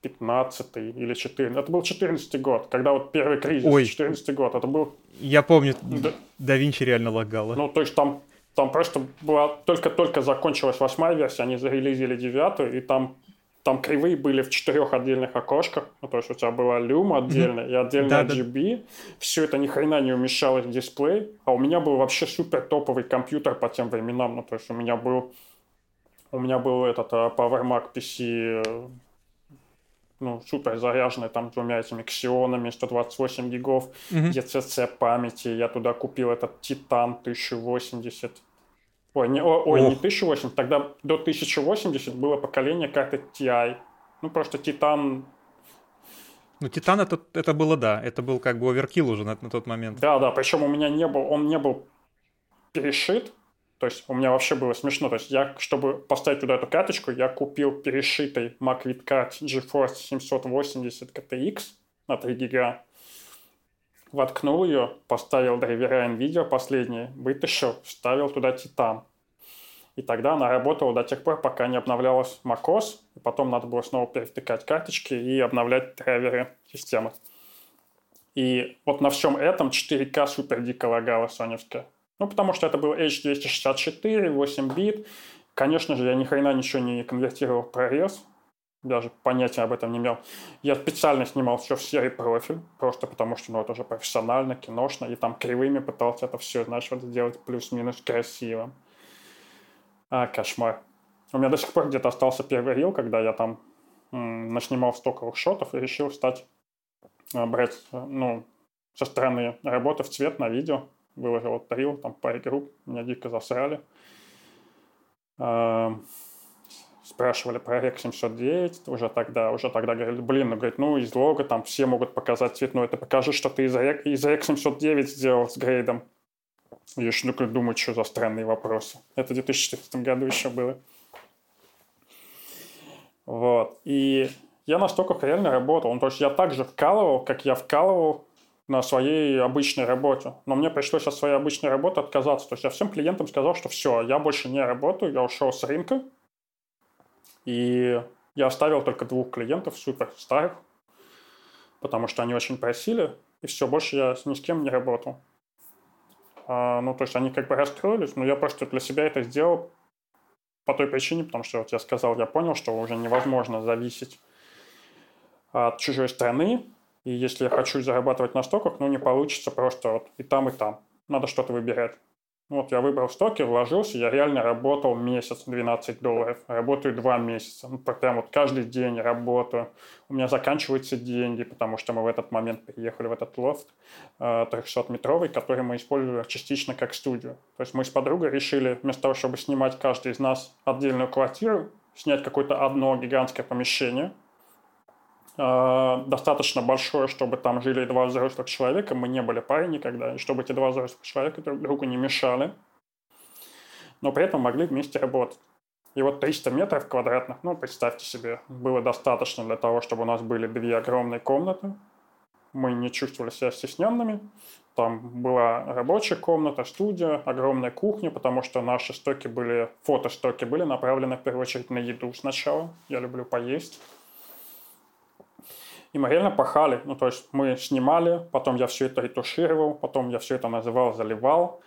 15 или 14. Это был 14 год, когда вот первый кризис, Ой. 14 год. Это был... Я помню, да, да Винчи реально лагало. Ну, то есть там, там просто была только-только закончилась восьмая версия, они зарелизили девятую, и там там кривые были в четырех отдельных окошках. Ну, то есть у тебя была люм отдельно и отдельно да, RGB. Да. Все это ни хрена не умещалось в дисплей. А у меня был вообще супер топовый компьютер по тем временам. Ну, то есть у меня был у меня был этот uh, PowerMac PC ну, супер заряженный там двумя этими ксионами, 128 гигов mm-hmm. ECC памяти. Я туда купил этот Титан 1080. Ой, не, о, ой, не 1080, тогда до 1080 было поколение карты TI. Ну, просто Титан... Ну, Титан это, это было, да, это был как бы оверкил уже на, на тот момент. Да, да, причем у меня не был, он не был перешит, то есть у меня вообще было смешно. То есть я, чтобы поставить туда эту карточку, я купил перешитый Macvid Card GeForce 780 KTX на 3 гига. Воткнул ее, поставил драйвера NVIDIA последние, вытащил, вставил туда Titan. И тогда она работала до тех пор, пока не обновлялась macOS, и потом надо было снова перевтыкать карточки и обновлять драйверы системы. И вот на всем этом 4К супер дико лагала соневская. Ну, потому что это был H264, 8 бит. Конечно же, я ни хрена ничего не конвертировал в прорез. Даже понятия об этом не имел. Я специально снимал все в серый профиль, просто потому что, ну, это уже профессионально, киношно, и там кривыми пытался это все, знаешь, вот сделать плюс-минус красивым. А, кошмар. У меня до сих пор где-то остался первый рил, когда я там м- наснимал стоковых шотов и решил стать, а, брать, ну, со стороны работы в цвет на видео выложил вот тарил, там паре групп, меня дико засрали. Спрашивали про REC 709, уже тогда, уже тогда говорили, блин, ну, говорит, ну, из лога там все могут показать цветной, ты покажи, что ты из REC, из REC 709 сделал с грейдом. Я еще ну, думаю, что за странные вопросы. Это в 2014 году еще было. Вот. И я настолько реально работал. Ну, то есть я так же вкалывал, как я вкалывал на своей обычной работе. Но мне пришлось от своей обычной работы отказаться. То есть я всем клиентам сказал, что все, я больше не работаю, я ушел с рынка. И я оставил только двух клиентов, супер старых, потому что они очень просили, и все, больше я ни с кем не работал. А, ну, то есть они как бы расстроились, но я просто для себя это сделал по той причине, потому что вот я сказал, я понял, что уже невозможно зависеть от чужой страны, и если я хочу зарабатывать на стоках, ну, не получится просто вот и там, и там. Надо что-то выбирать. Вот я выбрал стоки, вложился, я реально работал месяц, 12 долларов. Работаю два месяца. Ну, прям вот каждый день работаю. У меня заканчиваются деньги, потому что мы в этот момент приехали в этот лофт 300-метровый, э, который мы использовали частично как студию. То есть мы с подругой решили, вместо того, чтобы снимать каждый из нас отдельную квартиру, снять какое-то одно гигантское помещение – достаточно большое, чтобы там жили два взрослых человека. Мы не были парой никогда, и чтобы эти два взрослых человека друг другу не мешали, но при этом могли вместе работать. И вот 300 метров квадратных, ну, представьте себе, было достаточно для того, чтобы у нас были две огромные комнаты. Мы не чувствовали себя стесненными. Там была рабочая комната, студия, огромная кухня, потому что наши стоки были, фотостоки были направлены в первую очередь на еду сначала. Я люблю поесть. И мы реально пахали. Ну, то есть мы снимали, потом я все это ретушировал, потом я все это называл, заливал.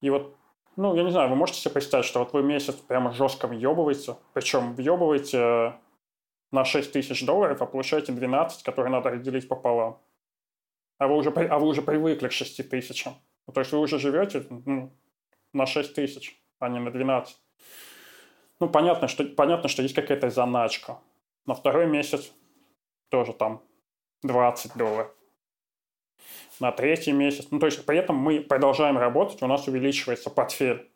И вот, ну, я не знаю, вы можете себе представить, что вот вы месяц прямо жестко въебываете, причем въебываете на 6 тысяч долларов, а получаете 12, которые надо разделить пополам. А вы уже, а вы уже привыкли к 6 тысячам. Ну, то есть вы уже живете ну, на 6 тысяч, а не на 12. Ну, понятно, что, понятно, что есть какая-то заначка. На второй месяц тоже там 20 долларов. На третий месяц. Ну, то есть при этом мы продолжаем работать, у нас увеличивается портфель.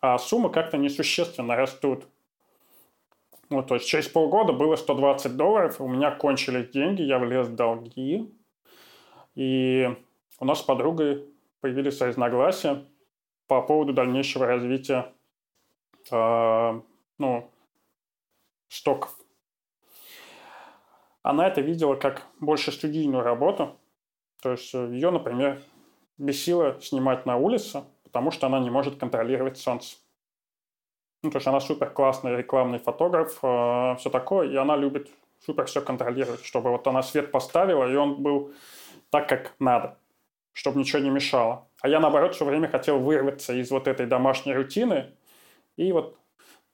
А суммы как-то несущественно растут. Ну, то есть через полгода было 120 долларов, у меня кончились деньги, я влез в долги. И у нас с подругой появились разногласия по поводу дальнейшего развития э, ну, стоков она это видела как больше студийную работу. То есть э, ее, например, бесило снимать на улице, потому что она не может контролировать солнце. Ну, то есть она супер классный рекламный фотограф, э, все такое, и она любит супер все контролировать, чтобы вот она свет поставила, и он был так, как надо, чтобы ничего не мешало. А я, наоборот, все время хотел вырваться из вот этой домашней рутины и вот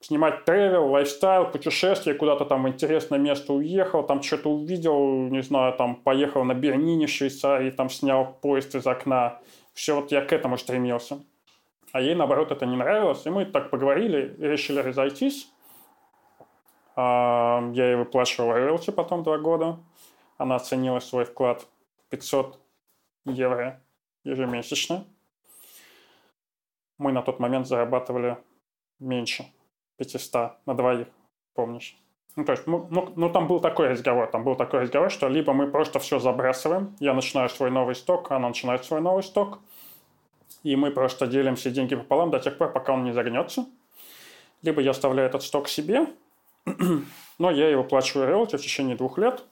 снимать тревел, лайфстайл, путешествие, куда-то там в интересное место уехал, там что-то увидел, не знаю, там поехал на Бернине Швейцарии, там снял поезд из окна. Все вот я к этому стремился. А ей, наоборот, это не нравилось, и мы так поговорили решили разойтись. А, я ей выплачивал роялти потом два года. Она оценила свой вклад 500 евро ежемесячно. Мы на тот момент зарабатывали меньше – 500 на двоих, помнишь? Ну, то есть, ну, ну, ну, там был такой разговор, там был такой разговор, что либо мы просто все забрасываем, я начинаю свой новый сток, она начинает свой новый сток, и мы просто делим все деньги пополам до тех пор, пока он не загнется. Либо я оставляю этот сток себе, но я его плачу роялти в течение двух лет,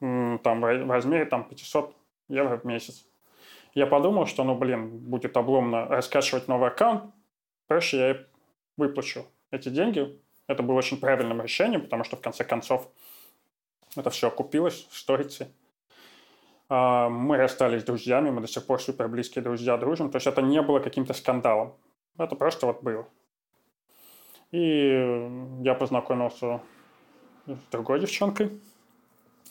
там в размере там, 500 евро в месяц. Я подумал, что, ну, блин, будет обломно раскачивать новый аккаунт, проще я выплачу эти деньги. Это было очень правильным решением, потому что в конце концов это все окупилось в сторице. А, мы расстались друзьями, мы до сих пор супер близкие друзья дружим. То есть это не было каким-то скандалом. Это просто вот было. И я познакомился с другой девчонкой,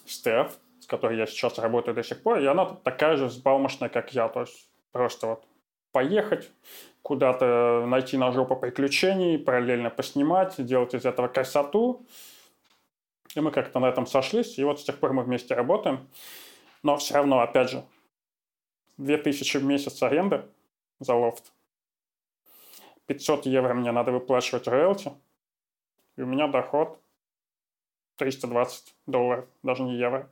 Стеф, с которой я сейчас работаю до сих пор, и она такая же взбалмошная, как я. То есть просто вот поехать, куда-то найти на жопу приключений, параллельно поснимать, сделать из этого красоту. И мы как-то на этом сошлись, и вот с тех пор мы вместе работаем. Но все равно, опять же, 2000 в месяц аренды за лофт. 500 евро мне надо выплачивать роялти. И у меня доход 320 долларов, даже не евро.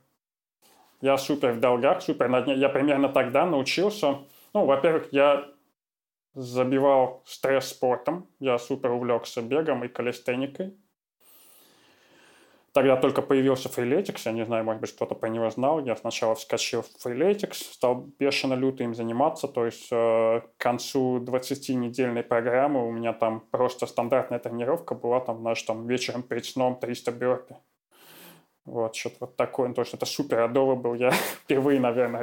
Я супер в долгах, супер на дне. Я примерно тогда научился... Ну, во-первых, я забивал стресс спортом. Я супер увлекся бегом и калистеникой. Тогда только появился Freeletics, я не знаю, может быть, кто-то про него знал. Я сначала вскочил в Freeletics, стал бешено люто им заниматься. То есть э, к концу 20-недельной программы у меня там просто стандартная тренировка была, там, знаешь, там вечером перед сном 300 бёрпи. Вот, что-то вот такое. То есть это супер адово был. Я впервые, наверное,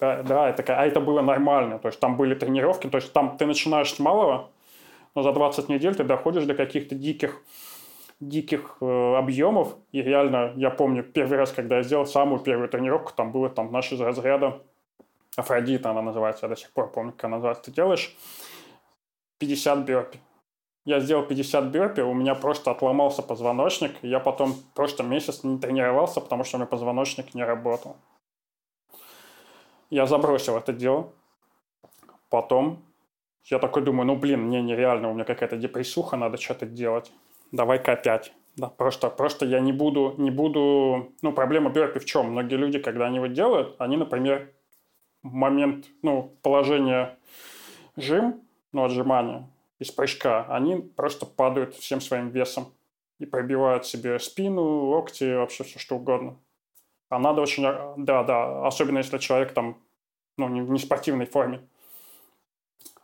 да, да, это, а это было нормально. То есть там были тренировки, то есть там ты начинаешь с малого, но за 20 недель ты доходишь до каких-то диких диких э, объемов. И реально, я помню, первый раз, когда я сделал самую первую тренировку, там было там наш из разряда Афродита она называется, я до сих пор помню, как она называется. Ты делаешь 50 бёрпи. Я сделал 50 бёрпи, у меня просто отломался позвоночник, я потом просто месяц не тренировался, потому что у меня позвоночник не работал. Я забросил это дело. Потом я такой думаю, ну блин, мне нереально, у меня какая-то депрессуха, надо что-то делать давай-ка опять. Да, просто, просто я не буду, не буду... Ну, проблема бёрпи в чем? Многие люди, когда они его делают, они, например, в момент ну, положения жим, ну, отжимания из прыжка, они просто падают всем своим весом и пробивают себе спину, локти, вообще все что угодно. А надо очень... Да, да, особенно если человек там, ну, не, не в спортивной форме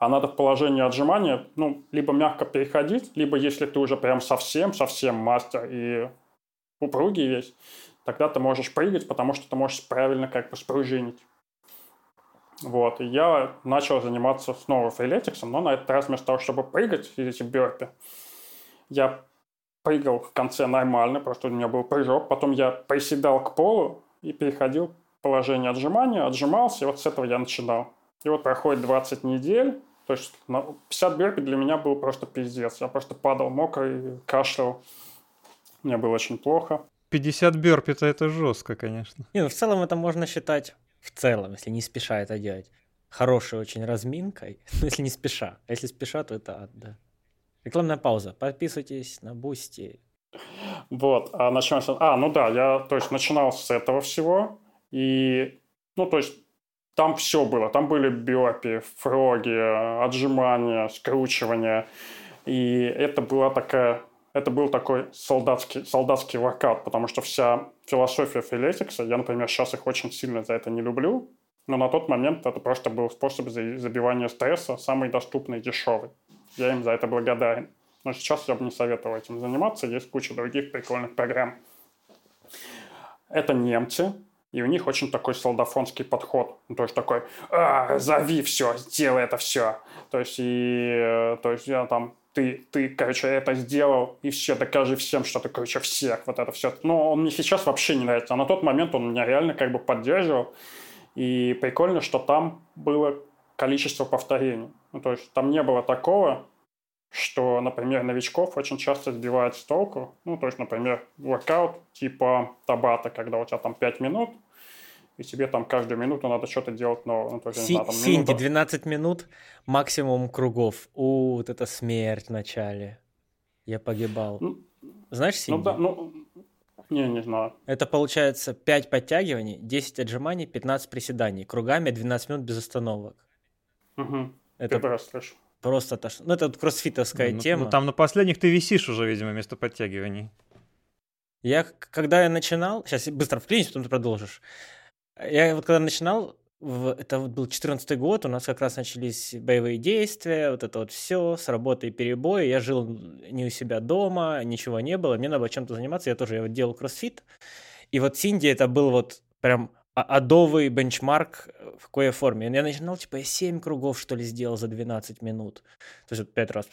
а надо в положении отжимания, ну, либо мягко переходить, либо если ты уже прям совсем-совсем мастер и упругий весь, тогда ты можешь прыгать, потому что ты можешь правильно как бы спружинить. Вот, и я начал заниматься снова фрилетиксом, но на этот раз вместо того, чтобы прыгать, эти бёрпи, я прыгал в конце нормально, просто у меня был прыжок, потом я приседал к полу и переходил в положение отжимания, отжимался, и вот с этого я начинал. И вот проходит 20 недель, то есть 50 бёрпи для меня был просто пиздец. Я просто падал мокрый, кашлял. Мне было очень плохо. 50 бёрпи это это жестко, конечно. Не, ну в целом это можно считать, в целом, если не спеша это делать, хорошей очень разминкой, ну если не спеша. А если спеша, то это ад, да. Рекламная пауза. Подписывайтесь на Бусти. Вот, а начнем с... А, ну да, я, то есть, начинал с этого всего, и, ну, то есть, там все было. Там были бёрпи, фроги, отжимания, скручивания. И это была такая это был такой солдатский, солдатский workout, потому что вся философия Freeletics а, я, например, сейчас их очень сильно за это не люблю, но на тот момент это просто был способ забивания стресса, самый доступный и дешевый. Я им за это благодарен. Но сейчас я бы не советовал этим заниматься, есть куча других прикольных программ. Это немцы, и у них очень такой солдафонский подход. То есть такой, а, зови все, сделай это все. То есть, и, э, то есть я там, ты, ты, короче, это сделал, и все, докажи всем, что ты, короче, всех, вот это все. Но он мне сейчас вообще не нравится. А на тот момент он меня реально как бы поддерживал. И прикольно, что там было количество повторений. Ну, то есть там не было такого, что, например, новичков очень часто сбивает с толку. Ну, то есть, например, воркаут типа табата, когда у тебя там 5 минут, и тебе там каждую минуту надо что-то делать новое. Ну, то есть, Си- знаю, там, Синди, минута... 12 минут, максимум кругов. У, вот это смерть в начале. Я погибал. Ну, Знаешь Синди? Ну, да, ну, не, не знаю. Это получается 5 подтягиваний, 10 отжиманий, 15 приседаний. Кругами 12 минут без остановок. Угу. Это... Первый раз слышу. Просто то, что... Ну, это кроссфитовская ну, тема. Ну, там на последних ты висишь уже, видимо, вместо подтягиваний. Я, когда я начинал... Сейчас быстро вклинюсь, потом ты продолжишь. Я вот когда начинал, в, это вот был 14 год, у нас как раз начались боевые действия, вот это вот все, с работой перебои. Я жил не у себя дома, ничего не было, мне надо было чем-то заниматься. Я тоже я вот делал кроссфит. И вот Синди это был вот прям адовый бенчмарк э, в какой форме. Я начинал, типа, я 7 кругов, что ли, сделал за 12 минут. То есть 5 раз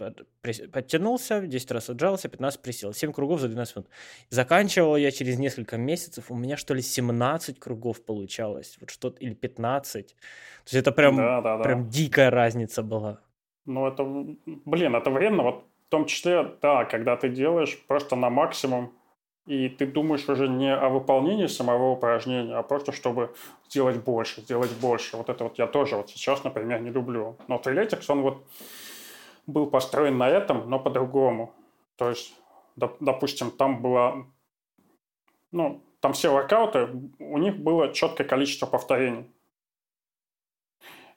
подтянулся, 10 раз отжался, 15 присел. 7 кругов за 12 минут. Заканчивал я через несколько месяцев, у меня, что ли, 17 кругов получалось. Вот что-то, или 15. То есть это прям, да, да, да. прям дикая разница была. Ну, это, блин, это вредно. Вот в том числе, да, когда ты делаешь просто на максимум, и ты думаешь уже не о выполнении самого упражнения, а просто чтобы сделать больше, сделать больше. Вот это вот я тоже вот сейчас, например, не люблю. Но Freeletics, он вот был построен на этом, но по-другому. То есть, допустим, там было, ну, там все воркауты, у них было четкое количество повторений.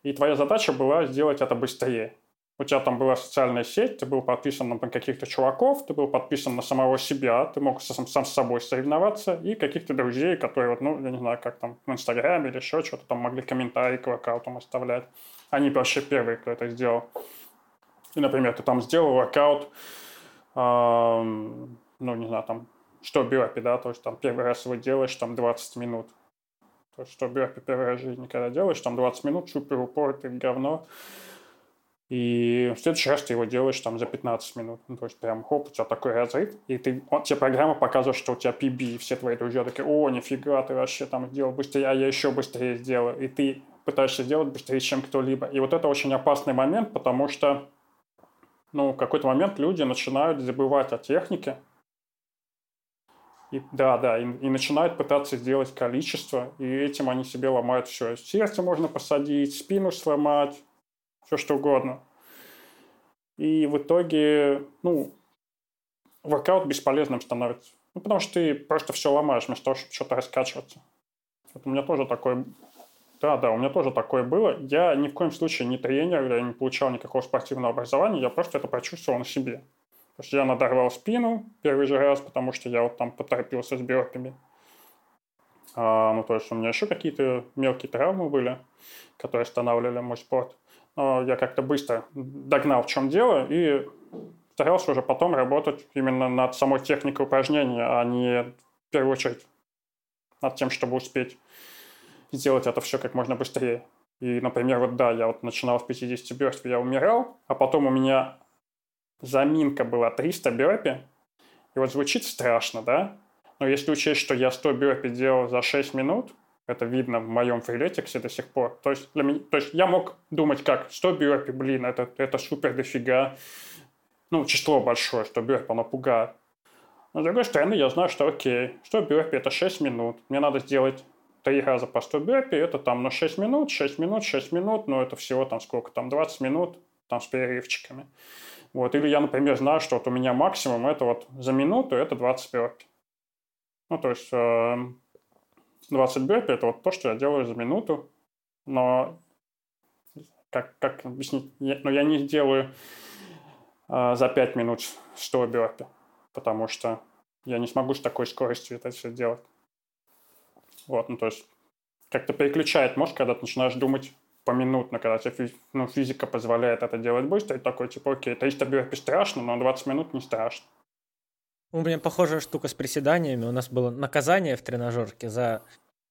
И твоя задача была сделать это быстрее. У тебя там была социальная сеть, ты был подписан на каких-то чуваков, ты был подписан на самого себя, ты мог сам, сам с собой соревноваться, и каких-то друзей, которые, вот, ну, я не знаю, как там в Инстаграме или еще что-то, там могли комментарии к воркаутам оставлять. Они вообще первые, кто это сделал. И, например, ты там сделал воркаут, э, ну, не знаю, там, что бюрпи, да, то есть там первый раз его делаешь, там 20 минут. То есть что бюрпи первый раз в жизни, когда делаешь, там 20 минут, супер упор, ты говно. И в следующий раз ты его делаешь там за 15 минут. Ну, то есть прям хоп, у тебя такой разрыв, и ты, он, тебе программа показывает, что у тебя PB, и все твои друзья такие, о, нифига, ты вообще там сделал быстрее, а я еще быстрее сделаю. И ты пытаешься сделать быстрее, чем кто-либо. И вот это очень опасный момент, потому что ну, в какой-то момент люди начинают забывать о технике, и, да, да, и, и начинают пытаться сделать количество, и этим они себе ломают все. Сердце можно посадить, спину сломать, все что угодно. И в итоге, ну, воркаут бесполезным становится. Ну, потому что ты просто все ломаешь вместо того, чтобы что-то раскачиваться. Вот у меня тоже такое... Да, да, у меня тоже такое было. Я ни в коем случае не тренер, я не получал никакого спортивного образования, я просто это прочувствовал на себе. То есть я надорвал спину первый же раз, потому что я вот там поторопился с бёрпами. А, ну, то есть у меня еще какие-то мелкие травмы были, которые останавливали мой спорт я как-то быстро догнал, в чем дело, и старался уже потом работать именно над самой техникой упражнения, а не в первую очередь над тем, чтобы успеть сделать это все как можно быстрее. И, например, вот да, я вот начинал с 50 бёрств, я умирал, а потом у меня заминка была 300 бёрпи, и вот звучит страшно, да? Но если учесть, что я 100 бёрпи делал за 6 минут, это видно в моем фрилетиксе до сих пор. То есть, для меня, то есть я мог думать как, 100 бюрпи, блин, это, это супер дофига. Ну, число большое, 100 бюрпи, оно пугает. Но с другой стороны, я знаю, что окей, 100 бюрпи это 6 минут. Мне надо сделать три раза по 100 бюрпи, это там на 6 минут, 6 минут, 6 минут, но это всего там сколько, там 20 минут, там с перерывчиками. Вот. Или я, например, знаю, что вот у меня максимум это вот за минуту это 20 бюрпи. Ну, то есть э, 20 бёрпи – это вот то, что я делаю за минуту, но как, как объяснить? Я, но я не делаю э, за 5 минут 100 бёрпи, потому что я не смогу с такой скоростью это все делать. Вот, ну то есть как-то переключает мозг, когда ты начинаешь думать поминутно, когда тебе ну, физика позволяет это делать быстро, и такой, типа, окей, 300 бёрпи страшно, но 20 минут не страшно. У меня похожая штука с приседаниями. У нас было наказание в тренажерке за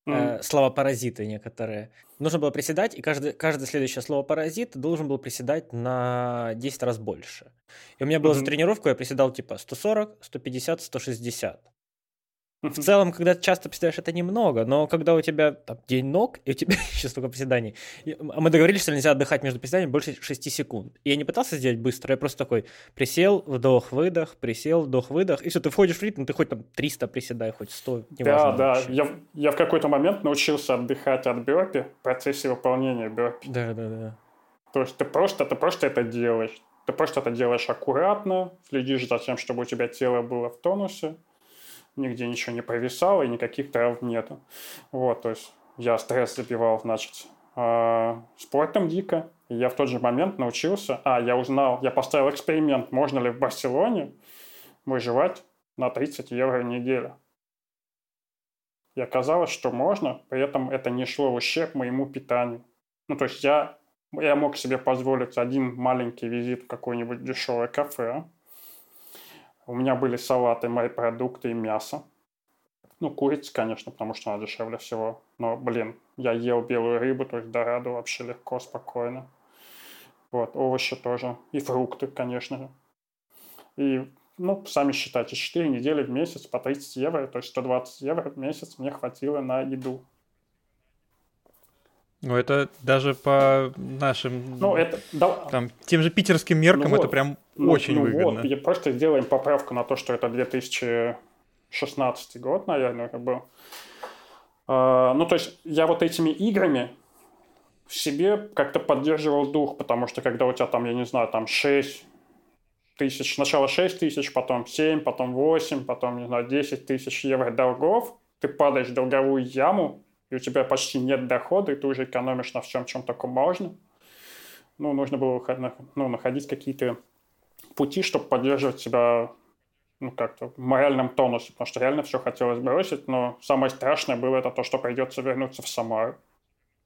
mm. э, слова паразиты некоторые. Нужно было приседать, и каждый, каждое следующее слово паразит должен был приседать на 10 раз больше. И у меня было mm-hmm. за тренировку, я приседал типа 140, 150, 160. В целом, когда ты часто приседаешь, это немного, но когда у тебя там, день ног, и у тебя еще столько приседаний, а мы договорились, что нельзя отдыхать между приседаниями больше 6 секунд. И я не пытался сделать быстро, я просто такой присел, вдох-выдох, присел, вдох-выдох, и все, ты входишь в ритм, ты хоть там 300 приседай, хоть 100, неважно. Да, да, я, я в какой-то момент научился отдыхать от бёрпи в процессе выполнения бёрпи. Да, да, да. То есть ты просто, ты просто это делаешь. Ты просто это делаешь аккуратно, следишь за тем, чтобы у тебя тело было в тонусе, нигде ничего не повисало и никаких травм нету. Вот, то есть я стресс забивал, значит, э, спортом дико. И я в тот же момент научился, а, я узнал, я поставил эксперимент, можно ли в Барселоне выживать на 30 евро в неделю. И оказалось, что можно, при этом это не шло в ущерб моему питанию. Ну, то есть я, я мог себе позволить один маленький визит в какое-нибудь дешевое кафе, у меня были салаты, мои продукты и мясо. Ну, курица, конечно, потому что она дешевле всего. Но, блин, я ел белую рыбу, то есть дораду вообще легко, спокойно. Вот, овощи тоже. И фрукты, конечно же. И, ну, сами считайте, 4 недели в месяц по 30 евро, то есть 120 евро в месяц мне хватило на еду. Ну, это даже по нашим, ну, это, да, там, тем же питерским меркам ну, это прям ну, очень ну, выгодно. Вот, просто сделаем поправку на то, что это 2016 год, наверное, как бы. А, ну, то есть я вот этими играми в себе как-то поддерживал дух, потому что когда у тебя там, я не знаю, там 6 тысяч, сначала 6 тысяч, потом 7, потом 8, потом, не знаю, 10 тысяч евро долгов, ты падаешь в долговую яму, и у тебя почти нет дохода, и ты уже экономишь на всем, чем только можно. ну, нужно было ну, находить какие-то пути, чтобы поддерживать себя ну, как-то в моральном тонусе, потому что реально все хотелось бросить, но самое страшное было это то, что придется вернуться в Самару.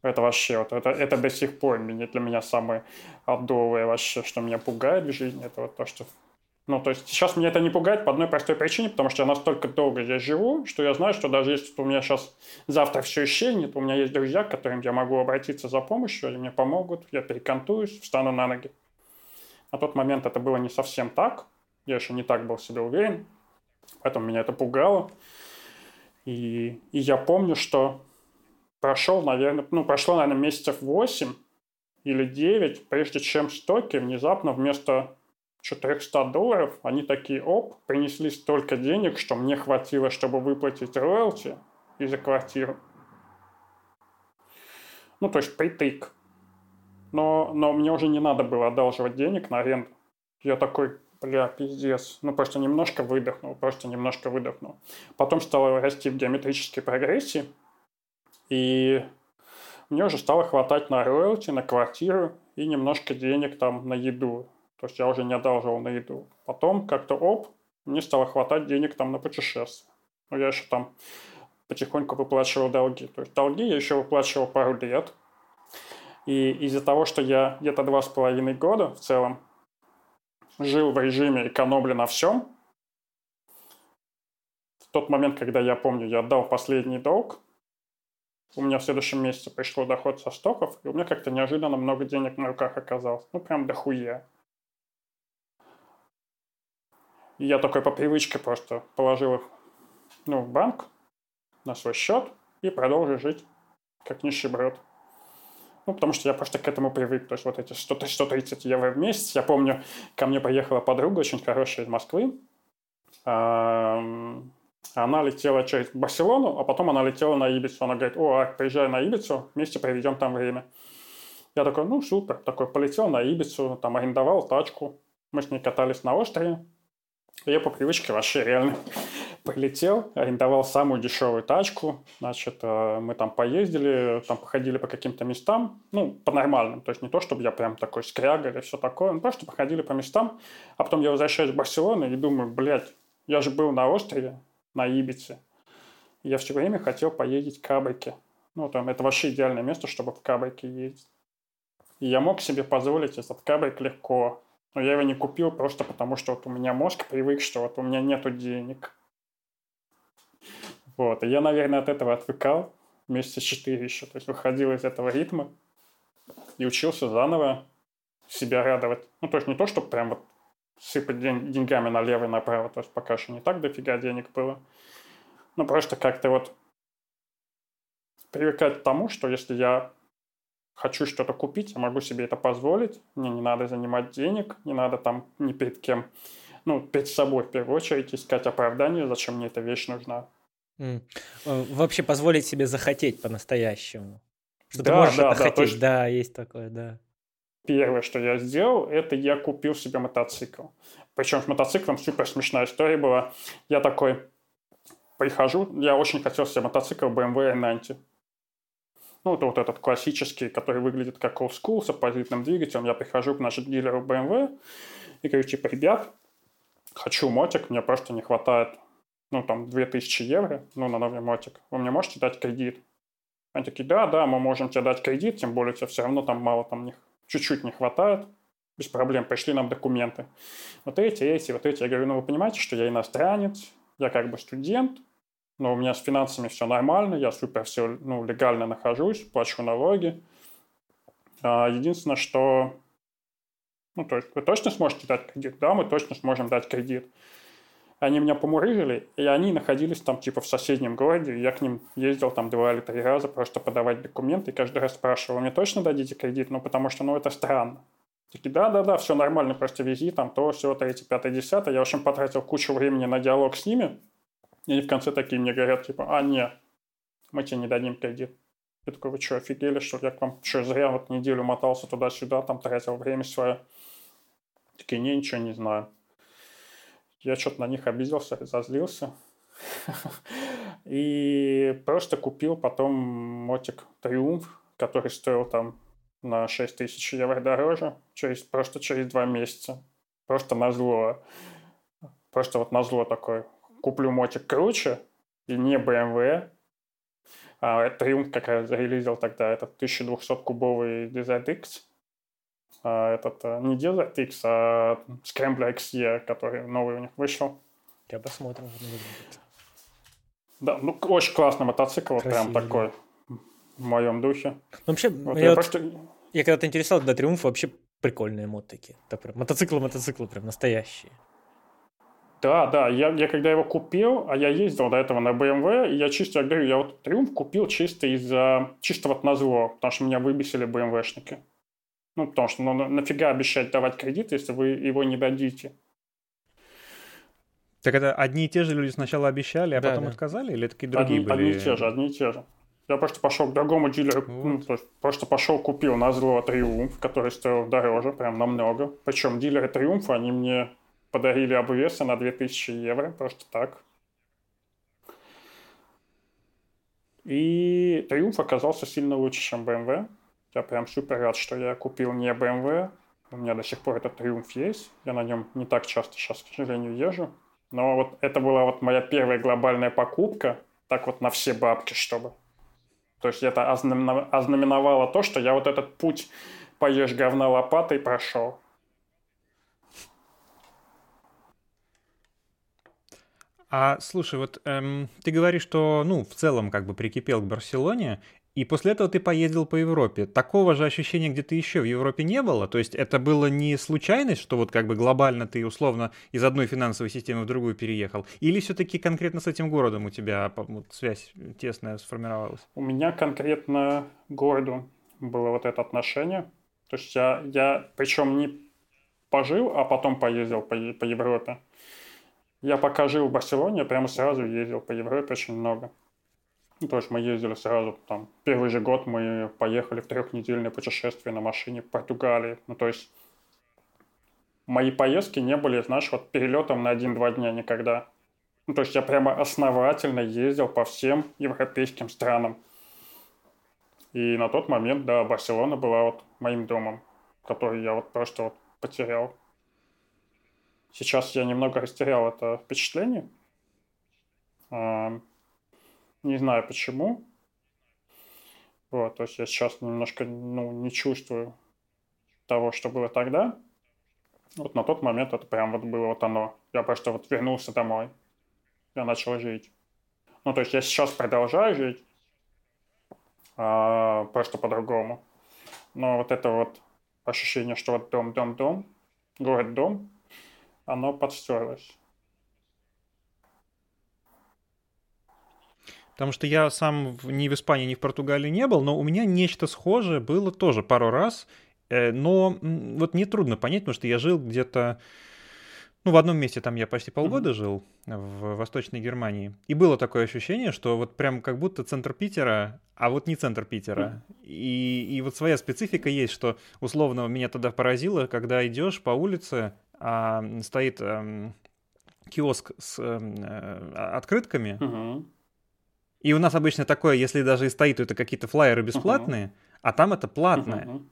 Это вообще, вот, это, это до сих пор меня, для меня самое отдовое вообще, что меня пугает в жизни, это вот то, что ну, то есть сейчас меня это не пугает по одной простой причине, потому что я настолько долго здесь живу, что я знаю, что даже если у меня сейчас завтра все исчезнет, у меня есть друзья, к которым я могу обратиться за помощью, они мне помогут, я перекантуюсь, встану на ноги. На тот момент это было не совсем так, я еще не так был в себе уверен, поэтому меня это пугало. И, и я помню, что прошел, наверное, ну, прошло, наверное, месяцев 8 или 9, прежде чем стоки внезапно вместо 400 долларов, они такие, оп, принесли столько денег, что мне хватило, чтобы выплатить роялти и за квартиру. Ну, то есть притык. Но, но мне уже не надо было одалживать денег на аренду. Я такой, бля, пиздец. Ну, просто немножко выдохнул, просто немножко выдохнул. Потом стало расти в геометрической прогрессии. И мне уже стало хватать на роялти, на квартиру и немножко денег там на еду. То есть я уже не одалживал на еду. Потом как-то оп, мне стало хватать денег там на путешествие. Ну, я еще там потихоньку выплачивал долги. То есть долги я еще выплачивал пару лет. И из-за того, что я где-то два с половиной года в целом жил в режиме экономли на всем, в тот момент, когда я помню, я отдал последний долг, у меня в следующем месяце пришло доход со стоков, и у меня как-то неожиданно много денег на руках оказалось. Ну, прям дохуя. Я такой по привычке просто положил их ну, в банк на свой счет и продолжил жить как нищеброд. Ну, потому что я просто к этому привык. То есть вот эти 100, 130 евро в месяц. Я помню, ко мне поехала подруга очень хорошая из Москвы. Она летела через Барселону, а потом она летела на Ибицу. Она говорит, о, Ак, приезжай на Ибицу, вместе проведем там время. Я такой, ну, супер. Такой полетел на Ибицу, там арендовал тачку. Мы с ней катались на острове. Я по привычке вообще реально прилетел, арендовал самую дешевую тачку, значит, э, мы там поездили, там походили по каким-то местам, ну, по нормальным, то есть не то, чтобы я прям такой скряга или все такое, ну, просто походили по местам, а потом я возвращаюсь в Барселону и думаю, блядь, я же был на острове, на Ибице, я все время хотел поездить в Кабайке, ну, там, это вообще идеальное место, чтобы в Кабайке ездить. И я мог себе позволить этот Кабайк легко, но я его не купил просто потому, что вот у меня мозг привык, что вот у меня нету денег. Вот, и я, наверное, от этого отвыкал месяца четыре еще, то есть выходил из этого ритма и учился заново себя радовать. Ну, то есть не то, чтобы прям вот сыпать день, деньгами налево и направо, то есть пока еще не так дофига денег было. Ну, просто как-то вот привыкать к тому, что если я хочу что-то купить, я могу себе это позволить, мне не надо занимать денег, не надо там ни перед кем, ну, перед собой в первую очередь искать оправдание, зачем мне эта вещь нужна. Mm. Вообще позволить себе захотеть по-настоящему. Что да, ты можешь да, это да, хотеть, есть... да, есть такое, да. Первое, что я сделал, это я купил себе мотоцикл. Причем с мотоциклом супер смешная история была. Я такой прихожу, я очень хотел себе мотоцикл BMW i90. Ну, это вот этот классический, который выглядит как old school с оппозитным двигателем. Я прихожу к нашему дилеру BMW и говорю, типа, ребят, хочу мотик, мне просто не хватает, ну, там, 2000 евро, ну, на новый мотик. Вы мне можете дать кредит? Они такие, да, да, мы можем тебе дать кредит, тем более тебе все равно там мало, там них чуть-чуть не хватает. Без проблем, пришли нам документы. Вот эти, эти, вот эти. Я говорю, ну, вы понимаете, что я иностранец, я как бы студент, но у меня с финансами все нормально, я супер все ну, легально нахожусь, плачу налоги. А, единственное, что... Ну, то есть вы точно сможете дать кредит? Да, мы точно сможем дать кредит. Они меня помурыжили, и они находились там типа в соседнем городе, я к ним ездил там два или три раза просто подавать документы, и каждый раз спрашивал, мне точно дадите кредит? Ну, потому что, ну, это странно. Такие, да-да-да, все нормально, просто вези там то, все, третье, пятое, десятое. Я, в общем, потратил кучу времени на диалог с ними, и они в конце такие мне говорят, типа, а, нет, мы тебе не дадим кредит. Я такой, вы что, офигели, что я к вам что, зря вот неделю мотался туда-сюда, там тратил время свое. Такие, не, ничего не знаю. Я что-то на них обиделся, зазлился. И просто купил потом мотик Триумф, который стоил там на 6 тысяч евро дороже, через, просто через два месяца. Просто на. Просто вот на зло такой. Куплю мотик круче, и не BMW, а Triumph как раз зарелизил тогда этот 1200-кубовый DZX. А этот э, не DZX, а Scrambler XE, который новый у них вышел. Я посмотрим. Да, ну очень классный мотоцикл, Красивый, прям такой в моем духе. Ну, вообще, вот я, вот, просто... я когда-то интересовался, да, Триумф вообще прикольные мотики. Это прям мотоциклы, мотоциклы прям настоящие. Да, да, я, я когда его купил, а я ездил до этого на BMW, и я чисто, я говорю, я вот Триумф купил чисто из-за, чисто вот на зло, потому что меня выбесили BMW-шники. Ну, потому что ну, нафига обещать давать кредит, если вы его не дадите? Так это одни и те же люди сначала обещали, а да, потом да. отказали, или такие другие одни, были? Одни и те же, одни и те же. Я просто пошел к другому дилеру, вот. ну, то есть просто пошел, купил на зло Триумф, который стоил дороже, прям намного. Причем дилеры Триумфа, они мне подарили обвесы на 2000 евро, просто так. И Триумф оказался сильно лучше, чем BMW. Я прям супер рад, что я купил не BMW. У меня до сих пор этот Триумф есть. Я на нем не так часто сейчас, к сожалению, езжу. Но вот это была вот моя первая глобальная покупка, так вот на все бабки, чтобы. То есть это ознаменовало то, что я вот этот путь поешь говна лопатой прошел. А слушай, вот эм, ты говоришь, что, ну, в целом как бы прикипел к Барселоне, и после этого ты поездил по Европе. Такого же ощущения где-то еще в Европе не было? То есть это было не случайность, что вот как бы глобально ты условно из одной финансовой системы в другую переехал? Или все-таки конкретно с этим городом у тебя вот, связь тесная сформировалась? У меня конкретно городу было вот это отношение. То есть я, я причем не пожил, а потом поездил по, по Европе. Я пока жил в Барселоне, прямо сразу ездил по Европе очень много. Ну, то есть мы ездили сразу, там, первый же год мы поехали в трехнедельное путешествие на машине в Португалии. Ну, то есть мои поездки не были, знаешь, вот перелетом на один-два дня никогда. Ну, то есть я прямо основательно ездил по всем европейским странам. И на тот момент, да, Барселона была вот моим домом, который я вот просто вот потерял. Сейчас я немного растерял это впечатление. А, не знаю почему. Вот, то есть я сейчас немножко ну, не чувствую того, что было тогда. Вот на тот момент это прям вот было вот оно. Я просто вот вернулся домой. Я начал жить. Ну, то есть я сейчас продолжаю жить, а, просто по-другому. Но вот это вот ощущение, что вот дом, дом, дом, город, дом, оно подстерлось. Потому что я сам ни в Испании, ни в Португалии не был, но у меня нечто схожее было тоже пару раз. Э, но вот мне трудно понять, потому что я жил где-то... Ну, в одном месте там я почти полгода mm-hmm. жил, в Восточной Германии. И было такое ощущение, что вот прям как будто центр Питера, а вот не центр Питера. Mm-hmm. И, и вот своя специфика есть, что условно меня тогда поразило, когда идешь по улице, стоит а, киоск с а, открытками. Угу. И у нас обычно такое, если даже и стоит, то это какие-то флайеры бесплатные, угу. а там это платное. Угу.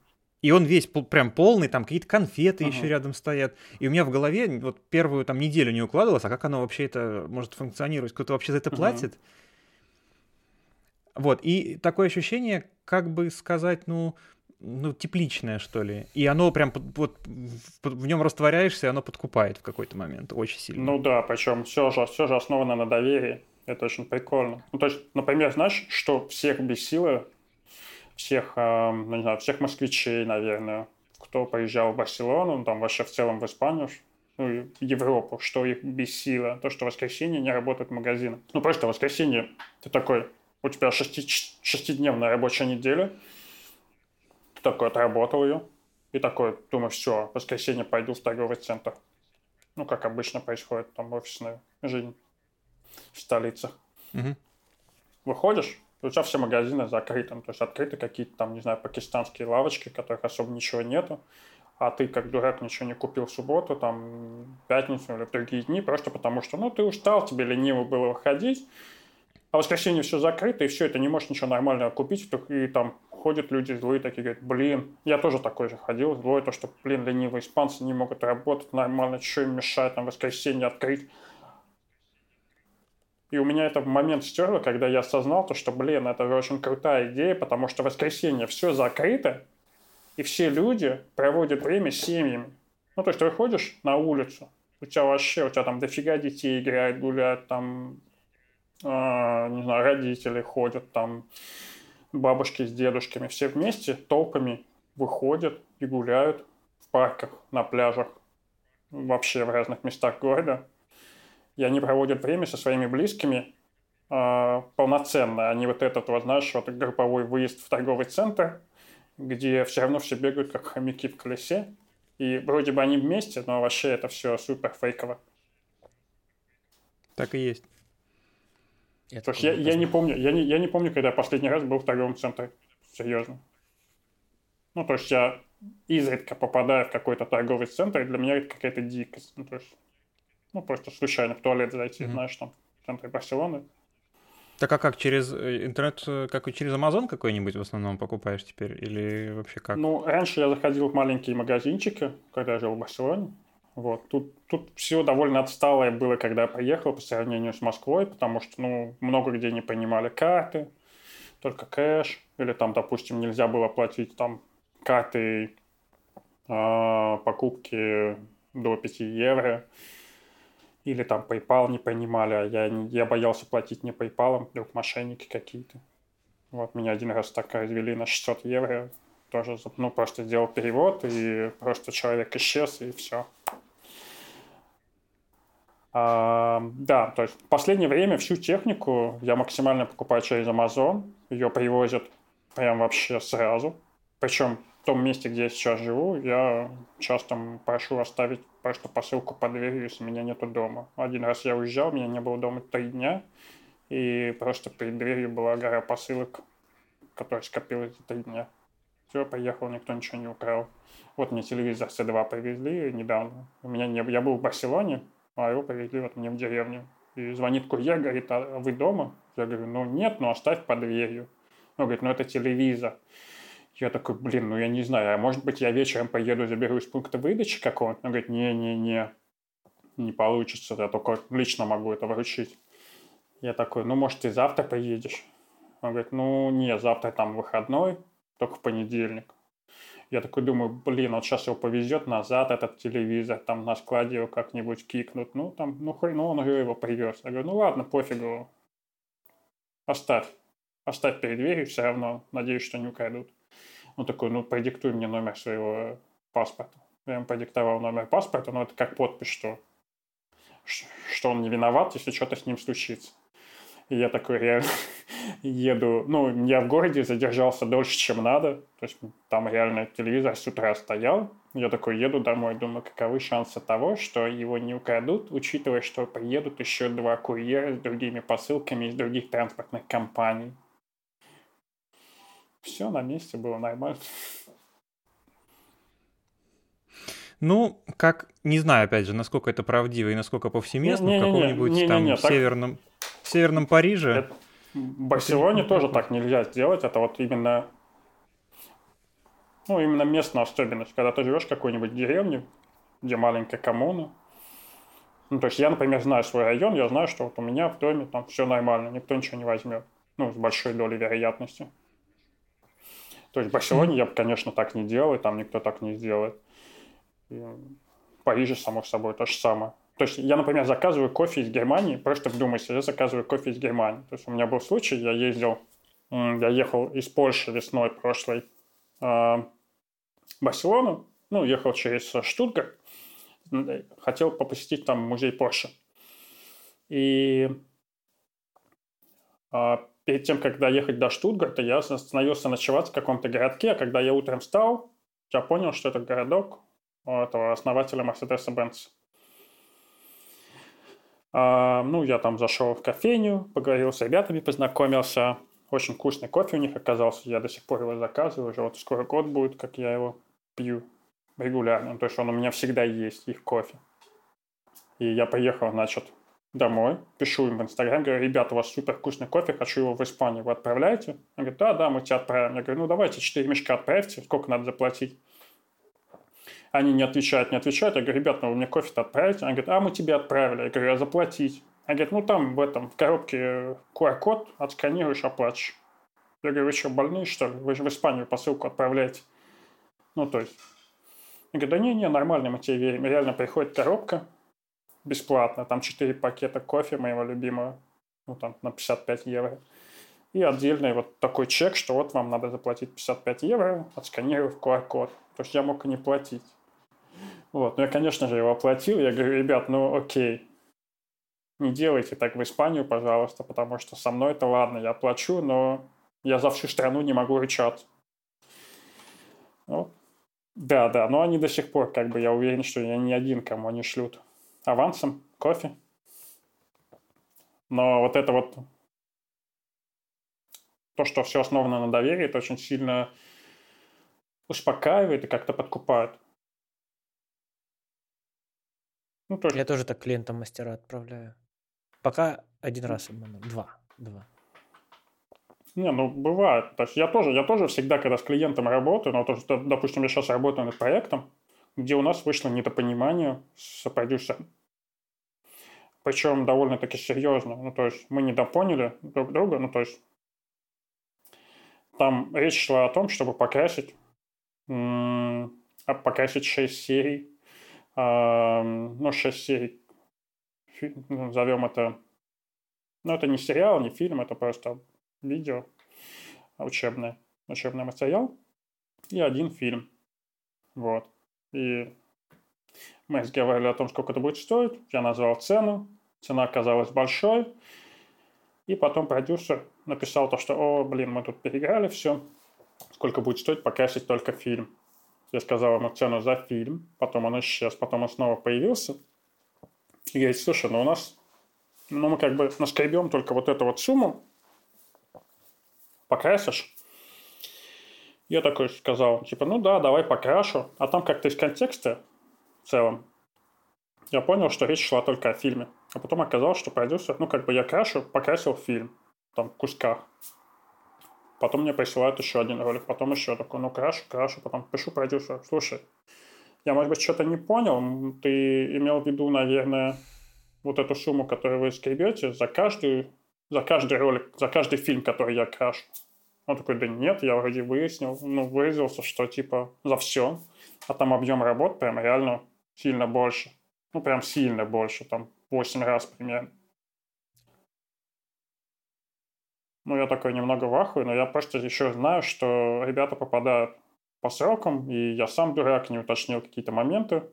И он весь прям полный, там какие-то конфеты uh-huh. еще рядом стоят. И у меня в голове вот первую там неделю не укладывалось, а как оно вообще это может функционировать? Кто-то вообще за это uh-huh. платит? Вот, и такое ощущение, как бы сказать, ну, ну, тепличное, что ли. И оно прям вот в, нем растворяешься, и оно подкупает в какой-то момент очень сильно. Ну да, причем все же, все же основано на доверии. Это очень прикольно. Ну, то есть, например, знаешь, что всех бесило, всех, э, ну, не знаю, всех москвичей, наверное, кто приезжал в Барселону, ну, там вообще в целом в Испанию, ну, Европу, что их бесило, то, что в воскресенье не работают магазины. Ну, просто в воскресенье ты такой, у тебя шести, шестидневная рабочая неделя, такой отработал ее. И такой, думаю, все, в воскресенье пойду в торговый центр. Ну, как обычно происходит там офисная жизнь в столицах. Угу. Выходишь, у тебя все магазины закрыты. То есть открыты какие-то там, не знаю, пакистанские лавочки, которых особо ничего нету. А ты, как дурак, ничего не купил в субботу, там, пятницу или в другие дни, просто потому что, ну, ты устал, тебе лениво было выходить, а в воскресенье все закрыто, и все, это не можешь ничего нормального купить, и там ходят люди злые, такие говорят, блин, я тоже такой же ходил, злой, то, что, блин, ленивые испанцы не могут работать нормально, что им мешает там воскресенье открыть. И у меня это в момент стерло, когда я осознал то, что, блин, это очень крутая идея, потому что воскресенье все закрыто, и все люди проводят время с семьями. Ну, то есть ты выходишь на улицу, у тебя вообще, у тебя там дофига детей играют, гуляют, там, э, не знаю, родители ходят, там, бабушки с дедушками, все вместе толпами выходят и гуляют в парках, на пляжах, вообще в разных местах города. И они проводят время со своими близкими э, полноценно, а не вот этот, вот, знаешь, вот групповой выезд в торговый центр, где все равно все бегают как хомяки в колесе. И вроде бы они вместе, но вообще это все супер фейково. Так и есть. Я То есть я, я не помню, я не, я не помню, когда я последний раз был в торговом центре. Серьезно. Ну, то есть я изредка попадаю в какой-то торговый центр, и для меня это какая-то дикость. Ну, то есть, ну, просто случайно в туалет зайти, mm-hmm. знаешь, там, в центре Барселоны. Так а как, через э, интернет, э, как и через Amazon какой-нибудь в основном покупаешь теперь? Или вообще как? Ну, раньше я заходил в маленькие магазинчики, когда я жил в Барселоне. Вот. Тут, тут все довольно отсталое было, когда я приехал по сравнению с Москвой, потому что, ну, много где не понимали карты, только кэш, или там, допустим, нельзя было платить там карты э, покупки до 5 евро, или там PayPal не понимали, а я, я боялся платить не PayPal, вдруг мошенники какие-то. Вот меня один раз так развели на 600 евро, тоже, ну, просто сделал перевод, и просто человек исчез, и все. А, да, то есть в последнее время всю технику я максимально покупаю через Amazon. Ее привозят прям вообще сразу. Причем в том месте, где я сейчас живу, я часто прошу оставить просто посылку по дверью, если меня нету дома. Один раз я уезжал, меня не было дома три дня, и просто перед дверью была гора посылок, которая скопилась за три дня. Все, поехал, никто ничего не украл. Вот мне телевизор C2 привезли недавно. У меня не... Я был в Барселоне, а его повезли вот мне в деревню. И звонит курьер, говорит, а вы дома? Я говорю, ну нет, ну оставь под дверью. Он говорит, ну это телевизор. Я такой, блин, ну я не знаю, а может быть я вечером поеду, заберу из пункта выдачи какого-то? Он говорит, не-не-не, не получится, я только лично могу это вручить. Я такой, ну может ты завтра поедешь? Он говорит, ну не, завтра там выходной, только в понедельник. Я такой думаю, блин, вот сейчас его повезет назад, этот телевизор, там на складе его как-нибудь кикнут. Ну, там, ну, хрен, ну, он его привез. Я говорю, ну, ладно, пофигу. Оставь. Оставь перед дверью, все равно. Надеюсь, что не украдут. Он такой, ну, продиктуй мне номер своего паспорта. Я ему продиктовал номер паспорта, но это как подпись, что, что он не виноват, если что-то с ним случится. И я такой реально еду, ну, я в городе задержался дольше, чем надо, то есть там реально телевизор с утра стоял, я такой еду домой, думаю, каковы шансы того, что его не украдут, учитывая, что приедут еще два курьера с другими посылками из других транспортных компаний. Все на месте было нормально. Ну, как, не знаю, опять же, насколько это правдиво и насколько повсеместно, не, не, в каком-нибудь там не, северном, в северном Париже. В Барселоне это... тоже так нельзя сделать. Это вот именно, ну, именно местная особенность. Когда ты живешь в какой-нибудь деревне, где маленькая коммуна, ну, то есть я, например, знаю свой район, я знаю, что вот у меня в доме там все нормально, никто ничего не возьмет. Ну, с большой долей вероятности. То есть в Барселоне я бы, конечно, так не делал, и там никто так не сделает. И в Париже, само собой, то же самое. То есть я, например, заказываю кофе из Германии, просто вдумайся, я заказываю кофе из Германии. То есть у меня был случай, я ездил, я ехал из Польши весной прошлой э, в Барселону, ну, ехал через Штутгарт, хотел посетить там музей Порше. И э, перед тем, как доехать до Штутгарта, я остановился ночевать в каком-то городке, а когда я утром встал, я понял, что это городок этого основателя Mercedes-Benz. А, ну, я там зашел в кофейню, поговорил с ребятами, познакомился. Очень вкусный кофе у них оказался. Я до сих пор его заказываю. Уже вот скоро год будет, как я его пью регулярно. То есть он у меня всегда есть, их кофе. И я поехал, значит, домой, пишу им в Инстаграм, говорю, ребята, у вас супер вкусный кофе, хочу его в Испанию, вы отправляете? Он говорит, да, да, мы тебя отправим. Я говорю, ну давайте 4 мешка отправьте, сколько надо заплатить? Они не отвечают, не отвечают. Я говорю, ребят, ну вы мне кофе-то отправите? Они говорят, а мы тебе отправили. Я говорю, а заплатить? Они говорят, ну там в этом, в коробке QR-код, отсканируешь, оплатишь. Я говорю, вы что, больные, что ли? Вы же в Испанию посылку отправляете. Ну, то есть. Я говорю, да не, не, нормально, мы тебе верим. Реально приходит коробка, бесплатно. Там 4 пакета кофе моего любимого, ну там на 55 евро. И отдельный вот такой чек, что вот вам надо заплатить 55 евро, отсканировав QR-код. То есть я мог и не платить. Вот. Но я, конечно же, его оплатил. Я говорю, ребят, ну окей, не делайте так в Испанию, пожалуйста, потому что со мной это ладно, я плачу, но я за всю страну не могу рычать. Ну, да, да, но они до сих пор, как бы, я уверен, что я не один, кому они шлют авансом, кофе. Но вот это вот то, что все основано на доверии, это очень сильно успокаивает и как-то подкупает. Ну, тоже. Я тоже так клиентам мастера отправляю. Пока один раз обманул. Два. Два. Не, ну бывает. То есть я тоже, я тоже всегда, когда с клиентом работаю, ну, то, что, допустим, я сейчас работаю над проектом, где у нас вышло недопонимание с продюсером. Причем довольно-таки серьезно. Ну, то есть мы недопоняли друг друга. Ну, то есть там речь шла о том, чтобы покрасить, покрасить 6 серий, ну, 6 серий, назовем ну, это, ну, это не сериал, не фильм, это просто видео учебное, учебный материал и один фильм. Вот. И мы разговаривали о том, сколько это будет стоить. Я назвал цену. Цена оказалась большой. И потом продюсер написал то, что, о, блин, мы тут переиграли все. Сколько будет стоить покрасить только фильм. Я сказал ему цену за фильм. Потом он исчез. Потом он снова появился. И говорит, слушай, ну у нас, ну мы как бы наскребем только вот эту вот сумму. Покрасишь? Я такой сказал, типа, ну да, давай покрашу. А там как-то из контекста в целом я понял, что речь шла только о фильме. А потом оказалось, что продюсер, ну, как бы я крашу, покрасил фильм, там, в кусках. Потом мне присылают еще один ролик, потом еще такой, ну, крашу, крашу, потом пишу продюсеру, слушай, я, может быть, что-то не понял, ты имел в виду, наверное, вот эту сумму, которую вы скребете за каждую, за каждый ролик, за каждый фильм, который я крашу. Он такой, да нет, я вроде выяснил, ну, выразился, что типа за все, а там объем работ прям реально сильно больше. Ну, прям сильно больше, там 8 раз примерно. Ну, я такой немного в ахуе, но я просто еще знаю, что ребята попадают по срокам, и я сам дурак не уточнил какие-то моменты,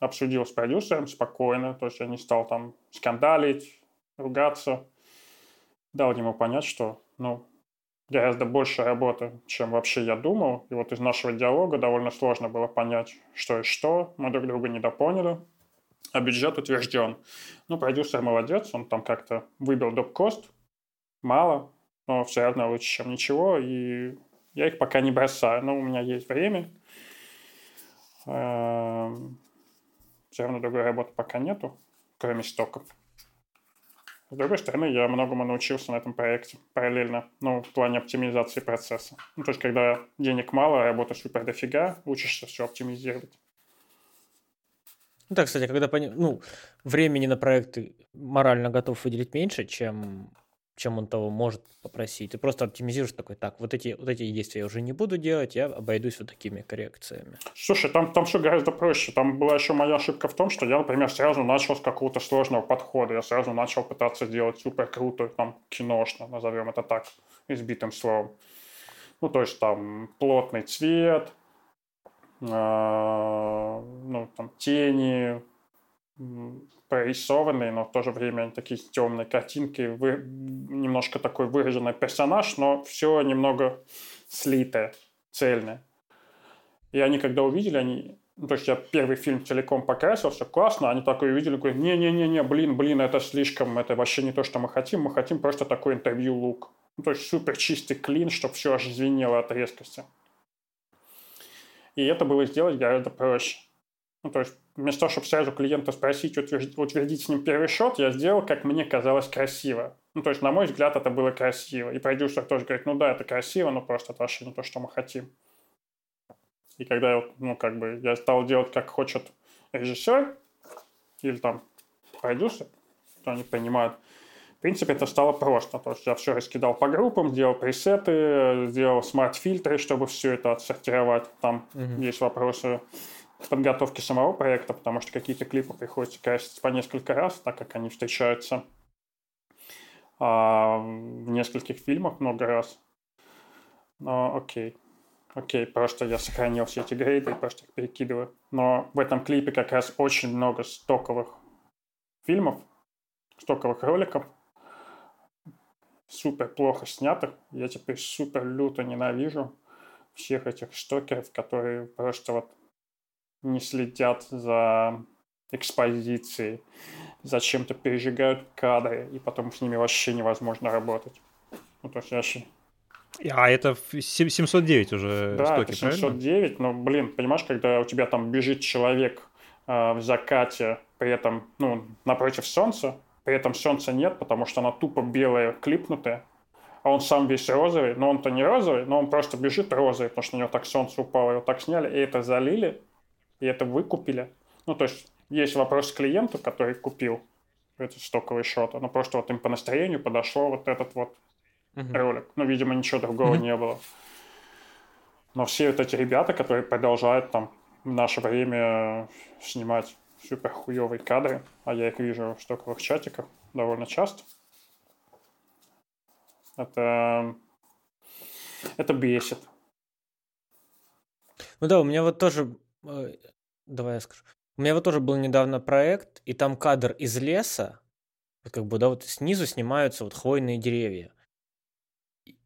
обсудил с продюсером спокойно, то есть я не стал там скандалить, ругаться, дал ему понять, что, ну, гораздо больше работы, чем вообще я думал, и вот из нашего диалога довольно сложно было понять, что и что, мы друг друга недопоняли, а бюджет утвержден. Ну, продюсер молодец, он там как-то выбил доп-кост, мало, но все равно лучше, чем ничего, и я их пока не бросаю, но у меня есть время. Эм, все равно другой работы пока нету, кроме стоков. С другой стороны, я многому научился на этом проекте параллельно, ну, в плане оптимизации процесса. Ну, то есть, когда денег мало, работы супер дофига, учишься все оптимизировать. Ну да, кстати, когда пони... ну, времени на проекты морально готов выделить меньше, чем, чем он того может попросить. Ты просто оптимизируешь такой, так, вот эти, вот эти действия я уже не буду делать, я обойдусь вот такими коррекциями. Слушай, там, там все гораздо проще. Там была еще моя ошибка в том, что я, например, сразу начал с какого-то сложного подхода. Я сразу начал пытаться сделать супер круто, там, киношно, назовем это так, избитым словом. Ну, то есть там плотный цвет, а, ну, там, тени, прорисованные, но в то же время такие темные картинки, вы, немножко такой выраженный персонаж, но все немного слитое, цельное. И они, когда увидели, они, ну, то есть я первый фильм целиком покрасил, все классно, они такое увидели, говорят, не-не-не, блин, блин, это слишком, это вообще не то, что мы хотим, мы хотим просто такой интервью-лук. Ну, то есть супер чистый клин, чтобы все аж звенело от резкости. И это было сделать гораздо проще. Ну, то есть вместо того, чтобы сразу клиента спросить, утвердить, утвердить с ним первый шот, я сделал, как мне казалось, красиво. Ну, то есть, на мой взгляд, это было красиво. И продюсер тоже говорит, ну да, это красиво, но просто это вообще не то, что мы хотим. И когда я, ну, как бы, я стал делать, как хочет режиссер или там продюсер, то они понимают, в принципе, это стало просто. То есть я все раскидал по группам, сделал пресеты, сделал смарт-фильтры, чтобы все это отсортировать. Там mm-hmm. есть вопросы подготовки самого проекта, потому что какие-то клипы приходится красить по несколько раз, так как они встречаются а, в нескольких фильмах много раз. Но окей. Окей, просто я сохранил все эти грейды и просто их перекидываю. Но в этом клипе как раз очень много стоковых фильмов, стоковых роликов, супер плохо снятых. Я теперь супер люто ненавижу всех этих стокеров, которые просто вот не следят за экспозицией, зачем-то пережигают кадры, и потом с ними вообще невозможно работать. Ну, то есть я а это 709 уже да, стоки, это 709, правильно? но, блин, понимаешь, когда у тебя там бежит человек э, в закате, при этом, ну, напротив солнца, при этом солнца нет, потому что она тупо белая, клипнутая, а он сам весь розовый, но он-то не розовый, но он просто бежит розовый, потому что на него так солнце упало, его так сняли, и это залили, и это выкупили. Ну, то есть есть вопрос к клиенту, который купил этот стоковый шот, но просто вот им по настроению подошло вот этот вот uh-huh. ролик. Ну, видимо, ничего другого uh-huh. не было. Но все вот эти ребята, которые продолжают там в наше время снимать супер хуевые кадры, а я их вижу в стоковых чатиках довольно часто, это, это бесит. Ну да, у меня вот тоже, э, давай я скажу, у меня вот тоже был недавно проект, и там кадр из леса, как бы, да, вот снизу снимаются вот хвойные деревья.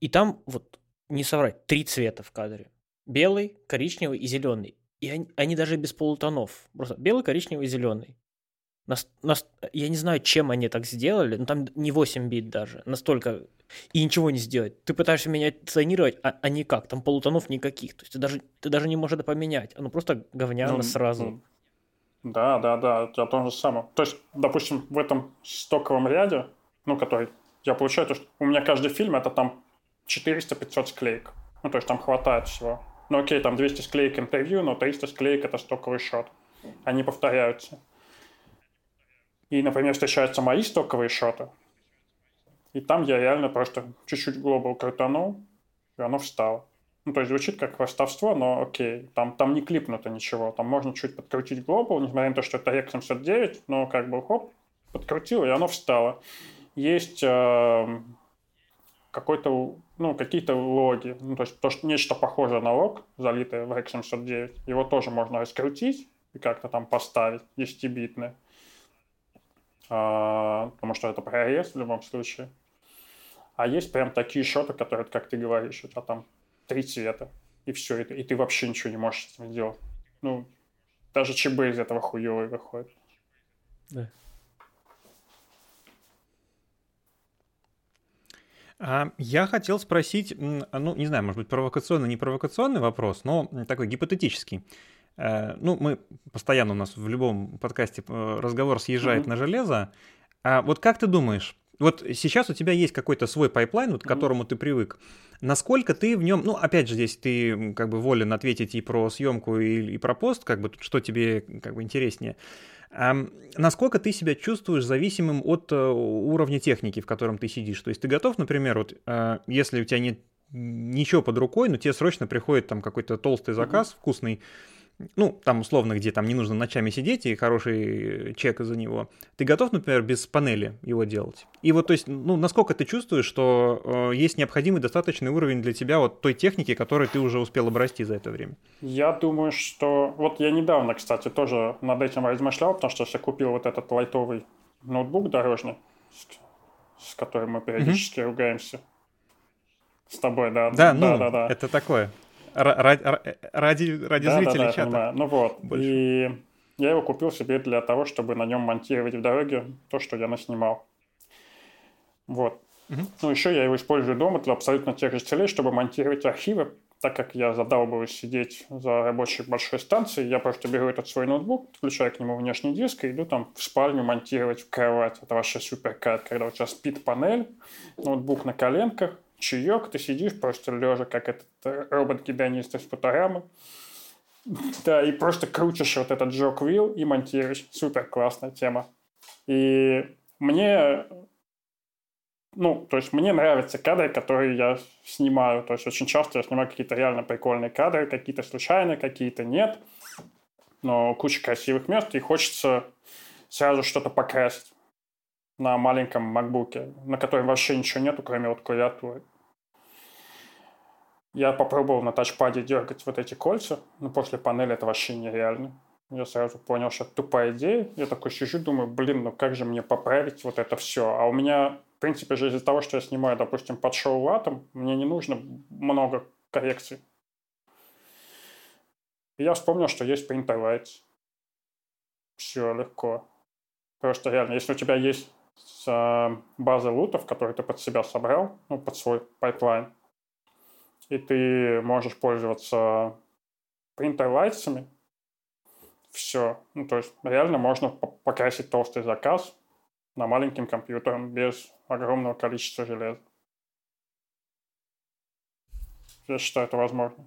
И там, вот, не соврать, три цвета в кадре. Белый, коричневый и зеленый. И они, они даже без полутонов. Просто белый, коричневый и зеленый. Нас, нас, я не знаю, чем они так сделали, но там не 8 бит даже. Настолько... И ничего не сделать. Ты пытаешься менять, ценировать, а, а никак. Там полутонов никаких. То есть ты даже, ты даже не можешь это поменять. Оно просто говняно ну, сразу. Да, да, да, о том же самом. То есть, допустим, в этом стоковом ряде, ну, который я получаю, то, что у меня каждый фильм это там 400-500 склеек. Ну, то есть там хватает всего. Ну, окей, там 200 склеек интервью, но 300 склеек это стоковый шот. Они повторяются. И, например, встречаются мои стоковые шоты. И там я реально просто чуть-чуть глобал крутанул, и оно встало. Ну, то есть звучит как хвастовство, но окей, там, там не клипнуто ничего. Там можно чуть подкрутить глобал, несмотря на то, что это REC 709, но как бы хоп, подкрутил, и оно встало. Есть э, какой-то, ну, какие-то логи, ну, то есть то, что нечто похожее на лог, залитое в REC 709, его тоже можно раскрутить и как-то там поставить 10-битный, а, потому что это прорез в любом случае. А есть прям такие шоты, которые, как ты говоришь, у тебя там три цвета, и все, и, и ты вообще ничего не можешь с этим сделать. Ну, даже ЧБ из этого хуевый выходит. Да. А я хотел спросить, ну, не знаю, может быть, провокационный, не провокационный вопрос, но такой гипотетический. Э, ну, мы постоянно у нас в любом подкасте э, разговор съезжает mm-hmm. на железо. А вот как ты думаешь, вот сейчас у тебя есть какой-то свой pipeline, вот, к которому mm-hmm. ты привык. Насколько ты в нем, ну, опять же, здесь ты как бы волен ответить и про съемку, и, и про пост, как бы, что тебе как бы интереснее. А насколько ты себя чувствуешь зависимым от э, уровня техники, в котором ты сидишь? То есть ты готов, например, вот если у тебя нет ничего под рукой, но тебе срочно приходит там какой-то толстый заказ mm-hmm. вкусный, ну, там условно, где там не нужно ночами сидеть и хороший чек за него, ты готов, например, без панели его делать? И вот, то есть, ну, насколько ты чувствуешь, что э, есть необходимый достаточный уровень для тебя вот той техники, которой ты уже успел обрасти за это время? Я думаю, что... Вот я недавно, кстати, тоже над этим размышлял, потому что я купил вот этот лайтовый ноутбук дорожный, с, с которым мы периодически mm-hmm. ругаемся. С тобой, да. Да, да, ну, да, да. это такое. Ради, ради, ради да, зрителей да, да, чата. Понимаю. Ну вот. Больше. И я его купил себе для того, чтобы на нем монтировать в дороге то, что я наснимал. Вот. Угу. Ну, еще я его использую дома для абсолютно тех же целей, чтобы монтировать архивы, так как я задалбываюсь сидеть за рабочей большой станцией, я просто беру этот свой ноутбук, включаю к нему внешний диск и иду там в спальню монтировать в кровать. Это вообще супер кайф, когда у тебя спит панель, ноутбук на коленках, чаек, ты сидишь просто лежа, как этот э, робот-гедонист из фоторамы. Да, и просто крутишь вот этот джок вилл и монтируешь. Супер классная тема. И мне ну, то есть мне нравятся кадры, которые я снимаю. То есть очень часто я снимаю какие-то реально прикольные кадры, какие-то случайные, какие-то нет. Но куча красивых мест, и хочется сразу что-то покрасить на маленьком макбуке, на котором вообще ничего нету, кроме вот клавиатуры. Я попробовал на тачпаде дергать вот эти кольца, но после панели это вообще нереально. Я сразу понял, что это тупая идея. Я такой сижу, думаю, блин, ну как же мне поправить вот это все? А у меня в принципе же из-за того, что я снимаю, допустим, под шоу латом, мне не нужно много коррекций. И я вспомнил, что есть Lights. Все легко. Просто реально, если у тебя есть база LUT ов, которые ты под себя собрал, ну, под свой pipeline, и ты можешь пользоваться Lights, все. Ну, то есть реально можно покрасить толстый заказ на маленьким компьютером без огромного количества железа. Я считаю, это возможно.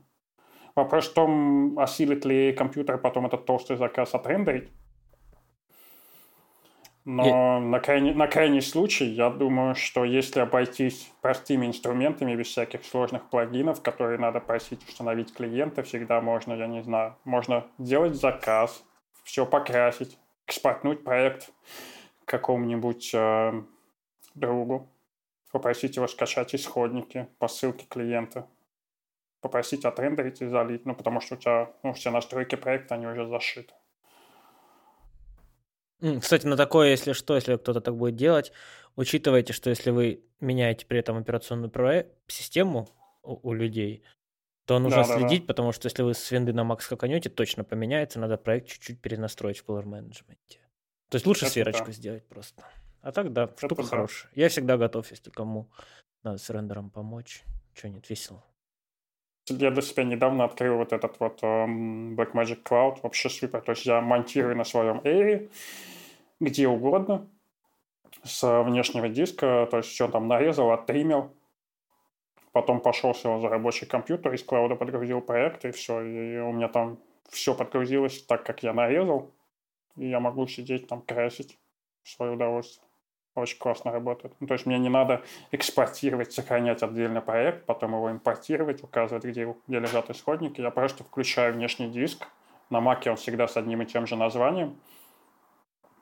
Вопрос в том, осилит ли компьютер потом этот толстый заказ отрендерить. Но на, крайний, на крайний случай, я думаю, что если обойтись простыми инструментами, без всяких сложных плагинов, которые надо просить установить клиента, всегда можно, я не знаю, можно делать заказ, все покрасить, экспортнуть проект какому-нибудь э, другу, попросить его скачать исходники по ссылке клиента, попросить отрендерить и залить, ну, потому что у тебя ну, все настройки проекта, они уже зашиты. Кстати, на такое, если что, если кто-то так будет делать, учитывайте, что если вы меняете при этом операционную систему у, у людей, то нужно да, следить, да, да. потому что если вы с винды на Mac скаканете, точно поменяется, надо проект чуть-чуть перенастроить в Power Management. То есть лучше Это сверочку да. сделать просто. А так, да, Это штука да. хорошая. Я всегда готов, если кому надо с рендером помочь. Что нет, весело. Я для себя недавно открыл вот этот вот um, Blackmagic Cloud, вообще супер. То есть я монтирую на своем Air где угодно с внешнего диска, то есть все там нарезал, оттримил, потом пошел сел за рабочий компьютер, из клауда подгрузил проект, и все, и у меня там все подгрузилось так, как я нарезал, и я могу сидеть там красить в свое удовольствие. Очень классно работает. Ну, то есть мне не надо экспортировать, сохранять отдельный проект, потом его импортировать, указывать, где, где лежат исходники. Я просто включаю внешний диск. На маке он всегда с одним и тем же названием.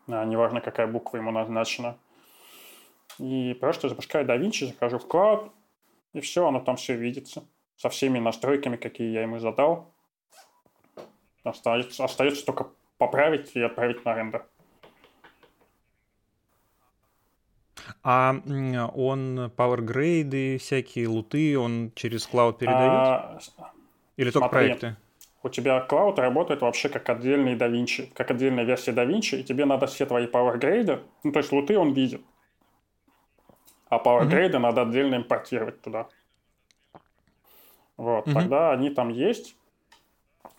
А, неважно, какая буква ему назначена. И просто запускаю DaVinci, захожу в клауд, и все, оно там все видится. Со всеми настройками, какие я ему задал. Остается, остается только поправить и отправить на рендер. А он Grade всякие луты, он через клауд передает? А, Или только смотри, проекты? У тебя клауд работает вообще как отдельный DaVinci, как отдельная версия DaVinci, и тебе надо все твои Grade, ну то есть луты он видит, а Grade mm-hmm. надо отдельно импортировать туда. Вот, mm-hmm. тогда они там есть,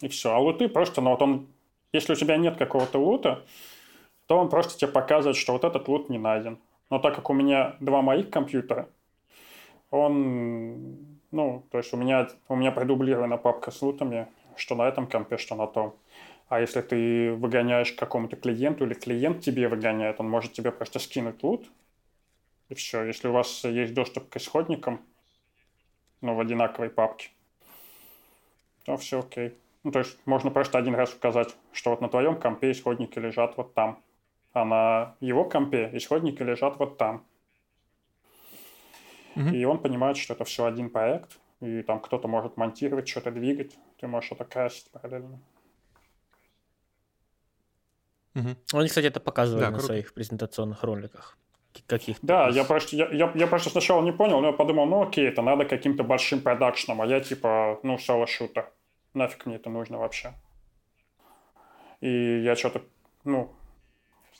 и все. А луты просто, ну вот он, если у тебя нет какого-то лута, то он просто тебе показывает, что вот этот лут не найден. Но так как у меня два моих компьютера, он, ну, то есть у меня, у меня продублирована папка с лутами, что на этом компе, что на том. А если ты выгоняешь какому-то клиенту или клиент тебе выгоняет, он может тебе просто скинуть лут, и все. Если у вас есть доступ к исходникам, ну, в одинаковой папке, то все окей. Ну, то есть можно просто один раз указать, что вот на твоем компе исходники лежат вот там а на его компе исходники лежат вот там. Mm-hmm. И он понимает, что это все один проект, и там кто-то может монтировать, что-то двигать, ты можешь это красить параллельно. Угу. Они, кстати, это показывали да, на круто. своих презентационных роликах. Каких да, я просто, я, я, я просто сначала не понял, но я подумал, ну окей, это надо каким-то большим продакшном, а я типа, ну, соло-шутер. Нафиг мне это нужно вообще. И я что-то, ну,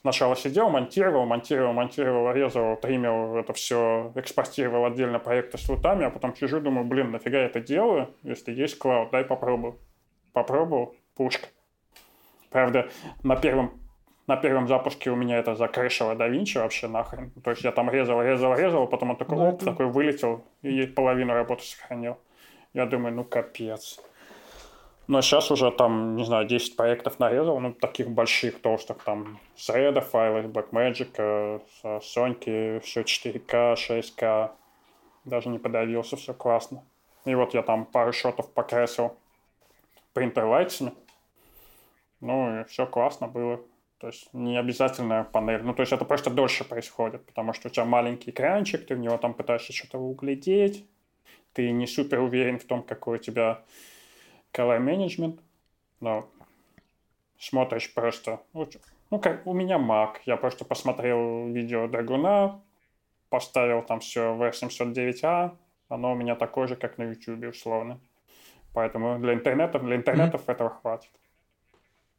сначала сидел, монтировал, монтировал, монтировал, резал, тримил, это все экспортировал отдельно проекты с лутами, а потом сижу, думаю, блин, нафига я это делаю, если есть клауд, дай попробую. Попробовал, пушка. Правда, на первом на первом запуске у меня это закрышило да Винчи вообще нахрен. То есть я там резал, резал, резал, потом он такой, ну, оп, это... такой вылетел и половину работы сохранил. Я думаю, ну капец. Но сейчас уже там, не знаю, 10 проектов нарезал, ну, таких больших, толстых, там, с Red файлы, Blackmagic, Соньки, все 4К, 6К. Даже не подавился, все классно. И вот я там пару шотов покрасил принтерлайтсами. Ну, и все классно было. То есть не обязательно панель. Ну, то есть это просто дольше происходит, потому что у тебя маленький экранчик, ты в него там пытаешься что-то углядеть, ты не супер уверен в том, какой у тебя color management, но смотришь просто... Ну, как у меня Mac. Я просто посмотрел видео Драгуна, поставил там все в 709А, оно у меня такое же, как на YouTube, условно. Поэтому для интернета, для интернетов mm-hmm. этого хватит.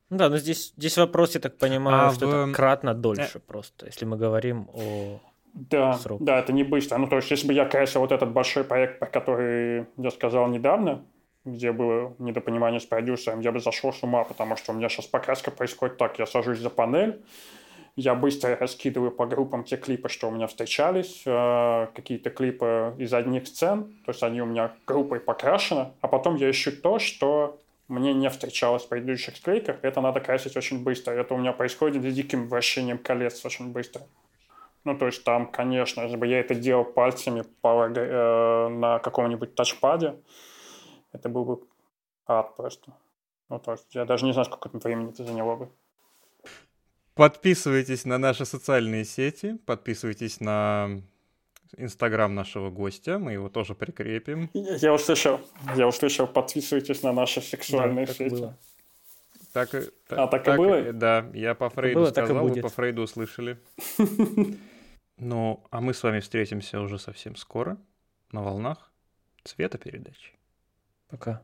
Да, но здесь, здесь вопрос, я так понимаю, а что в... это кратно дольше э... просто, если мы говорим о да, сроке. да, это не быстро. Ну, то есть, если бы я красил вот этот большой проект, про который я сказал недавно, где было недопонимание с продюсером, я бы зашел с ума, потому что у меня сейчас покраска происходит так. Я сажусь за панель, я быстро раскидываю по группам те клипы, что у меня встречались, э, какие-то клипы из одних сцен, то есть они у меня группой покрашены, а потом я ищу то, что мне не встречалось в предыдущих склейках, это надо красить очень быстро. Это у меня происходит с диким вращением колец очень быстро. Ну, то есть там, конечно, если бы я это делал пальцами по, э, на каком-нибудь тачпаде, это был бы ад просто. Ну, то есть я даже не знаю, сколько времени это заняло бы. Подписывайтесь на наши социальные сети, подписывайтесь на Инстаграм нашего гостя, мы его тоже прикрепим. Я услышал, я услышал, подписывайтесь на наши сексуальные да, сети. Было. Так, так, а так, так и было? Да, я по Фрейду было, сказал, вы по Фрейду услышали. Ну, а мы с вами встретимся уже совсем скоро на волнах цвета передачи. Пока.